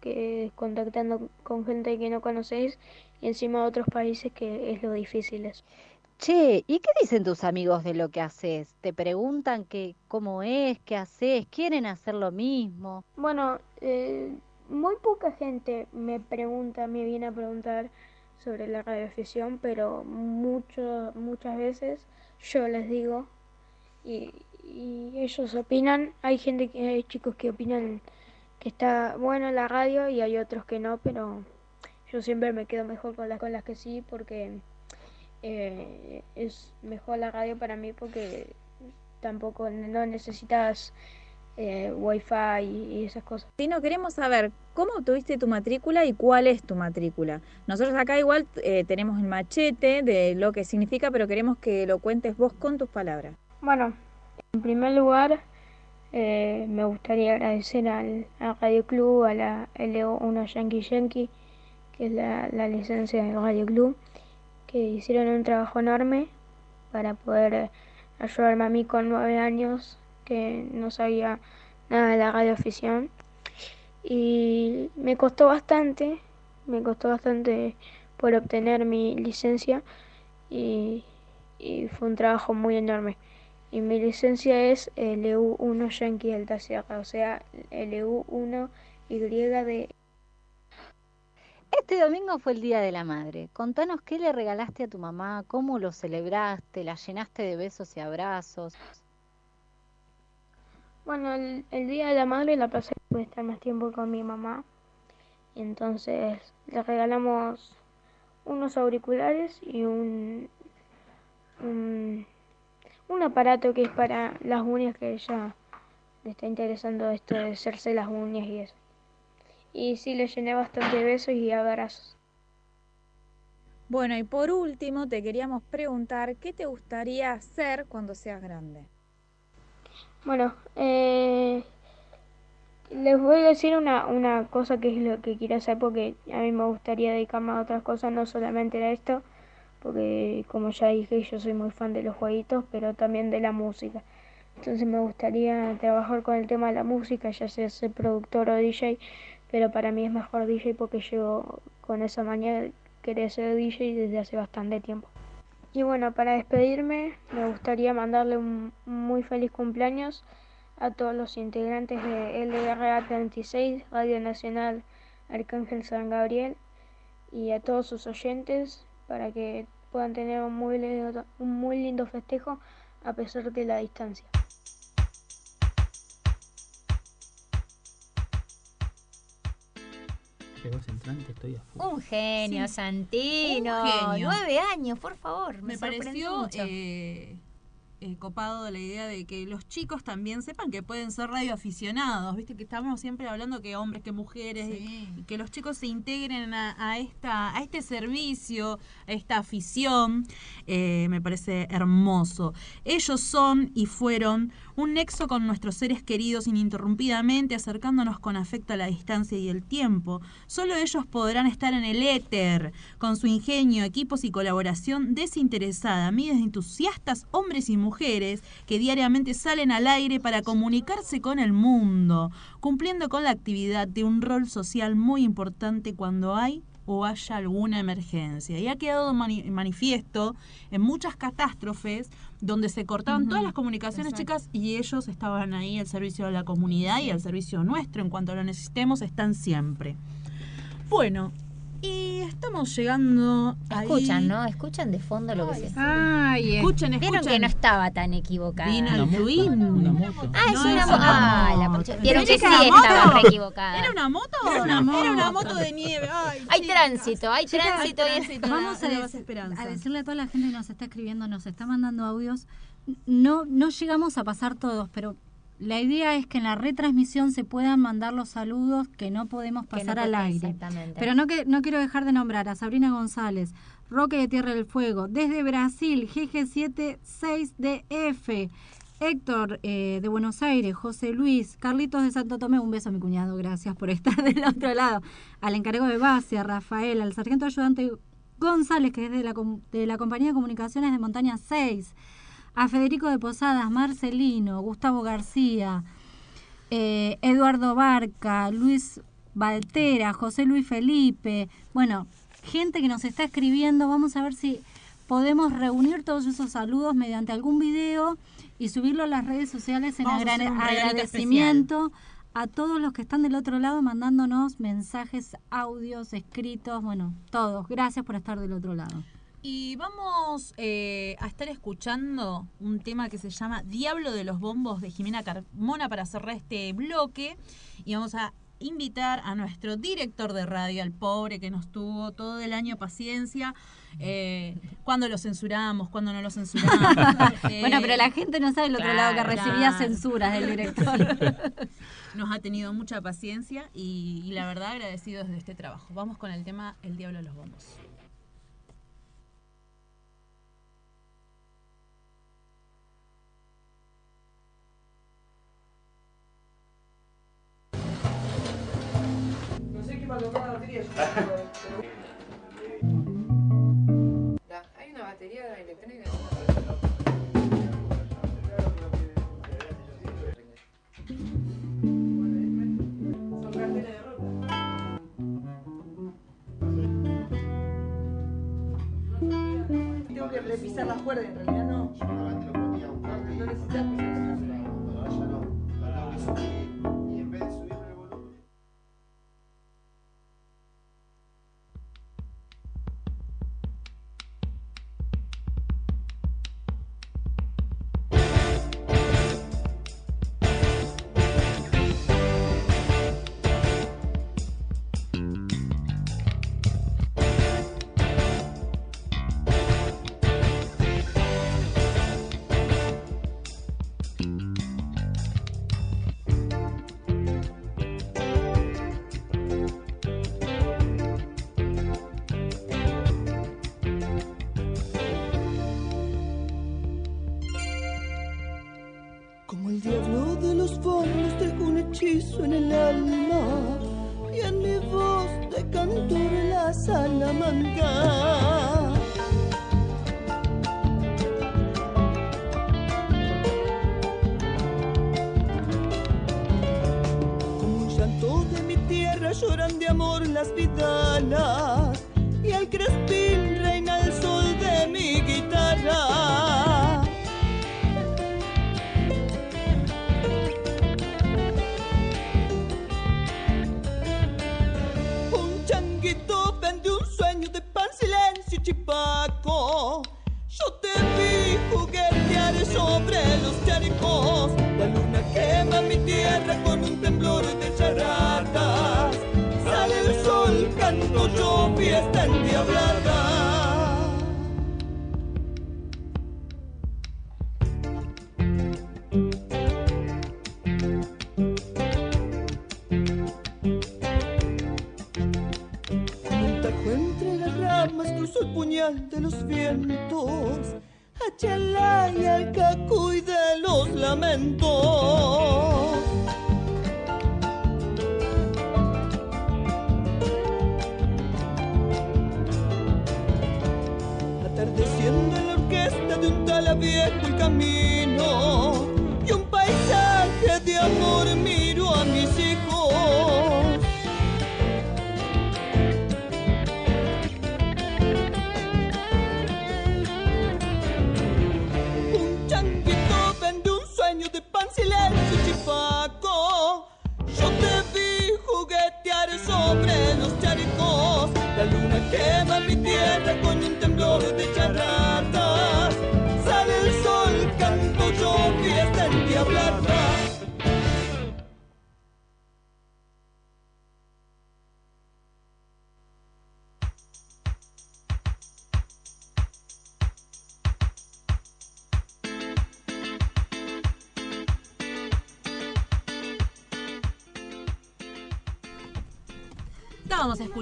que contactando con gente que no conocéis y encima de otros países que es lo difícil eso. Che, ¿y qué dicen tus amigos de lo que haces? ¿Te preguntan que, cómo es, qué haces? ¿Quieren hacer lo mismo? Bueno, eh, muy poca gente me pregunta, me viene a preguntar sobre la radioafición, pero mucho, muchas veces yo les digo y, ellos opinan. Hay gente que hay chicos que opinan que está bueno la radio y hay otros que no, pero yo siempre me quedo mejor con las con las que sí porque eh, es mejor la radio para mí porque tampoco no necesitas eh, wifi y, esas cosas. Tino, queremos saber cómo obtuviste tu matrícula y cuál es tu matrícula. Nosotros acá igual eh, tenemos el machete de lo que significa, pero queremos que lo cuentes vos con tus palabras. Bueno, en primer lugar eh, me gustaría agradecer al, Radio Club, a la LO1 Yankee Yankee, que es la, licencia del Radio Club, que hicieron un trabajo enorme para poder ayudarme a mí con nueve años, que no sabía nada de la radioafición. Y me costó bastante, me costó bastante por obtener mi licencia y, fue un trabajo muy enorme. Y mi licencia es LU1 Yankee Delta Sierra, o sea, LU1 Y de Este domingo fue el Día de la Madre. Contanos qué le regalaste a tu mamá, cómo lo celebraste, la llenaste de besos y abrazos. Bueno, el, el Día de la Madre la pasé por estar más tiempo con mi mamá. Entonces le regalamos unos auriculares y un, un, un aparato que es para las uñas que ella le está interesando esto de hacerse las uñas y eso. Y sí le llené bastante besos y abrazos. Bueno, y por último te queríamos preguntar qué te gustaría hacer cuando seas grande. Bueno, eh, les voy a decir una, una cosa que es lo que quiero hacer porque a mí me gustaría dedicarme a otras cosas, no solamente a esto, porque como ya dije yo soy muy fan de los jueguitos, pero también de la música. Entonces me gustaría trabajar con el tema de la música, ya sea ser productor o DJ, pero para mí es mejor DJ porque yo con esa mañana quería ser DJ desde hace bastante tiempo. Y bueno, para despedirme me gustaría mandarle un muy feliz cumpleaños a todos los integrantes de LRA 36, Radio Nacional Arcángel San Gabriel, y a todos sus oyentes para que puedan tener un muy lindo, un muy lindo festejo a pesar de la distancia. Centrante, estoy a full. Un genio, Sí. Santino. Un genio. Nueve años, por favor. Me, Me sorprendió pareció mucho. eh, eh, copado la idea de que los chicos también sepan que pueden ser radioaficionados. Viste que estamos siempre hablando que hombres, que mujeres, y- y que los chicos se integren a, a esta, a este servicio, a esta afición. Eh, me parece hermoso. Ellos son y fueron un nexo con nuestros seres queridos ininterrumpidamente, acercándonos con afecto a la distancia y el tiempo. Solo ellos podrán estar en el éter, con su ingenio, equipos y colaboración desinteresada, miles de entusiastas hombres y mujeres que diariamente salen al aire para comunicarse con el mundo, cumpliendo con la actividad de un rol social muy importante cuando hay o haya alguna emergencia. Y ha quedado mani- manifiesto en muchas catástrofes donde se cortaban todas las comunicaciones, exacto. chicas, y ellos estaban ahí al servicio de la comunidad y al servicio nuestro. En cuanto lo necesitemos, están siempre. Bueno, y estamos llegando ahí. Escuchan, ¿no? Escuchan de fondo lo que se Ay, escuchen, Vieron escuchen. que no estaba tan equivocada. Vino el twin. Ah, es No, una moto. Ah, la. Vieron que ¿Pensé sí que era estaba moto? re equivocada. ¿Era una moto? Era una moto. Era una moto de nieve. Ay, Hay chicas. tránsito, hay Chicas, tránsito. y- tránsito. Vamos a, de dec- Base Esperanza. a decirle a toda la gente que nos está escribiendo, nos está mandando audios. No, no llegamos a pasar todos, pero la idea es que en la retransmisión se puedan mandar los saludos que no podemos pasar al aire. Exactamente. Pero no, que, no quiero dejar de nombrar a Sabrina González, Roque de Tierra del Fuego, desde Brasil, GG76DF, Héctor eh, de Buenos Aires, José Luis, Carlitos de Santo Tomé, un beso a mi cuñado, gracias por estar del otro lado, al encargado de base, a Rafael, al sargento ayudante González, que es de la, de la Compañía de Comunicaciones de Montaña 6, a Federico de Posadas, Marcelino, Gustavo García, eh, Eduardo Barca, Luis Valtera, José Luis Felipe, bueno, gente que nos está escribiendo, vamos a ver si podemos reunir todos esos saludos mediante algún video y subirlo a las redes sociales en Vamos a hacer un regalito agradecimiento a todos los que están del otro lado mandándonos mensajes, audios, escritos, bueno, todos. Gracias por estar del otro lado. Y vamos eh, a estar escuchando un tema que se llama Diablo de los Bombos de Jimena Carmona para cerrar este bloque. Y vamos a invitar a nuestro director de radio, al pobre que nos tuvo todo el año paciencia. Eh, cuando lo censuramos, cuando no lo censuramos. Eh, bueno, pero la gente no sabe el otro lado que recibía censuras del director. Nos ha tenido mucha paciencia y, y la verdad agradecidos de este trabajo. Vamos con el tema El Diablo de los Bombos. No sé qué va a tocar la batería. Hay una batería electrónica. Son carteles de ropa. Tengo que repisar las cuerdas, en realidad no. No necesitas Como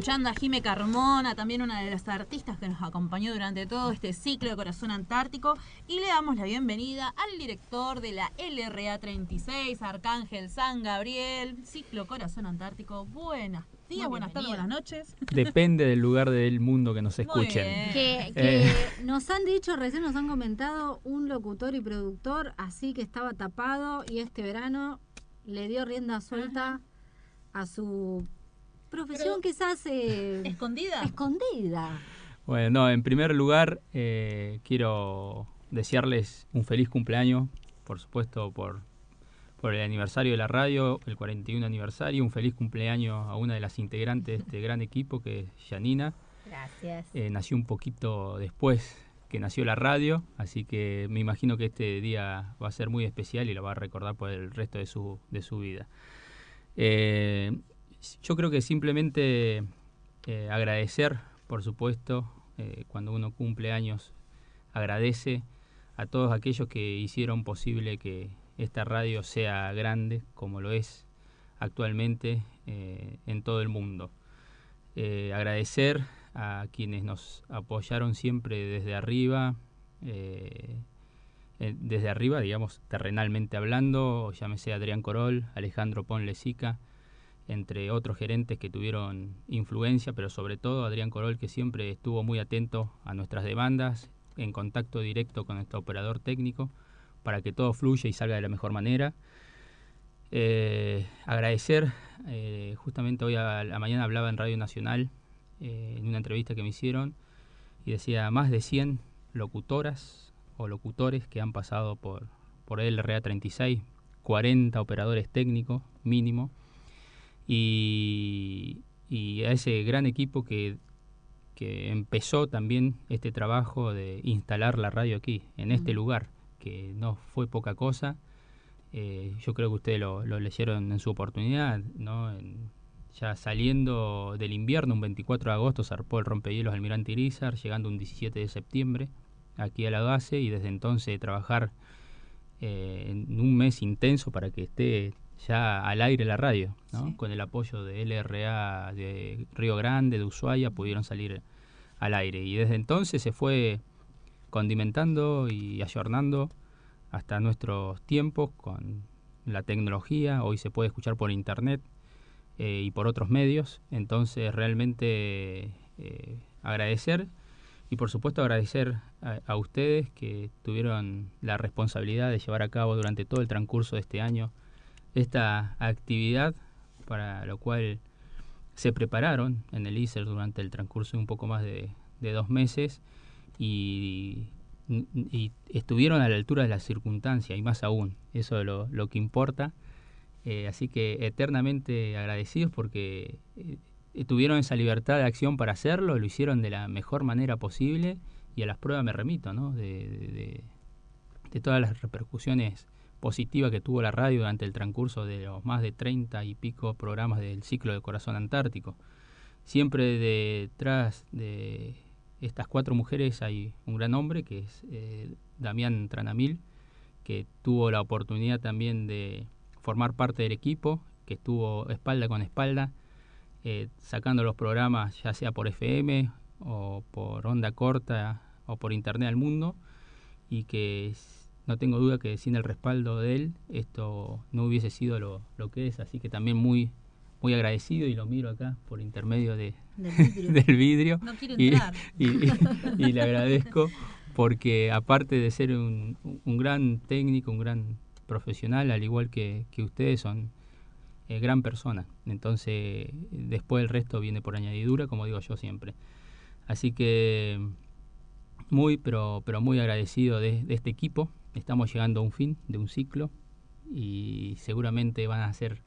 escuchando a Jime Carmona, también una de las artistas que nos acompañó durante todo este ciclo de Corazón Antártico, y le damos la bienvenida al director de la LRA 36, Arcángel San Gabriel, ciclo Corazón Antártico. Buenas días, buenas tardes, buenas noches. Depende del lugar del mundo que nos escuchen. Que, Eh. nos han dicho, recién nos han comentado, un locutor y productor así que estaba tapado y este verano le dio rienda suelta a su profesión quizás eh, escondida. Escondida. Bueno, no, en primer lugar eh, quiero desearles un feliz cumpleaños, por supuesto, por, por el aniversario de la radio, el 41 aniversario, un feliz cumpleaños a una de las integrantes de este gran equipo que es Janina. Gracias. Eh, nació un poquito después que nació la radio, así que me imagino que este día va a ser muy especial y lo va a recordar por el resto de su, de su vida. Eh, yo creo que simplemente eh, agradecer, por supuesto, eh, cuando uno cumple años, agradece a todos aquellos que hicieron posible que esta radio sea grande como lo es actualmente eh, en todo el mundo. Agradecer a quienes nos apoyaron siempre desde arriba, desde arriba, digamos, terrenalmente hablando, llámese Adrián Corol, Alejandro Ponlesica, entre otros gerentes que tuvieron influencia, pero sobre todo Adrián Corol, que siempre estuvo muy atento a nuestras demandas, en contacto directo con nuestro operador técnico, para que todo fluya y salga de la mejor manera. Eh, agradecer, eh, justamente hoy a la mañana hablaba en Radio Nacional, eh, en una entrevista que me hicieron, y decía más de 100 locutoras o locutores que han pasado por, por el RA 36, 40 operadores técnicos mínimo, y, y a ese gran equipo que, que empezó también este trabajo de instalar la radio aquí, en este lugar, que no fue poca cosa. Eh, yo creo que ustedes lo, lo leyeron en su oportunidad, ¿no? En- ya saliendo del invierno, un 24 de agosto, zarpó el rompehielos Almirante Irizar, llegando un 17 de septiembre aquí a la base y desde entonces trabajar eh, en un mes intenso para que esté ya al aire la radio, ¿no? Con el apoyo de LRA de Río Grande, de Ushuaia, pudieron salir al aire. Y desde entonces se fue condimentando y ayornando hasta nuestros tiempos con la tecnología. Hoy se puede escuchar por internet eh, y por otros medios. Entonces realmente eh, agradecer y por supuesto agradecer a, a ustedes que tuvieron la responsabilidad de llevar a cabo durante todo el transcurso de este año esta actividad para lo cual se prepararon en el ISER durante el transcurso de un poco más de, dos meses y, estuvieron a la altura de las circunstancias y más aún, eso es lo, que importa. Eh, así que eternamente agradecidos porque eh, tuvieron esa libertad de acción para hacerlo, lo hicieron de la mejor manera posible y a las pruebas me remito, ¿no? De todas las repercusiones positivas que tuvo la radio durante el transcurso de los más de 30 y pico programas del ciclo de Corazón Antártico. Siempre detrás de estas cuatro mujeres hay un gran hombre que es eh, Damián Tranamil, que tuvo la oportunidad también de formar parte del equipo, que estuvo espalda con espalda, eh, sacando los programas ya sea por FM o por onda corta o por internet al mundo, y que no tengo duda que sin el respaldo de él esto no hubiese sido lo, lo que es, así que también muy muy agradecido y lo miro acá por intermedio de, Del vidrio. del vidrio No quiere y, y- y- y le agradezco porque aparte de ser un, un gran técnico, un gran profesional, al igual que, que ustedes son eh, gran persona. Entonces, después el resto viene por añadidura, como digo yo siempre. Así que muy, pero, pero muy agradecido de, de este equipo. Estamos llegando a un fin de un ciclo y seguramente van a hacer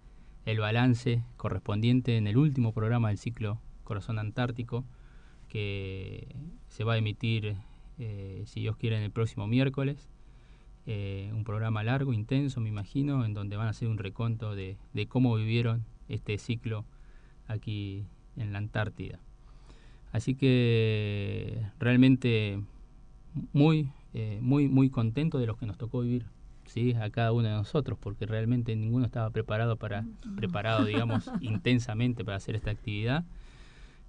el balance correspondiente en el último programa del ciclo Corazón Antártico que se va a emitir, eh, si Dios quiere, en el próximo miércoles. Eh, un programa largo, intenso, me imagino, en donde van a hacer un reconto de, de cómo vivieron este ciclo aquí en la Antártida. Así que realmente muy, eh, muy, muy contento de los que nos tocó vivir, sí, a cada uno de nosotros, porque realmente ninguno estaba preparado para, preparado, digamos, intensamente para hacer esta actividad.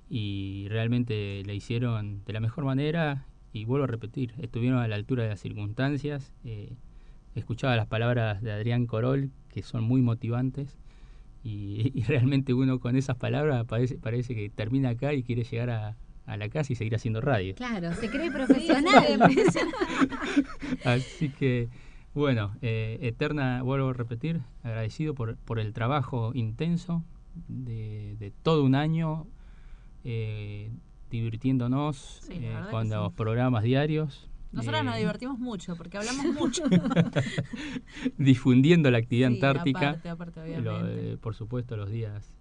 y realmente le hicieron de la mejor manera y vuelvo a repetir, estuvieron a la altura de las circunstancias. Eh, escuchaba las palabras de Adrián Corol, que son muy motivantes, y, realmente uno con esas palabras parece, parece que termina acá y quiere llegar a, a la casa y seguir haciendo radio. Claro, se cree profesional. Así que, bueno, eh, Eterna, vuelvo a repetir, agradecido por, por el trabajo intenso de, de todo un año, eh, divirtiéndonos eh, con los programas diarios. Nosotros nos divertimos mucho porque hablamos mucho. difundiendo la actividad antártica. por supuesto, los días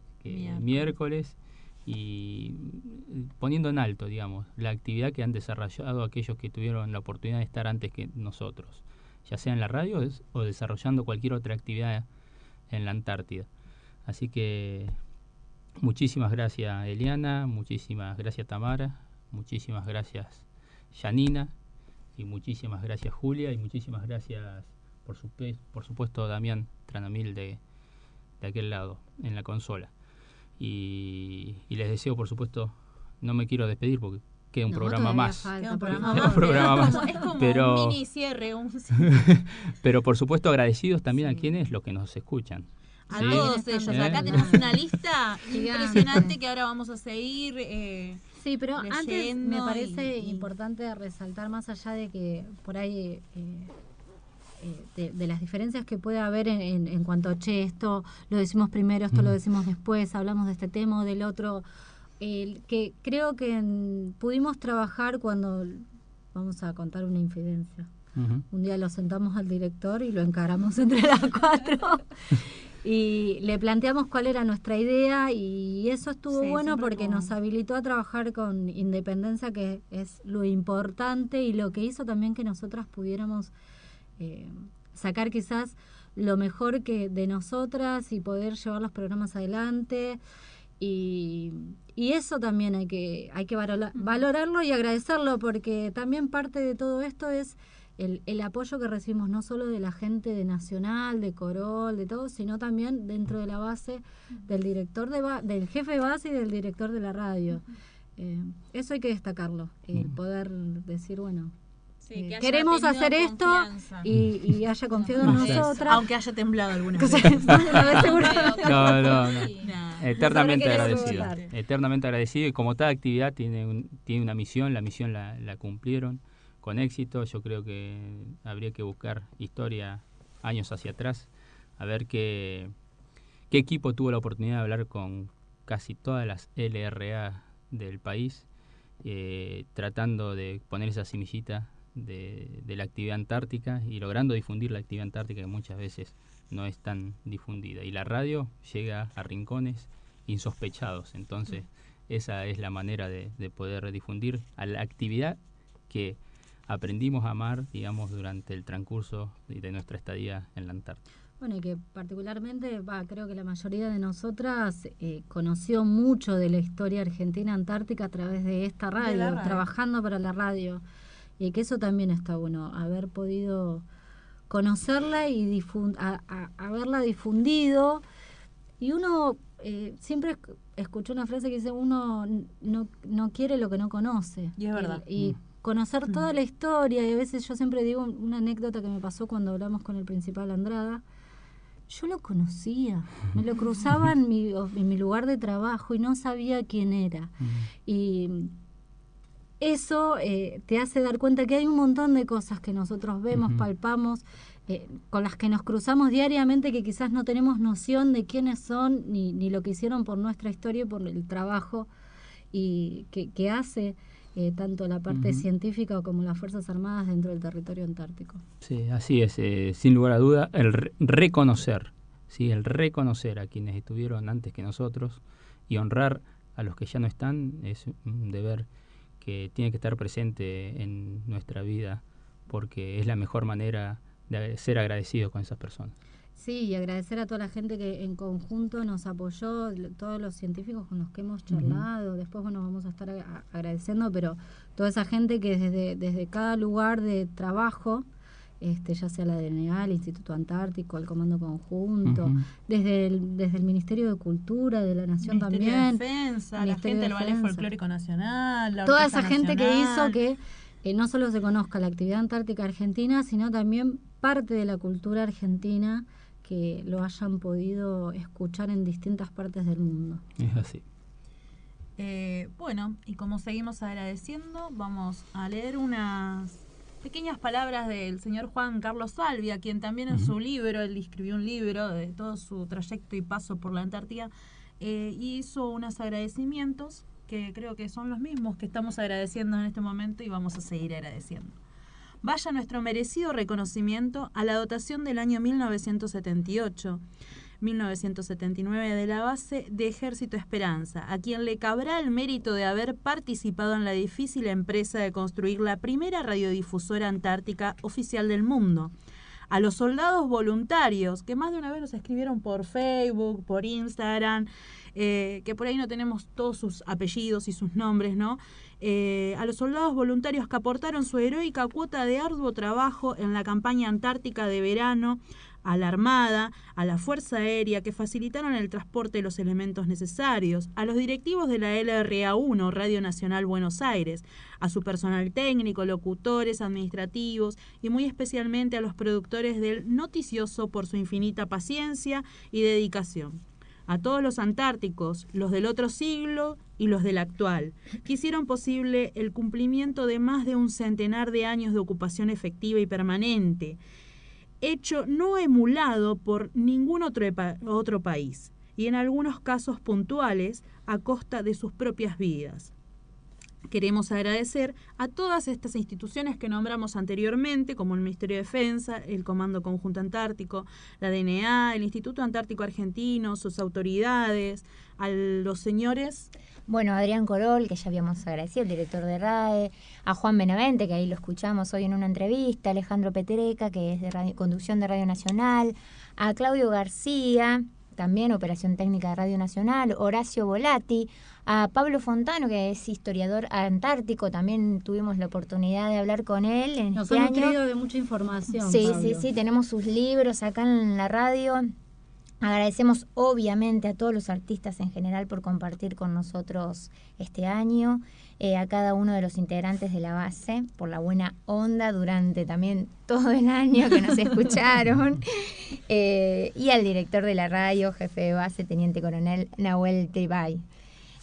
miércoles y poniendo en alto, digamos, la actividad que han desarrollado aquellos que tuvieron la oportunidad de estar antes que nosotros, ya sea en la radio o desarrollando cualquier otra actividad en la Antártida. Así que muchísimas gracias Eliana, muchísimas gracias Tamara, muchísimas gracias Janina y muchísimas gracias Julia y muchísimas gracias por, su, por supuesto Damián Tranamil de, de aquel lado en la consola. Y, les deseo, por supuesto, no me quiero despedir porque queda un programa más. un programa más. Es como, pero, un mini cierre. pero por supuesto agradecidos también a quienes los que nos escuchan. A todos ellos. Acá tenemos una lista impresionante que ahora vamos a seguir. Eh, sí, pero antes me parece importante resaltar más allá de que por ahí eh, eh, de, las diferencias que puede haber en, en, cuanto a, che, esto lo decimos primero, esto lo mm. decimos después, hablamos de este tema o del otro, el, que creo que pudimos trabajar cuando, vamos a contar una infidencia. Un día lo sentamos al director y lo encaramos entre las cuatro y le planteamos cuál era nuestra idea y eso estuvo bueno porque nos habilitó a trabajar con independencia, que es lo importante y lo que hizo también que nosotras pudiéramos eh, sacar quizás lo mejor que de nosotras y poder llevar los programas adelante. Y, y eso también hay que, hay que valorarlo y agradecerlo, porque también parte de todo esto es el, el, apoyo que recibimos no solo de la gente de Nacional, de Corol, de todo, sino también dentro de la base del director de del jefe de base y del director de la radio. Eh, eso hay que destacarlo, el poder decir, bueno, eh, queremos hacer esto y, haya confiado en nosotras. Aunque haya temblado alguna vez. no, no, no. Eternamente agradecido. Eternamente agradecido y como toda actividad tiene, tiene una misión, la misión la, la cumplieron con éxito. Yo creo que habría que buscar historia años hacia atrás, a ver qué, qué equipo tuvo la oportunidad de hablar con casi todas las LRA del país, eh, tratando de poner esa semillita de, la actividad antártica y logrando difundir la actividad antártica que muchas veces no es tan difundida. Y la radio llega a rincones insospechados. Entonces, esa es la manera de, poder difundir a la actividad que aprendimos a amar, digamos, durante el transcurso de nuestra estadía en la Antártida. Bueno, y que particularmente, va, creo que la mayoría de nosotras eh, conoció mucho de la historia argentina antártica a través de esta radio. trabajando para la radio y que eso también está bueno, haber podido conocerla y haberla difundido. Y uno eh, siempre escuchó una frase que dice, uno no, no quiere lo que no conoce. Y es verdad. Y, mm. conocer toda mm. la historia, y a veces yo siempre digo una anécdota que me pasó cuando hablamos con el principal Andrada, yo lo conocía, me lo cruzaba en mi, en mi lugar de trabajo y no sabía quién era. Mm. Y eso eh, te hace dar cuenta que hay un montón de cosas que nosotros vemos, palpamos, eh, con las que nos cruzamos diariamente que quizás no tenemos noción de quiénes son ni, ni lo que hicieron por nuestra historia y por el trabajo y que, hace eh, tanto la parte científica como las Fuerzas Armadas dentro del territorio antártico. Sí, así es, sin lugar a duda, el reconocer, ¿sí? el reconocer a quienes estuvieron antes que nosotros y honrar a los que ya no están es un deber que tiene que estar presente en nuestra vida porque es la mejor manera de ser agradecido con esas personas. Sí, y agradecer a toda la gente que en conjunto nos apoyó, todos los científicos con los que hemos charlado, después bueno, vamos a estar agradeciendo, pero toda esa gente que desde, desde cada lugar de trabajo este, ya sea la DNA, el Instituto Antártico, el Comando Conjunto, desde, el, desde el Ministerio de Cultura de la Nación Ministerio también. de Defensa, la Ministerio gente de del Ballet. Folclórico Nacional, la Toda esa gente que hizo que eh, no solo se conozca la actividad antártica argentina, sino también parte de la cultura argentina que lo hayan podido escuchar en distintas partes del mundo. Es así. Eh, bueno, y como seguimos agradeciendo, vamos a leer unas pequeñas palabras del señor Juan Carlos Salvia, quien también en su libro, él escribió un libro de todo su trayecto y paso por la Antártida, eh, hizo unos agradecimientos que creo que son los mismos que estamos agradeciendo en este momento y vamos a seguir agradeciendo. Vaya nuestro merecido reconocimiento a la dotación del año 1978. 1979 de la base de Ejército Esperanza, a quien le cabrá el mérito de haber participado en la difícil empresa de construir la primera radiodifusora antártica oficial del mundo. A los soldados voluntarios, que más de una vez nos escribieron por Facebook, por Instagram, eh, que por ahí no tenemos todos sus apellidos y sus nombres, ¿no? Eh, a los soldados voluntarios que aportaron su heroica cuota de arduo trabajo en la campaña antártica de verano, a la Armada, a la Fuerza Aérea, que facilitaron el transporte de los elementos necesarios, a los directivos de la LRA1, Radio Nacional Buenos Aires, a su personal técnico, locutores, administrativos y muy especialmente a los productores del noticioso por su infinita paciencia y dedicación. A todos los antárticos, los del otro siglo y los del actual, que hicieron posible el cumplimiento de más de un centenar de años de ocupación efectiva y permanente, hecho no emulado por ningún otro, otro país, y en algunos casos puntuales a costa de sus propias vidas. Queremos agradecer a todas estas instituciones que nombramos anteriormente, como el Ministerio de Defensa, el Comando Conjunto Antártico, la DNA, el Instituto Antártico Argentino, sus autoridades, a los señores. Bueno, Adrián Corol, que ya habíamos agradecido, el director de RAE, a Juan Benavente, que ahí lo escuchamos hoy en una entrevista, Alejandro Petreca, que es de conducción de Radio Nacional, a Claudio García, también operación técnica de Radio Nacional, Horacio Volati, a Pablo Fontano, que es historiador antártico, también tuvimos la oportunidad de hablar con él en Nos este han nutrido de mucha información. Sí, Pablo. sí, sí, tenemos sus libros acá en la radio. Agradecemos obviamente a todos los artistas en general por compartir con nosotros este año, eh, a cada uno de los integrantes de la base por la buena onda durante también todo el año que nos escucharon, eh, y al director de la radio, jefe de base, teniente coronel Nahuel Tribay.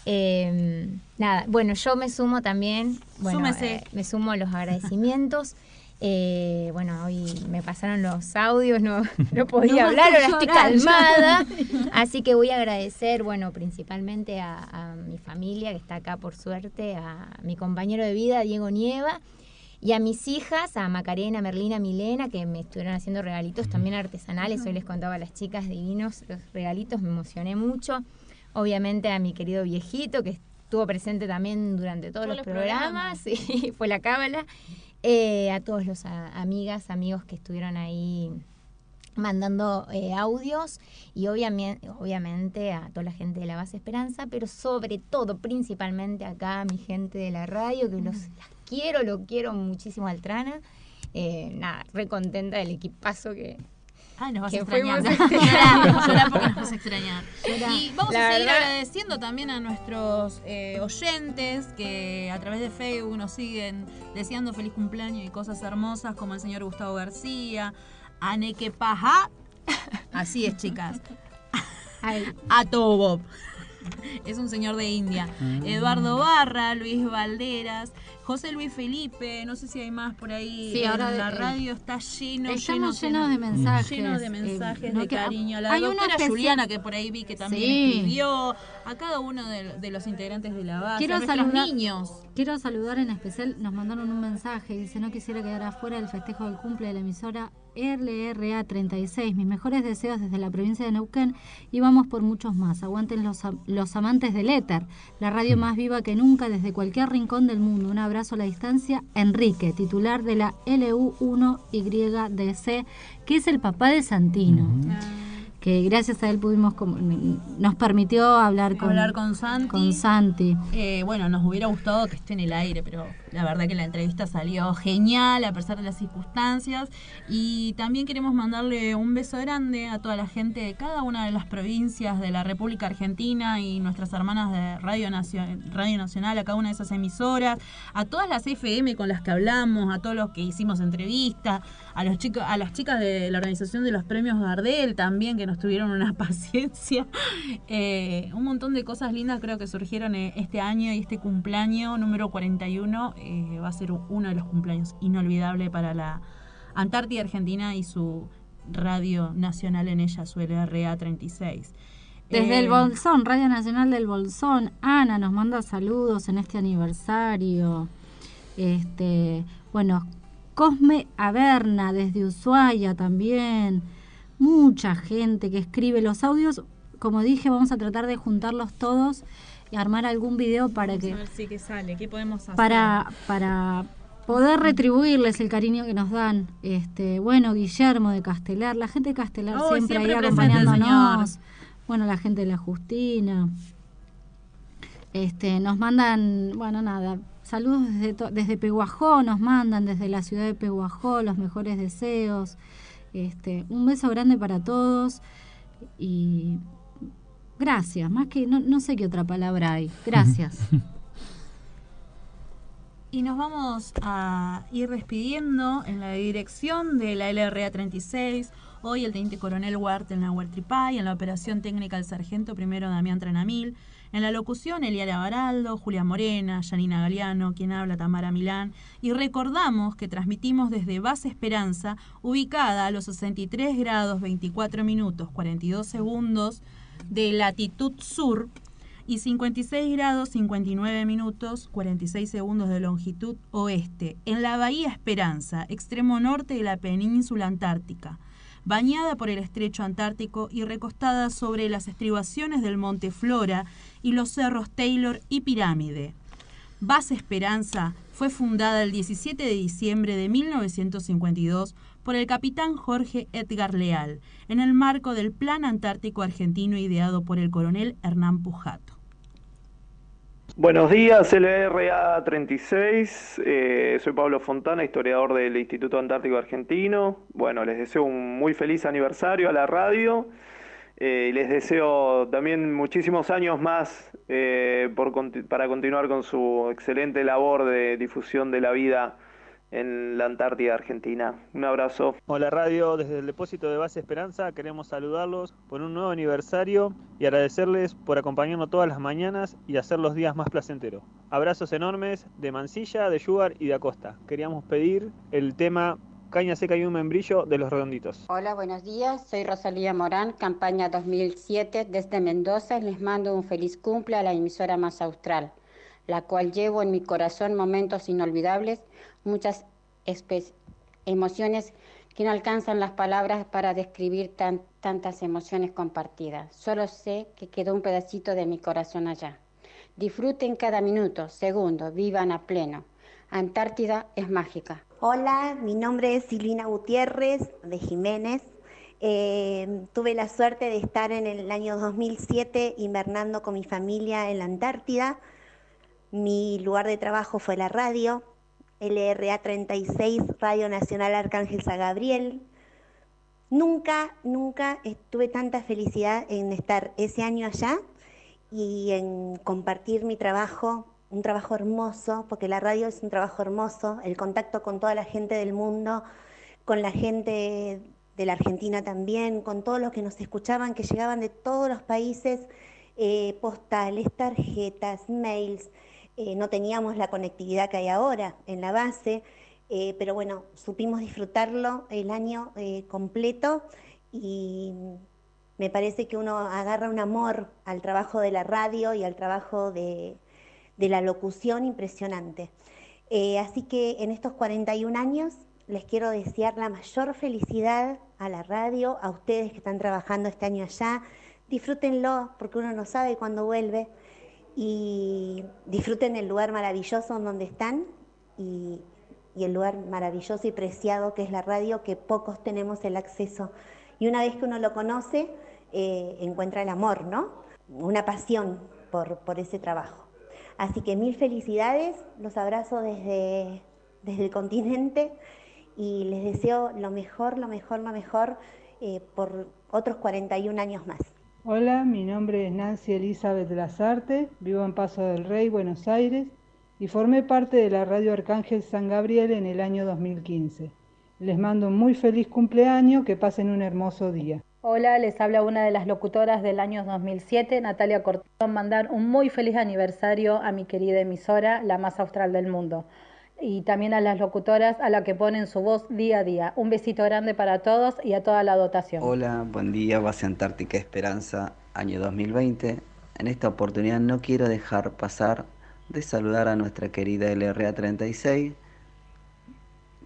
Eh, nada, bueno, yo me sumo también, bueno, eh, me sumo a los agradecimientos. Eh, bueno, hoy me pasaron los audios, no, no podía No hablar, ahora estoy calmada. Así que voy a agradecer, bueno, principalmente a, a mi familia que está acá por suerte, a mi compañero de vida, Diego Nieva, y a mis hijas, a Macarena, Merlina, Milena, que me estuvieron haciendo regalitos también artesanales. Hoy les contaba a las chicas divinos los regalitos, me emocioné mucho. Obviamente a mi querido viejito, que estuvo presente también durante todos Todos los programas, sí, fue la cábala. Eh, a todos los a- amigas, amigos que estuvieron ahí mandando eh, audios y obviamente, obviamente a toda la gente de la base Esperanza, pero sobre todo, principalmente acá a mi gente de la radio, que los las quiero, lo quiero muchísimo al Trana. Eh, nada, re contenta del equipazo que, Ay, nos vas a extrañar. porque nos vas a extrañar. Llorá. Y vamos La a seguir verdad- agradeciendo también a nuestros eh, oyentes que a través de Facebook nos siguen deseando feliz cumpleaños y cosas hermosas, como el señor Gustavo García, Aneke Paja. Así es, chicas. A Bob. Es un señor de India. Mm. Eduardo Barra, Luis Valderas, José Luis Felipe, no sé si hay más por ahí. Sí, ahora la de- radio está lleno, Estamos lleno, llenos de mensajes, Lleno de eh, mensajes no de que- cariño. A la hay una doctora especial- Juliana, que por ahí vi que también Sí. escribió. A cada uno de, de los integrantes de la base. Quiero a saludar, niños. quiero saludar en especial, nos mandaron un mensaje, dice, no quisiera quedar afuera del festejo del cumple de la emisora LRA 36. Mis mejores deseos desde la provincia de Neuquén y vamos por muchos más. Aguanten los, los amantes del éter, la radio más viva que nunca desde cualquier rincón del mundo. Un abrazo a la distancia. Enrique, titular de la LU1YDC, que es el papá de Santino. que gracias a él pudimos nos permitió hablar con hablar con Santi. Con Santi. Eh, bueno, nos hubiera gustado que esté en el aire, pero la verdad que la entrevista salió genial a pesar de las circunstancias y también queremos mandarle un beso grande a toda la gente de cada una de las provincias de la República Argentina y nuestras hermanas de Radio, Radio Nacional, a cada una de esas emisoras, a todas las FM con las que hablamos, a todos los que hicimos entrevistas, a los chicos, a las chicas de la organización de los premios Gardel también que nos tuvieron una paciencia. Eh, un montón de cosas lindas creo que surgieron eh, este año y este cumpleaños número 41 eh, va a ser uno de los cumpleaños inolvidable para la Antártida Argentina y su radio nacional en ella, su LRA 36. Desde el Bolsón, Radio Nacional del Bolsón, Ana nos manda saludos en este aniversario. Este, bueno, Cosme Averna desde Ushuaia también mucha gente que escribe los audios. Como dije, vamos a tratar de juntarlos todos armar algún video para que... A ver si que sale, ¿qué podemos hacer? Para, para poder retribuirles el cariño que nos dan. Este, bueno, Guillermo de Castelar, la gente de Castelar siempre, ahí acompañándonos. Bueno, la gente de la Justina. Este, nos mandan, bueno, nada, saludos desde, desde Peguajó, nos mandan desde la ciudad de Peguajó los mejores deseos. Este, un beso grande para todos y gracias, más que no, no sé qué otra palabra hay. Gracias. Y nos vamos a ir despidiendo en la dirección de la LRA 36. Hoy el teniente coronel Wart en la Huertripay, en la operación técnica el sargento primero Damián Trenamil, en la locución, Eliara Baraldo, Julia Morena, Janina Galeano, quien habla Tamara Milán, y recordamos que transmitimos desde Base Esperanza, ubicada a los 63 grados 24 minutos 42 segundos de latitud sur y 56 grados 59 minutos 46 segundos de longitud oeste, en la Bahía Esperanza, extremo norte de la península antártica bañada por el estrecho antártico y recostada sobre las estribaciones del monte Flora y los cerros Taylor y Pirámide. Base Esperanza fue fundada el 17 de diciembre de 1952 por el capitán Jorge Edgar Leal, en el marco del Plan Antártico Argentino ideado por el coronel Hernán Pujato. Buenos días, LRA 36. Eh, soy Pablo Fontana, historiador del Instituto Antártico Argentino. Bueno, les deseo un muy feliz aniversario a la radio. Eh, les deseo también muchísimos años más eh, para continuar con su excelente labor de difusión de la vida en la Antártida Argentina. Un abrazo. Hola Radio, desde el depósito de Base Esperanza queremos saludarlos por un nuevo aniversario y agradecerles por acompañarnos todas las mañanas y hacer los días más placenteros. Abrazos enormes de Mansilla, de Sugar y de Acosta. Queríamos pedir el tema Caña seca y un membrillo de los redonditos. Hola, buenos días. Soy Rosalía Morán, campaña 2007 desde Mendoza. Les mando un feliz cumple a la emisora más austral, la cual llevo en mi corazón momentos inolvidables muchas emociones que no alcanzan las palabras para describir tantas emociones compartidas. Solo sé que quedó un pedacito de mi corazón allá. Disfruten cada minuto, segundo, vivan a pleno. Antártida es mágica. Hola, mi nombre es Silvina Gutiérrez de Jiménez. Eh, tuve la suerte de estar en el año 2007 invernando con mi familia en la Antártida. Mi lugar de trabajo fue la radio. LRA 36, Radio Nacional Arcángel San Gabriel. Nunca, nunca tuve tanta felicidad en estar ese año allá y en compartir mi trabajo, un trabajo hermoso, porque la radio es un trabajo hermoso, el contacto con toda la gente del mundo, con la gente de la Argentina también, con todos los que nos escuchaban, que llegaban de todos los países, eh, postales, tarjetas, mails. Eh, no teníamos la conectividad que hay ahora en la base, eh, pero bueno, supimos disfrutarlo el año eh, completo y me parece que uno agarra un amor al trabajo de la radio y al trabajo de, de la locución impresionante. así que en estos 41 años les quiero desear la mayor felicidad a la radio, a ustedes que están trabajando este año allá. Disfrútenlo porque uno no sabe cuándo vuelve y disfruten el lugar maravilloso en donde están y, el lugar maravilloso y preciado que es la radio, que pocos tenemos el acceso. Y una vez que uno lo conoce, eh, encuentra el amor, ¿no? Una pasión por, por ese trabajo. Así que mil felicidades, los abrazo desde, desde el continente y les deseo lo mejor, lo mejor, lo mejor eh, por otros 41 años más. Hola, mi nombre es Nancy Elizabeth Lazarte, vivo en Paso del Rey, Buenos Aires, y formé parte de la radio Arcángel San Gabriel en el año 2015. Les mando un muy feliz cumpleaños, que pasen un hermoso día. Hola, les habla una de las locutoras del año 2007, Natalia Cortón. Mandar un muy feliz aniversario a mi querida emisora, la más austral del mundo. Y también a las locutoras a la que ponen su voz día a día. Un besito grande para todos y a toda la dotación. Hola, buen día, Base Antártica Esperanza, año 2020. En esta oportunidad no quiero dejar pasar de saludar a nuestra querida LRA 36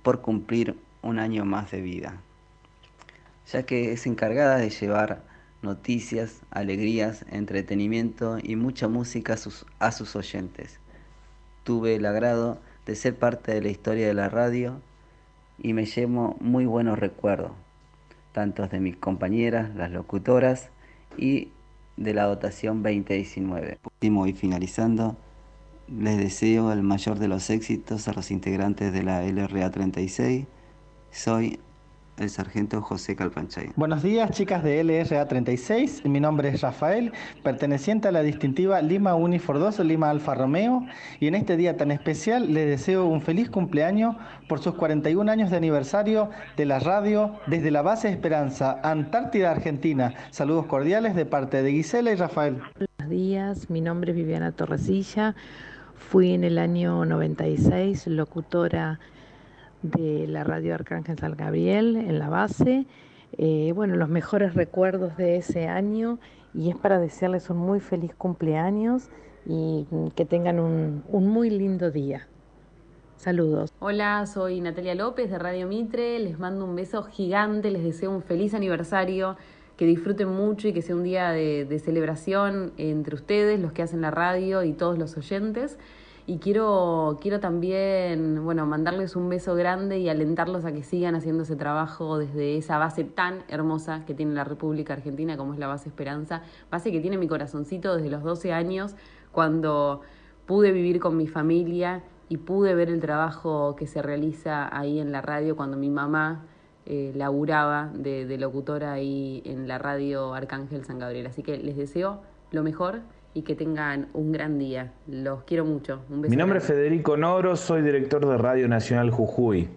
por cumplir un año más de vida ya que es encargada de llevar noticias, alegrías, entretenimiento y mucha música a sus, a sus oyentes. Tuve el agrado de ser parte de la historia de la radio y me llevo muy buenos recuerdos, tanto de mis compañeras, las locutoras, y de la dotación 2019. Último y finalizando, les deseo el mayor de los éxitos a los integrantes de la LRA 36. Soy el sargento José Calpanchay. Buenos días, chicas de LRA 36. Mi nombre es Rafael, perteneciente a la distintiva Lima Unifor 2 Lima Alfa Romeo. Y en este día tan especial les deseo un feliz cumpleaños por sus 41 años de aniversario de la radio desde la base Esperanza, Antártida, Argentina. Saludos cordiales de parte de Gisela y Rafael. Buenos días, mi nombre es Viviana Torresilla. Fui en el año 96 locutora de la radio Arcángel San Gabriel en la base. Eh, bueno, los mejores recuerdos de ese año y es para desearles un muy feliz cumpleaños y que tengan un, un muy lindo día. Saludos. Hola, soy Natalia López de Radio Mitre. Les mando un beso gigante, les deseo un feliz aniversario, que disfruten mucho y que sea un día de, de celebración entre ustedes, los que hacen la radio y todos los oyentes. Y quiero, quiero también, bueno, mandarles un beso grande y alentarlos a que sigan haciendo ese trabajo desde esa base tan hermosa que tiene la República Argentina, como es la base Esperanza, base que tiene mi corazoncito desde los 12 años, cuando pude vivir con mi familia y pude ver el trabajo que se realiza ahí en la radio cuando mi mamá eh, laburaba de, de locutora ahí en la radio Arcángel San Gabriel. Así que les deseo lo mejor y que tengan un gran día. Los quiero mucho. Un beso Mi nombre es Federico Noro, soy director de Radio Nacional Jujuy.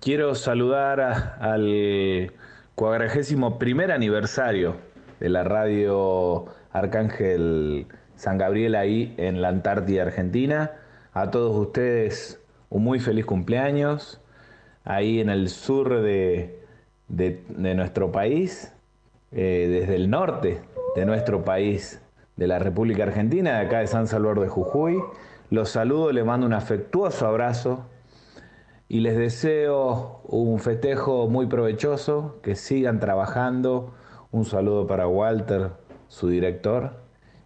Quiero saludar al cuadragésimo primer aniversario de la radio Arcángel San Gabriel ahí en la Antártida Argentina. A todos ustedes un muy feliz cumpleaños ahí en el sur de, de, nuestro país, eh, desde el norte de nuestro país de la República Argentina, de acá de San Salvador de Jujuy. Los saludo, les mando un afectuoso abrazo y les deseo un festejo muy provechoso, que sigan trabajando. Un saludo para Walter, su director.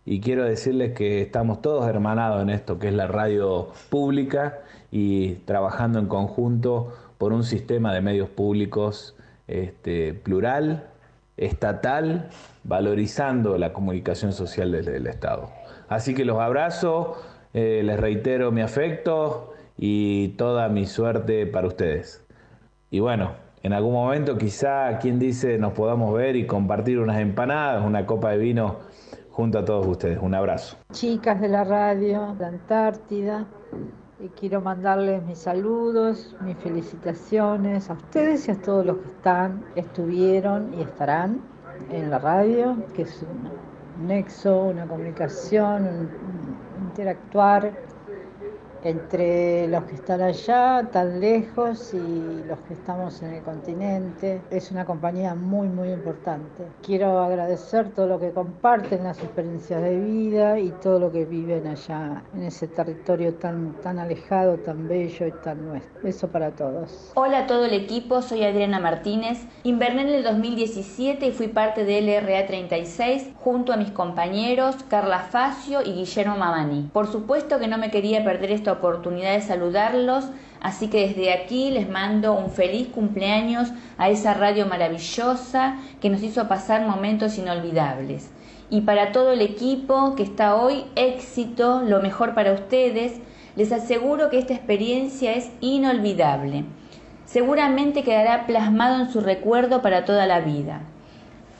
Y quiero decirles que estamos todos hermanados en esto, que es la radio pública y trabajando en conjunto por un sistema de medios públicos este, plural, estatal, valorizando la comunicación social desde el Estado. Así que los abrazo, eh, les reitero mi afecto y toda mi suerte para ustedes. Y bueno, en algún momento quizá, quien dice, nos podamos ver y compartir unas empanadas, una copa de vino junto a todos ustedes. Un abrazo. Chicas de la radio, de Antártida, y quiero mandarles mis saludos, mis felicitaciones a ustedes y a todos los que están, estuvieron y estarán en la radio, que es un nexo, una comunicación, un interactuar entre los que están allá, tan lejos, y los que estamos en el continente. Es una compañía muy, muy importante. Quiero agradecer todo lo que comparten, las experiencias de vida y todo lo que viven allá en ese territorio tan, tan alejado, tan bello y tan nuestro. Eso para todos. Hola a todo el equipo, soy Adriana Martínez. Inverné en el 2017 y fui parte de LRA 36 junto a mis compañeros Carla Facio y Guillermo Mamani. Por supuesto que no me quería perder oportunidad de saludarlos Así que desde aquí les mando un feliz cumpleaños a esa radio maravillosa que nos hizo pasar momentos inolvidables. Y para todo el equipo que está hoy, éxito, lo mejor para ustedes. Les aseguro que esta experiencia es inolvidable. Seguramente quedará plasmado en su recuerdo para toda la vida.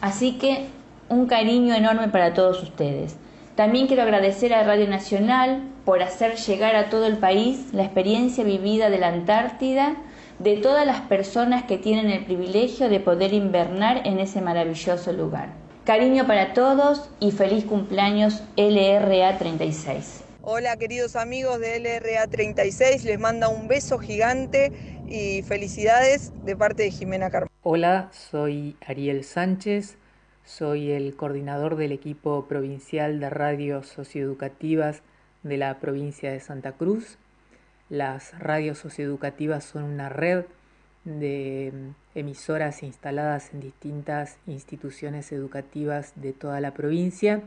Así que un cariño enorme para todos ustedes. También quiero agradecer a Radio Nacional por hacer llegar a todo el país la experiencia vivida de la Antártida de todas las personas que tienen el privilegio de poder invernar en ese maravilloso lugar. Cariño para todos y feliz cumpleaños LRA 36. Hola queridos amigos de LRA 36, les manda un beso gigante y felicidades de parte de Jimena Carmen. Hola, soy Ariel Sánchez, soy el coordinador del equipo provincial de radios socioeducativas de la provincia de Santa Cruz. Las radios socioeducativas son una red de emisoras instaladas en distintas instituciones educativas de toda la provincia.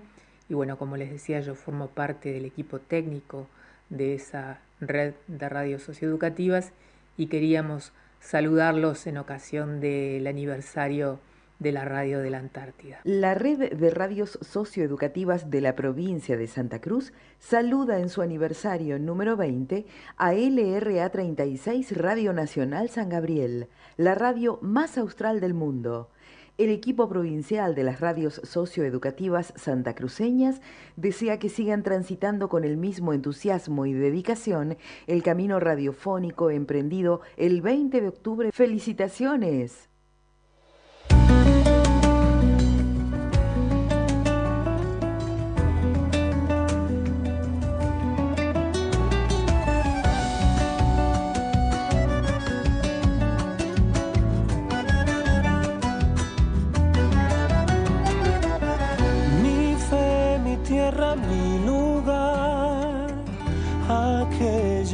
Y bueno, como les decía, yo formo parte del equipo técnico de esa red de radios socioeducativas y queríamos saludarlos en ocasión del aniversario de la radio de la Antártida. La red de radios socioeducativas de la provincia de Santa Cruz saluda en su aniversario número 20 a LRA 36 Radio Nacional San Gabriel, la radio más austral del mundo. El equipo provincial de las radios socioeducativas santacruceñas desea que sigan transitando con el mismo entusiasmo y dedicación el camino radiofónico emprendido el 20 de octubre. ¡Felicitaciones!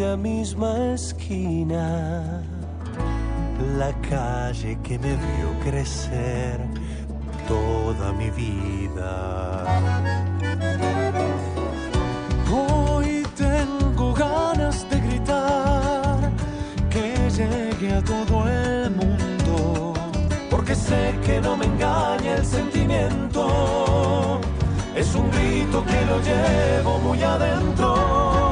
Aquella misma esquina la calle que me vio crecer toda mi vida. Hoy tengo ganas de gritar que llegue a todo el mundo, porque sé que no me engaña el sentimiento. Es un grito que lo llevo muy adentro.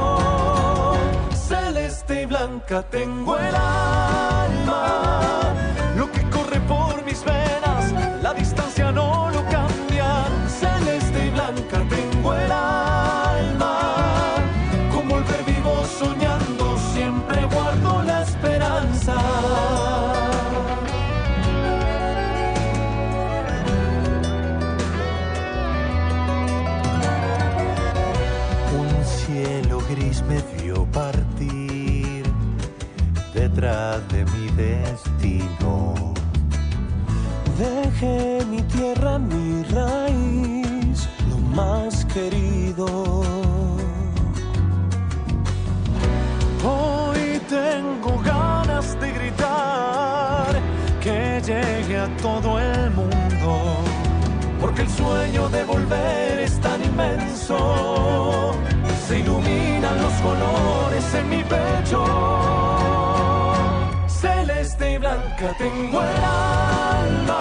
Blanca tengo el alma, de mi destino. Dejé mi tierra, mi raíz, lo más querido. Hoy tengo ganas de gritar que llegue a todo el mundo, porque el sueño de volver es tan inmenso. Se iluminan los colores en mi pecho. Blanca tengo el alma,